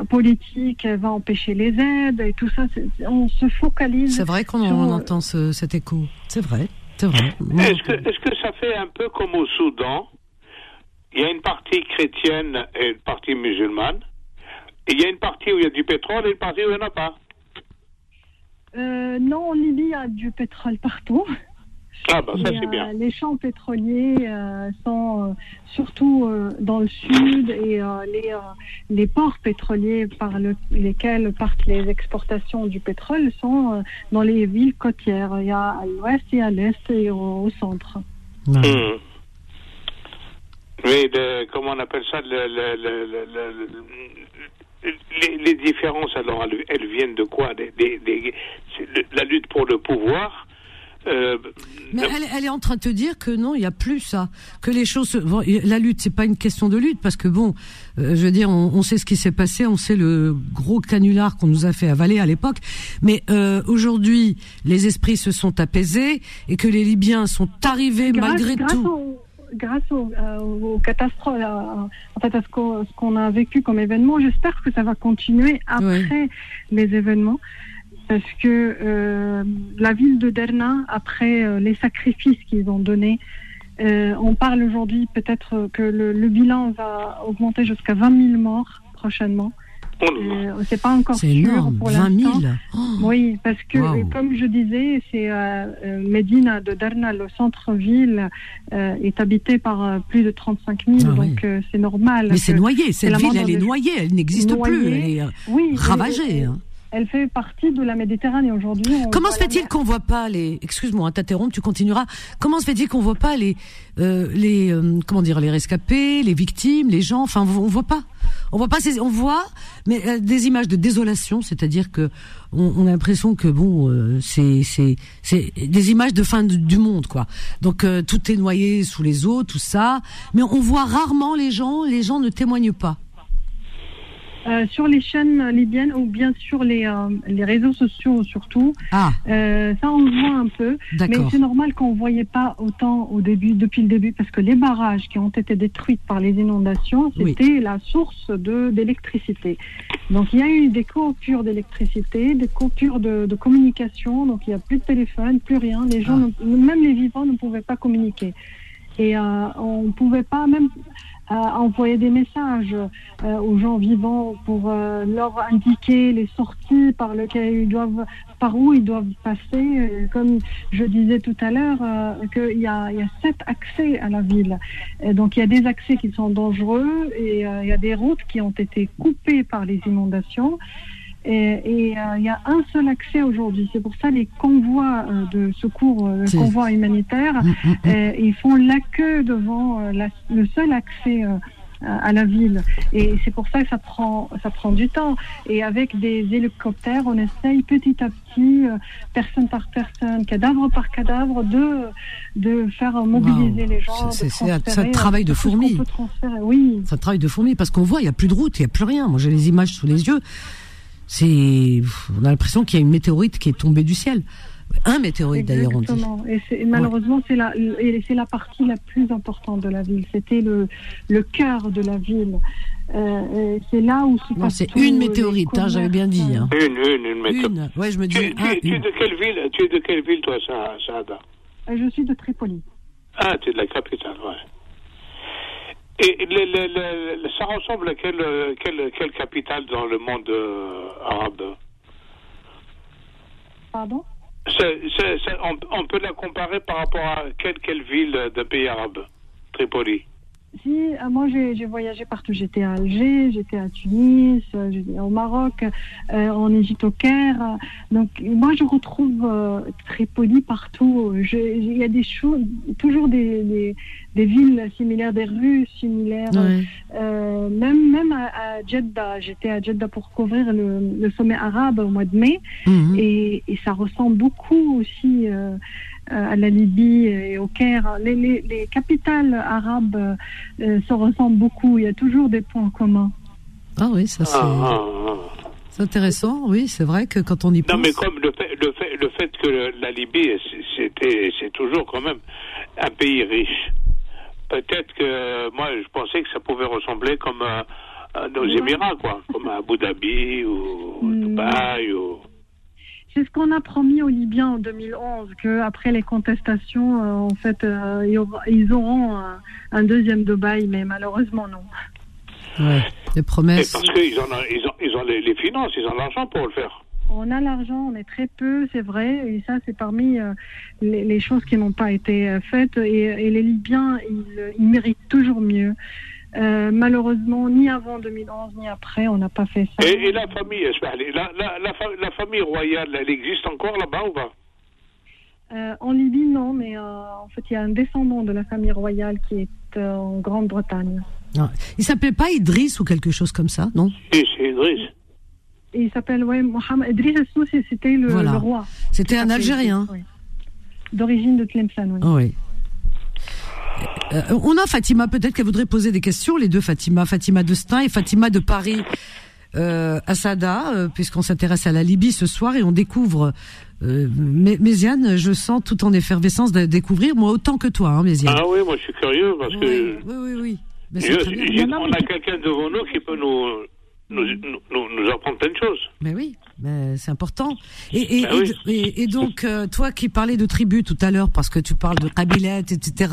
politique va empêcher les aides et tout ça. On se focalise. C'est vrai qu'on entend ce- cet écho. C'est vrai, Est-ce que, est-ce que ça fait un peu comme au Soudan Il y a une partie chrétienne et une partie musulmane. Et il y a une partie où il y a du pétrole et une partie où il n'y en a pas? Euh, non, en Libye, il y a du pétrole partout. Ah, bah ça, Et, c'est euh, bien. les champs pétroliers euh, sont euh, surtout euh, dans le sud et euh, les, euh, les ports pétroliers par le- lesquels partent les exportations du pétrole sont euh, dans les villes côtières. Il y a à l'ouest et à l'est et au, au centre. Hmm. Oui, le- comment on appelle ça le- le- le- le- le- le- les, les différences, alors, elles, elles viennent de quoi? Des- des- des- c'est le- La lutte pour le pouvoir euh, Mais elle, elle est en train de te dire que non, il y a plus ça, que les choses. bon, la lutte, c'est pas une question de lutte parce que bon, euh, je veux dire, on, on sait ce qui s'est passé, on sait le gros canular qu'on nous a fait avaler à l'époque. Mais euh, aujourd'hui, les esprits se sont apaisés et que les Libyens sont arrivés Grâce- malgré grâce tout. au- grâce au- euh, aux catastrophes, en fait, à ce qu'on ce qu'on a vécu comme événement, j'espère que ça va continuer après les événements. Parce que euh, la ville de Derna, après euh, les sacrifices qu'ils ont donnés, euh, on parle aujourd'hui peut-être que le, le bilan va augmenter jusqu'à 20 000 morts prochainement. Euh, c'est pas encore C'est sûr énorme, pour 20 000. l'instant. Oui, parce que Wow. comme je disais, c'est Medina de Derna, le centre-ville, euh, est habité par euh, plus de 35 000, Ah donc euh, c'est normal. Mais c'est noyé, cette la ville, mort elle est noyée, elle n'existe plus, elle est Oui, ravagée. Hein. Elle fait partie de la Méditerranée aujourd'hui. Comment se fait-il qu'on voit pas les Excuse-moi, hein, t'interromps, tu continueras. Comment se fait-il qu'on voit pas les euh, les euh, comment dire les rescapés, les victimes, les gens? Enfin, on voit pas. On voit pas ces, on voit mais euh, des images de désolation, c'est-à-dire que on, on a l'impression que bon euh, c'est c'est c'est des images de fin du, du monde quoi. Donc euh, tout est noyé sous les eaux, tout ça, mais on voit rarement les gens, les gens ne témoignent pas. Euh, sur les chaînes libyennes ou bien sur les, euh, les réseaux sociaux surtout. Ah. Euh, ça, on le voit un peu. Mais c'est normal qu'on ne voyait pas autant au début, depuis le début, parce que les barrages qui ont été détruits par les inondations, Oui. c'était la source de d'électricité. Donc il y a eu des coupures d'électricité, des coupures de, de communication, donc il n'y a plus de téléphone, plus rien. Les gens, ne- même les vivants, ne pouvaient pas communiquer. Et euh, on ne pouvait pas même envoyer des messages euh, aux gens vivants pour euh, leur indiquer les sorties par lesquelles ils doivent, par où ils doivent passer. Euh, Comme je disais tout à l'heure, qu'il y a, il y a sept accès à la ville. Donc il y a des accès qui sont dangereux et il y a des routes qui ont été coupées par les inondations. Et, euh, il y a un seul accès aujourd'hui. C'est pour ça les convois euh, de secours, euh, convois humanitaires, euh, ils font la queue devant la- le seul accès à la ville. Et c'est pour ça que ça prend, ça prend du temps. Et avec des hélicoptères, on essaye petit à petit, euh, personne par personne, cadavre par cadavre, de, de faire mobiliser les gens. C'est- un- un travail de fourmi. Oui. C'est un travail de fourmi parce qu'on voit, il y a plus de route, il y a plus rien. Moi, j'ai les images sous les yeux. C'est, on a l'impression qu'il y a une météorite qui est tombée du ciel. Un météorite d'ailleurs, on dit. Exactement. Et c'est- malheureusement, c'est la, et c'est la partie la plus importante de la ville. C'était le, le cœur de la ville. Euh, et c'est là où se passe c'est une météorite, hein, j'avais bien dit. hein. Une, une, une météo. Une. Ouais, je me dis. Tu, tu- un, tu es de quelle ville Tu es de quelle ville, toi, Sa- Saada Euh, Je suis de Tripoli. Ah, tu es de la capitale, ouais. Et le- le- le- le- ça ressemble à quelle, quelle, quelle capitale dans le monde euh, arabe? Pardon? On, on peut la comparer par rapport à quelle, quelle ville d'un pays arabe? Tripoli. Si, euh, moi j'ai j'ai voyagé partout. J'étais à Alger, j'étais à Tunis, euh, j'étais au Maroc, euh, en Égypte, au Caire. Donc moi je retrouve euh, Tripoli partout. Il y a des choses, toujours des, des, des villes similaires, des rues similaires. Ouais. Euh, même même à, à Jeddah, j'étais à Jeddah pour couvrir le, le sommet arabe au mois de mai, Mhm. et, et ça ressemble beaucoup aussi euh, à la Libye et au Caire. Les, les, les capitales arabes euh, se ressemblent beaucoup. Il y a toujours des points communs. Ah oui, ça c'est. Ah, ah, C'est intéressant, oui, c'est vrai que quand on y pense. Non, mais comme le fait, le fait, le fait que la Libye, c'est- c'était, c'est toujours quand même un pays riche. Peut-être que moi, je pensais que ça pouvait ressembler comme à, à nos Émirats, quoi, comme à Abu Dhabi ou Dubaï. Ou... C'est ce qu'on a promis aux Libyens en 2011, qu'après les contestations, euh, en fait, euh, ils auront un, un deuxième Dubaï, mais malheureusement non. Ouais, les Et promesses. parce qu'ils ont, ils ont, ils ont les, les finances, ils ont l'argent pour le faire. on a l'argent, on est très peu, c'est vrai, et ça c'est parmi euh, les, les choses qui n'ont pas été euh, faites. Et, et les Libyens, ils, ils méritent toujours mieux. Euh, malheureusement, ni avant 2011, ni après, on n'a pas fait ça. Et, la famille, la, la, la, la, famille royale, elle existe encore là-bas ou pas? Euh, en Libye, non, mais euh, en fait, il y a un descendant de la famille royale qui est en Grande-Bretagne. Ah, il s'appelle pas Idriss ou quelque chose comme ça, non? Oui, c'est Idriss. Il s'appelle, ouais, Mohamed Idriss c'était le, voilà. roi. C'était un Algérien. Oui. D'origine de Tlemcen, oui. Ah oui. Euh, on a Fatima, peut-être qu'elle voudrait poser des questions, les deux Fatima, Fatima de Stein et Fatima de Paris. Euh, Assada, euh, puisqu'on s'intéresse à la Libye ce soir et on découvre. Euh, Mé- Méziane, je sens tout en effervescence de découvrir, moi autant que toi, hein, Méziane. Ah oui, moi je suis curieux parce que Oui, oui, oui. Mais je- Non, non, on a quelqu'un devant nous qui peut nous, nous, nous, nous apprendre plein de choses. Mais oui, mais c'est important. Et, et, oui. et, donc, euh, toi qui parlais de tribus tout à l'heure, parce que tu parles de Kabilette, etc.,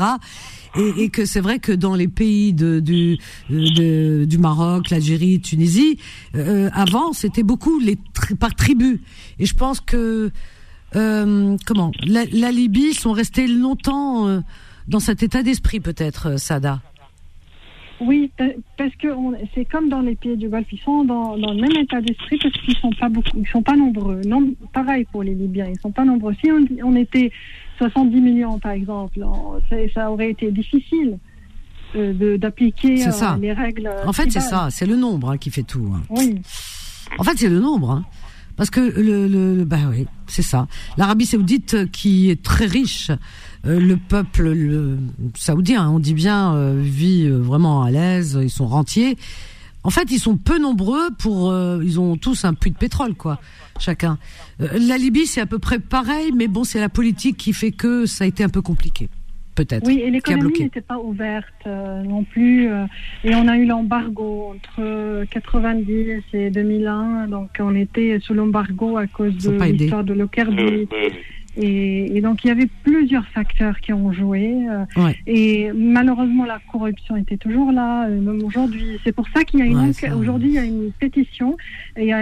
et, et que c'est vrai que dans les pays de, du, du Maroc, l'Algérie, Tunisie, euh, avant, c'était beaucoup les par tribus. Et je pense que, euh, comment, la, la Libye sont restés longtemps euh, dans cet état d'esprit, peut-être, euh, Sada. Oui, pa- parce que c'est comme dans les pays du Golfe, ils sont dans, dans le même état d'esprit parce qu'ils sont pas beaucoup, ils sont pas nombreux. Non, pareil pour les Libyens, ils sont pas nombreux. Si on, on était 70 millions, par exemple, on- ça, aurait été difficile euh, d'appliquer euh, les règles. euh, En fait, c'est ça, c'est le nombre hein, qui fait tout. hein. Oui. En fait, c'est le nombre. Hein. Parce que le, le, bah oui, c'est ça. L'Arabie Saoudite euh, qui est très riche, euh, le peuple le, saoudien, hein, on dit bien, euh, vit vraiment à l'aise, ils sont rentiers. En fait, ils sont peu nombreux pour, ils ont tous un puits de pétrole, quoi, chacun. La Libye, c'est à peu près pareil, mais bon, c'est la politique qui fait que ça a été un peu compliqué, peut-être. Oui, et l'économie n'était pas ouverte euh, non plus. euh, et on a eu l'embargo entre 90 et 2001. Donc on était sous l'embargo à cause de l'histoire de Lockerbie. Et, et donc il y avait plusieurs facteurs qui ont joué. euh, Ouais. Et malheureusement la corruption était toujours là, euh, même aujourd'hui. C'est pour ça qu'il y a une Ouais, aujourd'hui il y a une pétition et il y a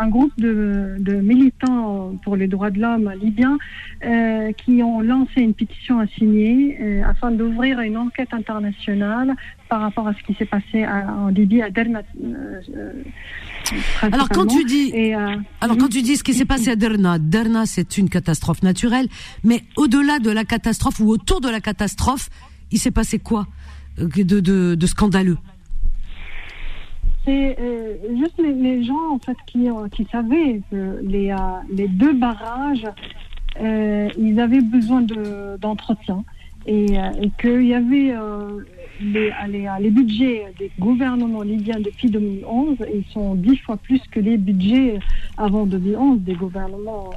un groupe de, de militants pour les droits de l'homme libyens euh, qui ont lancé une pétition à signer euh, afin d'ouvrir une enquête internationale par rapport à ce qui s'est passé à- en Libye à Derna. euh, euh, Alors quand tu dis, Et, euh, alors quand tu dis ce qui s'est passé à Derna, Derna c'est une catastrophe naturelle, mais au-delà de la catastrophe ou autour de la catastrophe, il s'est passé quoi de, de, de scandaleux? C'est euh, juste les, les gens en fait qui, qui savaient que les, les deux barrages, ils avaient besoin de- d'entretien et, et qu'il y avait les, les, les budgets des gouvernements libyens depuis 2011, ils sont dix fois plus que les budgets avant 2011 des gouvernements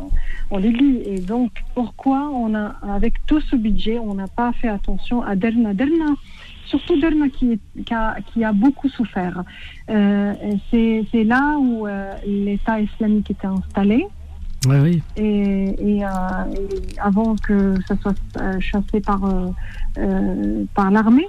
en Libye. Et donc pourquoi on a, avec tout ce budget, on n'a pas fait attention à Derna? Derna surtout Derna qui, est- qui, a, qui a beaucoup souffert. Euh, c'est là où euh, l'État islamique était installé. Oui, oui. Et, et, euh, et avant que ça soit euh, chassé par, euh, par l'armée.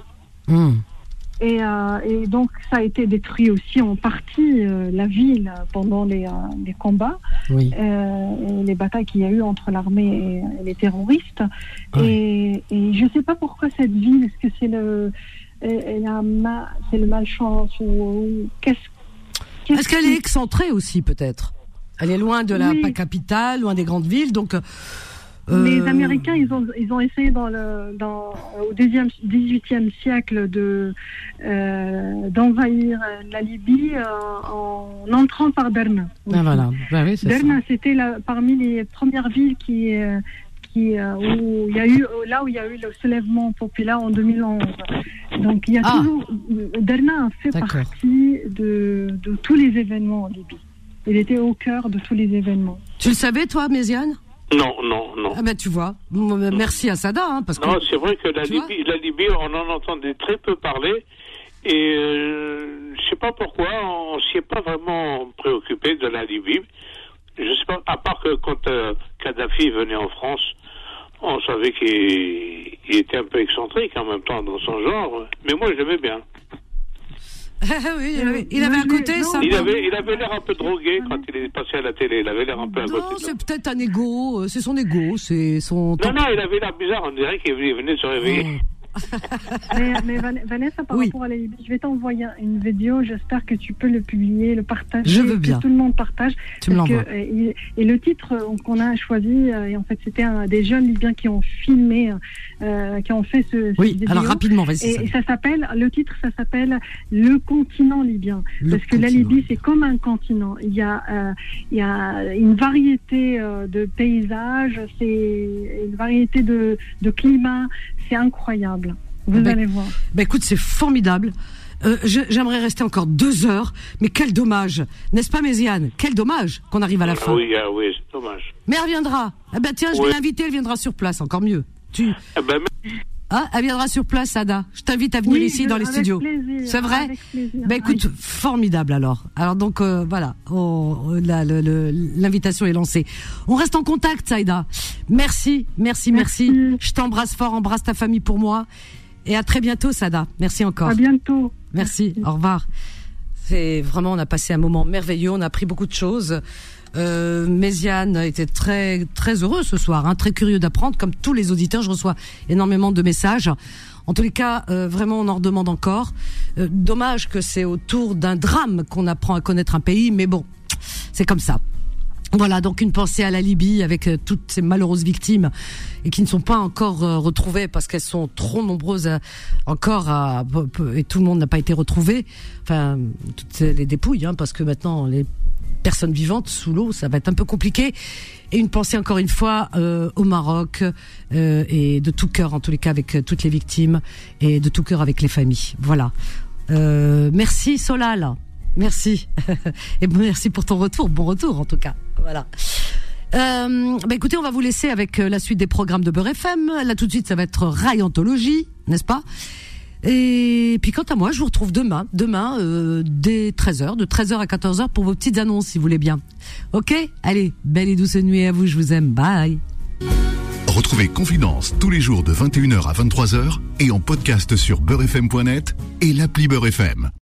Et, euh, et donc ça a été détruit aussi en partie euh, la ville pendant les, euh, les combats, Oui. et les batailles qu'il y a eu entre l'armée et, et les terroristes. Et, et je ne sais pas pourquoi cette ville, est-ce que c'est le, c'est malchance ou, ou qu'est-ce Est-ce qu'elle est excentrée aussi peut-être? Elle est loin de la Oui. capitale, loin des grandes villes, donc. Les euh, Américains, ils ont, ils ont essayé dans le, dans, au deuxième, 18e siècle de, euh, d'envahir euh, la Libye en entrant par Derna. Ah, voilà. Bah oui. Derna, c'était parmi les premières villes qui, qui, euh, où il y a eu, là où il y a eu le soulèvement populaire en 2011. Donc il y a Ah. toujours, Derna a fait partie de, de tous les événements en Libye. Il était au cœur de tous les événements. Tu le savais toi, Méziane? Non, non, non. Ah ben tu vois. M- Merci à Sada, hein, parce que. Non, c'est vrai que la Libye, la Libye, on en entendait très peu parler. Et euh, je sais pas pourquoi, on s'y est pas vraiment préoccupé de la Libye. Je sais pas, à part que quand euh, Kadhafi venait en France, on savait qu'il il était un peu excentrique en même temps dans son genre. Mais moi, je l'aimais bien. Oui, il avait, il avait un côté sympa. Il avait, il avait l'air un peu drogué quand il est passé à la télé. Il avait l'air un peu Non, c'est peut-être un ego, euh, c'est son ego, c'est son. Non, non, il avait l'air bizarre. On dirait qu'il venait de se réveiller. Mais, mais Van- Vanessa, par rapport à la Libye, je vais t'envoyer une vidéo. J'espère que tu peux le publier, le partager. Je veux que bien. tout le monde partage. Tu me que, l'envoies. euh, et le titre euh, qu'on a choisi, euh, et en fait, c'était des jeunes Libyens qui ont filmé, euh, qui ont fait ce. Oui, vidéo. alors rapidement, vas-y, Et, ça s'appelle, le titre, ça s'appelle Le continent libyen. Le Parce que la Libye, c'est comme un continent. Il y a, euh, il y a une variété de paysages, c'est une variété de, de climats. C'est incroyable. Vous Ben, allez voir. Bah écoute, c'est formidable. Euh, J'aimerais rester encore deux heures, mais quel dommage, n'est-ce pas, Méziane? Quel dommage qu'on arrive à la Ah fin. oui, ah oui, c'est dommage. Mais elle reviendra. Eh ben tiens, je vais l'inviter, elle viendra sur place, encore mieux. Tu, Eh ben, ah, elle viendra sur place, Ada. Je t'invite à venir Oui, ici je- dans les avec studios. C'est vrai. Ben écoute, formidable alors. Alors donc euh, voilà, Oh, l'invitation est lancée. On reste en contact, Saïda. Merci, merci, merci. Je t'embrasse fort, embrasse ta famille pour moi. Et à très bientôt, Sada. Merci encore. À bientôt. Merci. Au revoir. C'est vraiment, on a passé un moment merveilleux. On a appris beaucoup de choses. Euh, Méziane était très très heureux ce soir, hein, très curieux d'apprendre. Comme tous les auditeurs, je reçois énormément de messages. En tous les cas, euh, vraiment, on en redemande encore. Euh, dommage que c'est autour d'un drame qu'on apprend à connaître un pays, mais bon, c'est comme ça. Voilà, donc une pensée à la Libye avec toutes ces malheureuses victimes et qui ne sont pas encore retrouvées parce qu'elles sont trop nombreuses encore et tout le monde n'a pas été retrouvé. Enfin, toutes les dépouilles, hein, parce que maintenant les personnes vivantes sous l'eau, ça va être un peu compliqué. Et une pensée encore une fois euh, au Maroc euh, et de tout cœur en tous les cas avec euh, toutes les victimes et de tout cœur avec les familles. Voilà. Euh, merci Solal. Merci. Et merci pour ton retour. Bon retour, en tout cas. Voilà. Euh, bah écoutez, on va vous laisser avec euh, la suite des programmes de Beurre FM. Là, tout de suite, ça va être Rayanthologie, n'est-ce pas? Et puis, quant à moi, je vous retrouve demain, demain, euh, dès 13h, de 13h à 14h pour vos petites annonces, si vous voulez bien. Ok? Allez, belle et douce nuit à vous, je vous aime. Bye. Retrouvez Confidence tous les jours de 21h à 23h et en podcast sur beurrefm.net et l'appli Beurre FM.